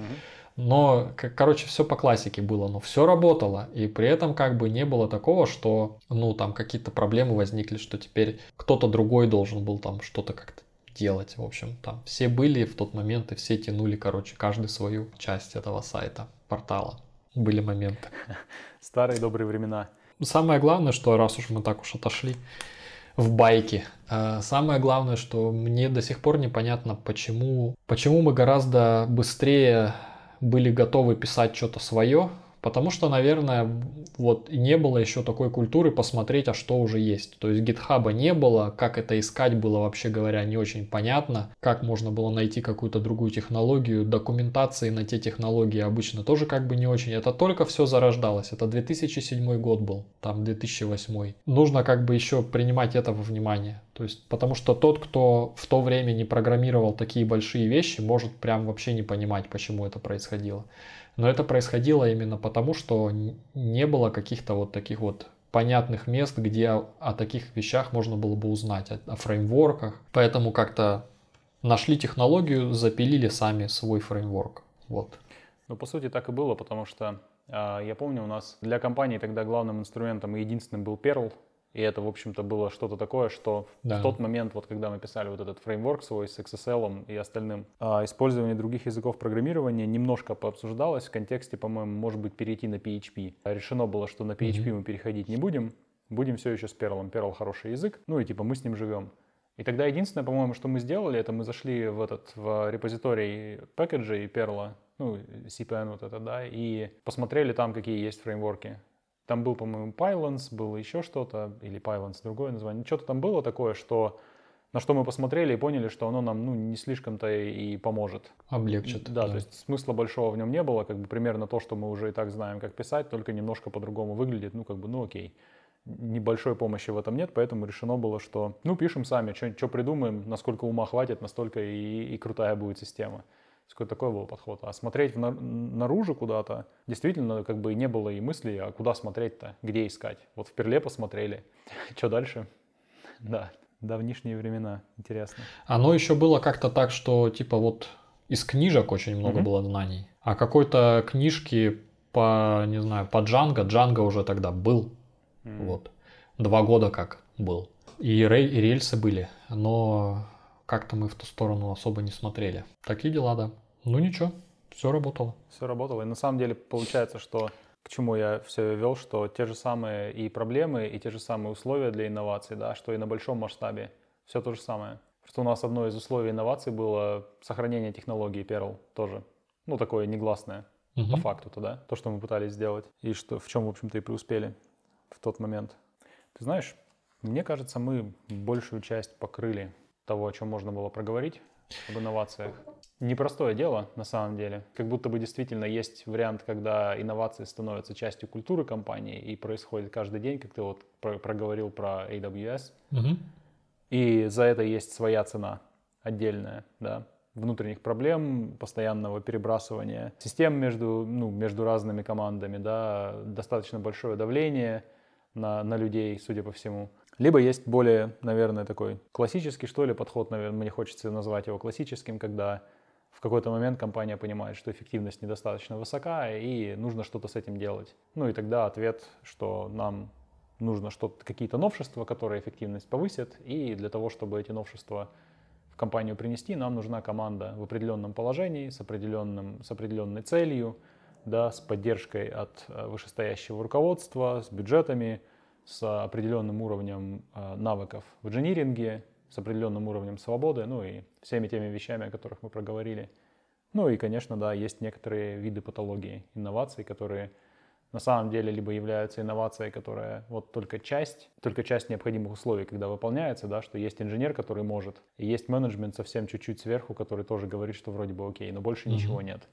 Но, короче, все по классике было, но все работало. И при этом как бы не было такого, что, ну, там какие-то проблемы возникли, что теперь кто-то другой должен был там что-то как-то делать. В общем, там все были в тот момент и все тянули, короче, каждый свою часть этого сайта, портала. Были моменты. Старые добрые времена. Самое главное, что раз уж мы так уж отошли в байке, э, самое главное, что мне до сих пор непонятно, почему, почему мы гораздо быстрее были готовы писать что-то свое, Потому что, наверное, вот не было еще такой культуры посмотреть, а что уже есть. То есть гитхаба не было, как это искать было, вообще говоря, не очень понятно. Как можно было найти какую-то другую технологию, документации на те технологии обычно тоже как бы не очень. Это только все зарождалось. Это 2007 год был, там 2008. Нужно как бы еще принимать это во внимание. То есть, потому что тот, кто в то время не программировал такие большие вещи, может прям вообще не понимать, почему это происходило. Но это происходило именно потому, что не было каких-то вот таких вот понятных мест, где о, таких вещах можно было бы узнать, о, о фреймворках. Поэтому как-то нашли технологию, запилили сами свой фреймворк. Вот. Ну, по сути, так и было, потому что э, я помню, у нас для компании тогда главным инструментом и единственным был Perl, и это, в общем-то, было что-то такое, что да. в тот момент, вот когда мы писали вот этот фреймворк свой с XSL и остальным, а, использование других языков программирования немножко пообсуждалось в контексте, по-моему, может быть, перейти на PHP. Решено было, что на PHP mm-hmm. мы переходить не будем, будем все еще с Perl. Perl хороший язык, ну и типа мы с ним живем. И тогда единственное, по-моему, что мы сделали, это мы зашли в этот в репозиторий пакеджей Perl, ну, CPN вот это, да, и посмотрели там, какие есть фреймворки. Там был, по-моему, Pylons, было еще что-то, или Pylons, другое название. Что-то там было такое, что на что мы посмотрели и поняли, что оно нам ну, не слишком-то и поможет. Облегчит. Да, да, то есть смысла большого в нем не было, как бы примерно то, что мы уже и так знаем, как писать, только немножко по-другому выглядит, ну как бы, ну окей. Небольшой помощи в этом нет, поэтому решено было, что ну пишем сами, что придумаем, насколько ума хватит, настолько и, и крутая будет система. Какой такой был подход. А смотреть в наружу куда-то, действительно, как бы не было и мысли, а куда смотреть-то, где искать. Вот в Перле посмотрели. Что дальше? Да, давнишние времена, интересно. Оно еще было как-то так, что типа вот из книжек очень много mm-hmm. было знаний, а какой-то книжки по, не знаю, по Джанго, Джанго уже тогда был, mm-hmm. вот, два года как был. И, рей, и рельсы были, но как-то мы в ту сторону особо не смотрели. Такие дела, да. Ну ничего, все работало. Все работало. И на самом деле получается, что к чему я все вел, что те же самые и проблемы, и те же самые условия для инноваций, да, что и на большом масштабе. Все то же самое. Что у нас одно из условий инноваций было сохранение технологии Perl тоже. Ну, такое негласное угу. по факту-то, да, то, что мы пытались сделать. И что, в чем, в общем-то, и преуспели в тот момент. Ты знаешь, мне кажется, мы большую часть покрыли того, о чем можно было проговорить об инновациях. Непростое дело, на самом деле. Как будто бы действительно есть вариант, когда инновации становятся частью культуры компании и происходит каждый день, как ты вот проговорил про AWS. Угу. И за это есть своя цена отдельная, да внутренних проблем, постоянного перебрасывания систем между, ну, между разными командами, да, достаточно большое давление на, на людей, судя по всему. Либо есть более, наверное, такой классический, что ли, подход, наверное, мне хочется назвать его классическим, когда в какой-то момент компания понимает, что эффективность недостаточно высока, и нужно что-то с этим делать. Ну и тогда ответ, что нам нужно что-то, какие-то новшества, которые эффективность повысят, и для того, чтобы эти новшества в компанию принести, нам нужна команда в определенном положении, с, определенным, с определенной целью, да, с поддержкой от э, вышестоящего руководства, с бюджетами, с определенным уровнем э, навыков в инжиниринге, с определенным уровнем свободы, ну и всеми теми вещами, о которых мы проговорили. Ну и, конечно, да, есть некоторые виды патологии инноваций, которые на самом деле либо являются инновацией, которая вот только часть, только часть необходимых условий, когда выполняется, да, что есть инженер, который может, и есть менеджмент совсем чуть-чуть сверху, который тоже говорит, что вроде бы окей, но больше mm-hmm. ничего нет.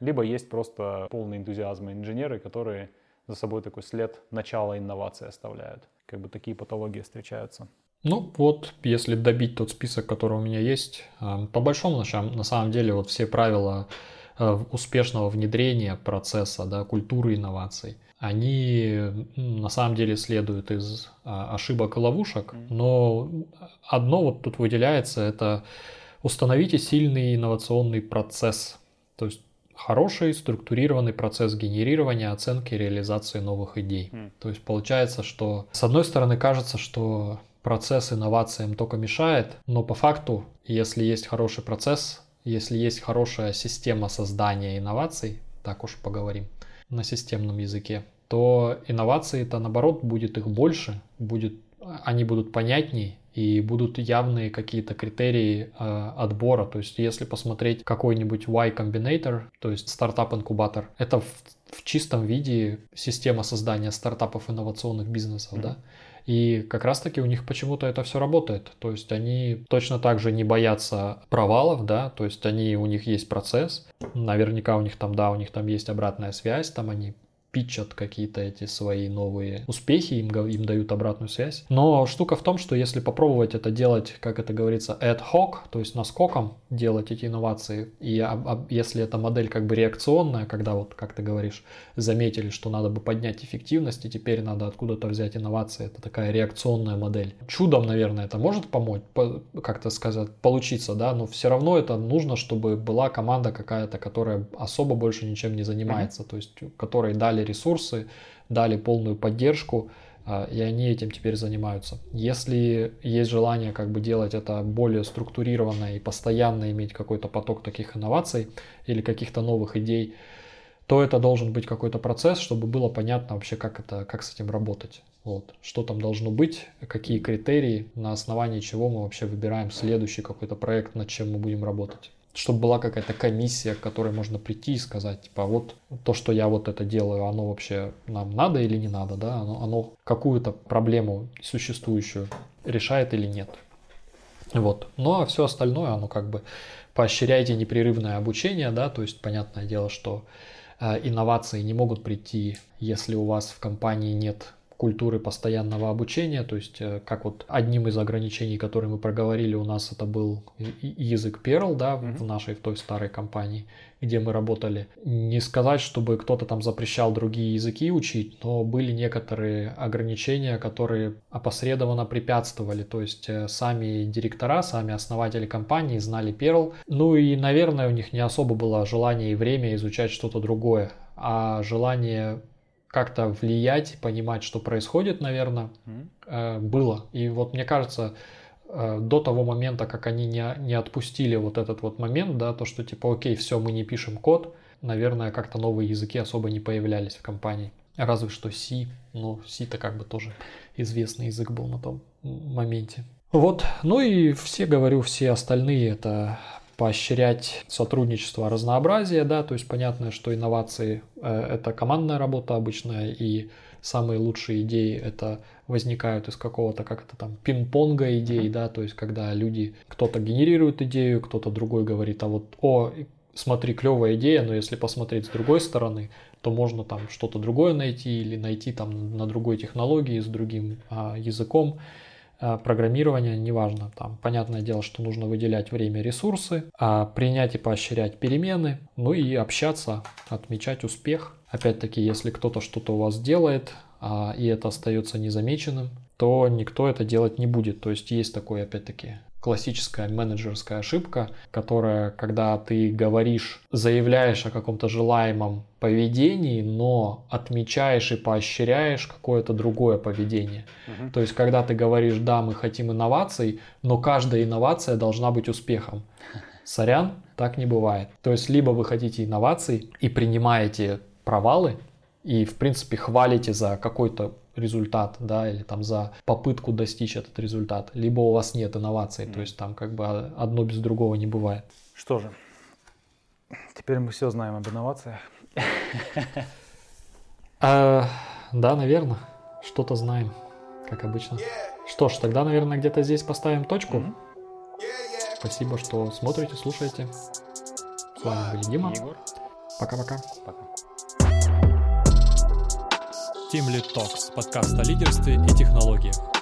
Либо есть просто полный энтузиазм инженеры, которые за собой такой след начала инновации оставляют. Как бы такие патологии встречаются. Ну вот, если добить тот список, который у меня есть, э, по большому на самом деле вот все правила Э, успешного внедрения процесса, да, культуры инноваций, они на самом деле следуют из а, ошибок и ловушек, но одно вот тут выделяется, это установите сильный инновационный процесс, то есть хороший структурированный процесс генерирования, оценки, реализации новых идей. Mm. То есть получается, что с одной стороны кажется, что процесс инновациям только мешает, но по факту, если есть хороший процесс, если есть хорошая система создания инноваций, так уж поговорим на системном языке, то инновации-то наоборот будет их больше, будет, они будут понятнее и будут явные какие-то критерии э, отбора. То есть если посмотреть какой-нибудь Y Combinator, то есть стартап-инкубатор, это в, в чистом виде система создания стартапов инновационных бизнесов, mm-hmm. да. И как раз-таки у них почему-то это все работает. То есть они точно так же не боятся провалов, да, то есть они, у них есть процесс, наверняка у них там, да, у них там есть обратная связь, там они питчат какие-то эти свои новые успехи, им, им дают обратную связь. Но штука в том, что если попробовать это делать, как это говорится, ad hoc, то есть наскоком делать эти инновации, и а, а, если эта модель как бы реакционная, когда вот, как ты говоришь, заметили, что надо бы поднять эффективность, и теперь надо откуда-то взять инновации, это такая реакционная модель. Чудом, наверное, это может помочь, как-то сказать, получиться, да, но все равно это нужно, чтобы была команда какая-то, которая особо больше ничем не занимается, mm-hmm. то есть которой дали дали ресурсы, дали полную поддержку, а, и они этим теперь занимаются. Если есть желание как бы делать это более структурированно и постоянно иметь какой-то поток таких инноваций или каких-то новых идей, то это должен быть какой-то процесс, чтобы было понятно вообще, как, это, как с этим работать. Вот. Что там должно быть, какие критерии, на основании чего мы вообще выбираем следующий какой-то проект, над чем мы будем работать чтобы была какая-то комиссия, к которой можно прийти и сказать, типа, вот то, что я вот это делаю, оно вообще нам надо или не надо, да, оно, оно какую-то проблему существующую решает или нет. Вот. Ну а все остальное, оно как бы поощряйте непрерывное обучение, да, то есть понятное дело, что э, инновации не могут прийти, если у вас в компании нет культуры постоянного обучения, то есть э, как вот одним из ограничений, которые мы проговорили, у нас это был язык Perl, да, mm-hmm. в нашей, в той старой компании, где мы работали. Не сказать, чтобы кто-то там запрещал другие языки учить, но были некоторые ограничения, которые опосредованно препятствовали, то есть э, сами директора, сами основатели компании знали Perl, ну и, наверное, у них не особо было желание и время изучать что-то другое, а желание как-то влиять, понимать, что происходит, наверное, mm-hmm. было. И вот мне кажется, э, до того момента, как они не, не отпустили вот этот вот момент, да, то, что типа, окей, все, мы не пишем код, наверное, как-то новые языки особо не появлялись в компании. Разве что C, но C-то как бы тоже известный язык был на том моменте. Вот, ну и все, говорю, все остальные это поощрять сотрудничество, разнообразие, да, то есть понятно, что инновации э, это командная работа обычная, и самые лучшие идеи это возникают из какого-то как это там пинг-понга идей, да, то есть когда люди, кто-то генерирует идею, кто-то другой говорит, а вот, о, смотри, клевая идея, но если посмотреть с другой стороны, то можно там что-то другое найти или найти там на другой технологии с другим а, языком. А, программирования, неважно, там, понятное дело, что нужно выделять время, ресурсы, а принять и поощрять перемены, ну и общаться, отмечать успех. Опять-таки, если кто-то что-то у вас делает, а, и это остается незамеченным, то никто это делать не будет. То есть есть такой, опять-таки, классическая менеджерская ошибка, которая, когда ты говоришь, заявляешь о каком-то желаемом поведении, но отмечаешь и поощряешь какое-то другое поведение. Угу. То есть, когда ты говоришь, да, мы хотим инноваций, но каждая инновация должна быть успехом. Сорян, так не бывает. То есть, либо вы хотите инноваций и принимаете провалы, и, в принципе, хвалите за какой-то результат, да, или там за попытку достичь этот результат, либо у вас нет инноваций, mm. то есть там как бы одно без другого не бывает. Что же, теперь мы все знаем об инновациях. А, да, наверное, что-то знаем, как обычно. Что ж, тогда, наверное, где-то здесь поставим точку. Спасибо, что смотрите, слушаете. С вами были Дима. Пока-пока. пока. Team Lead Talks, подкаст о лидерстве и технологиях.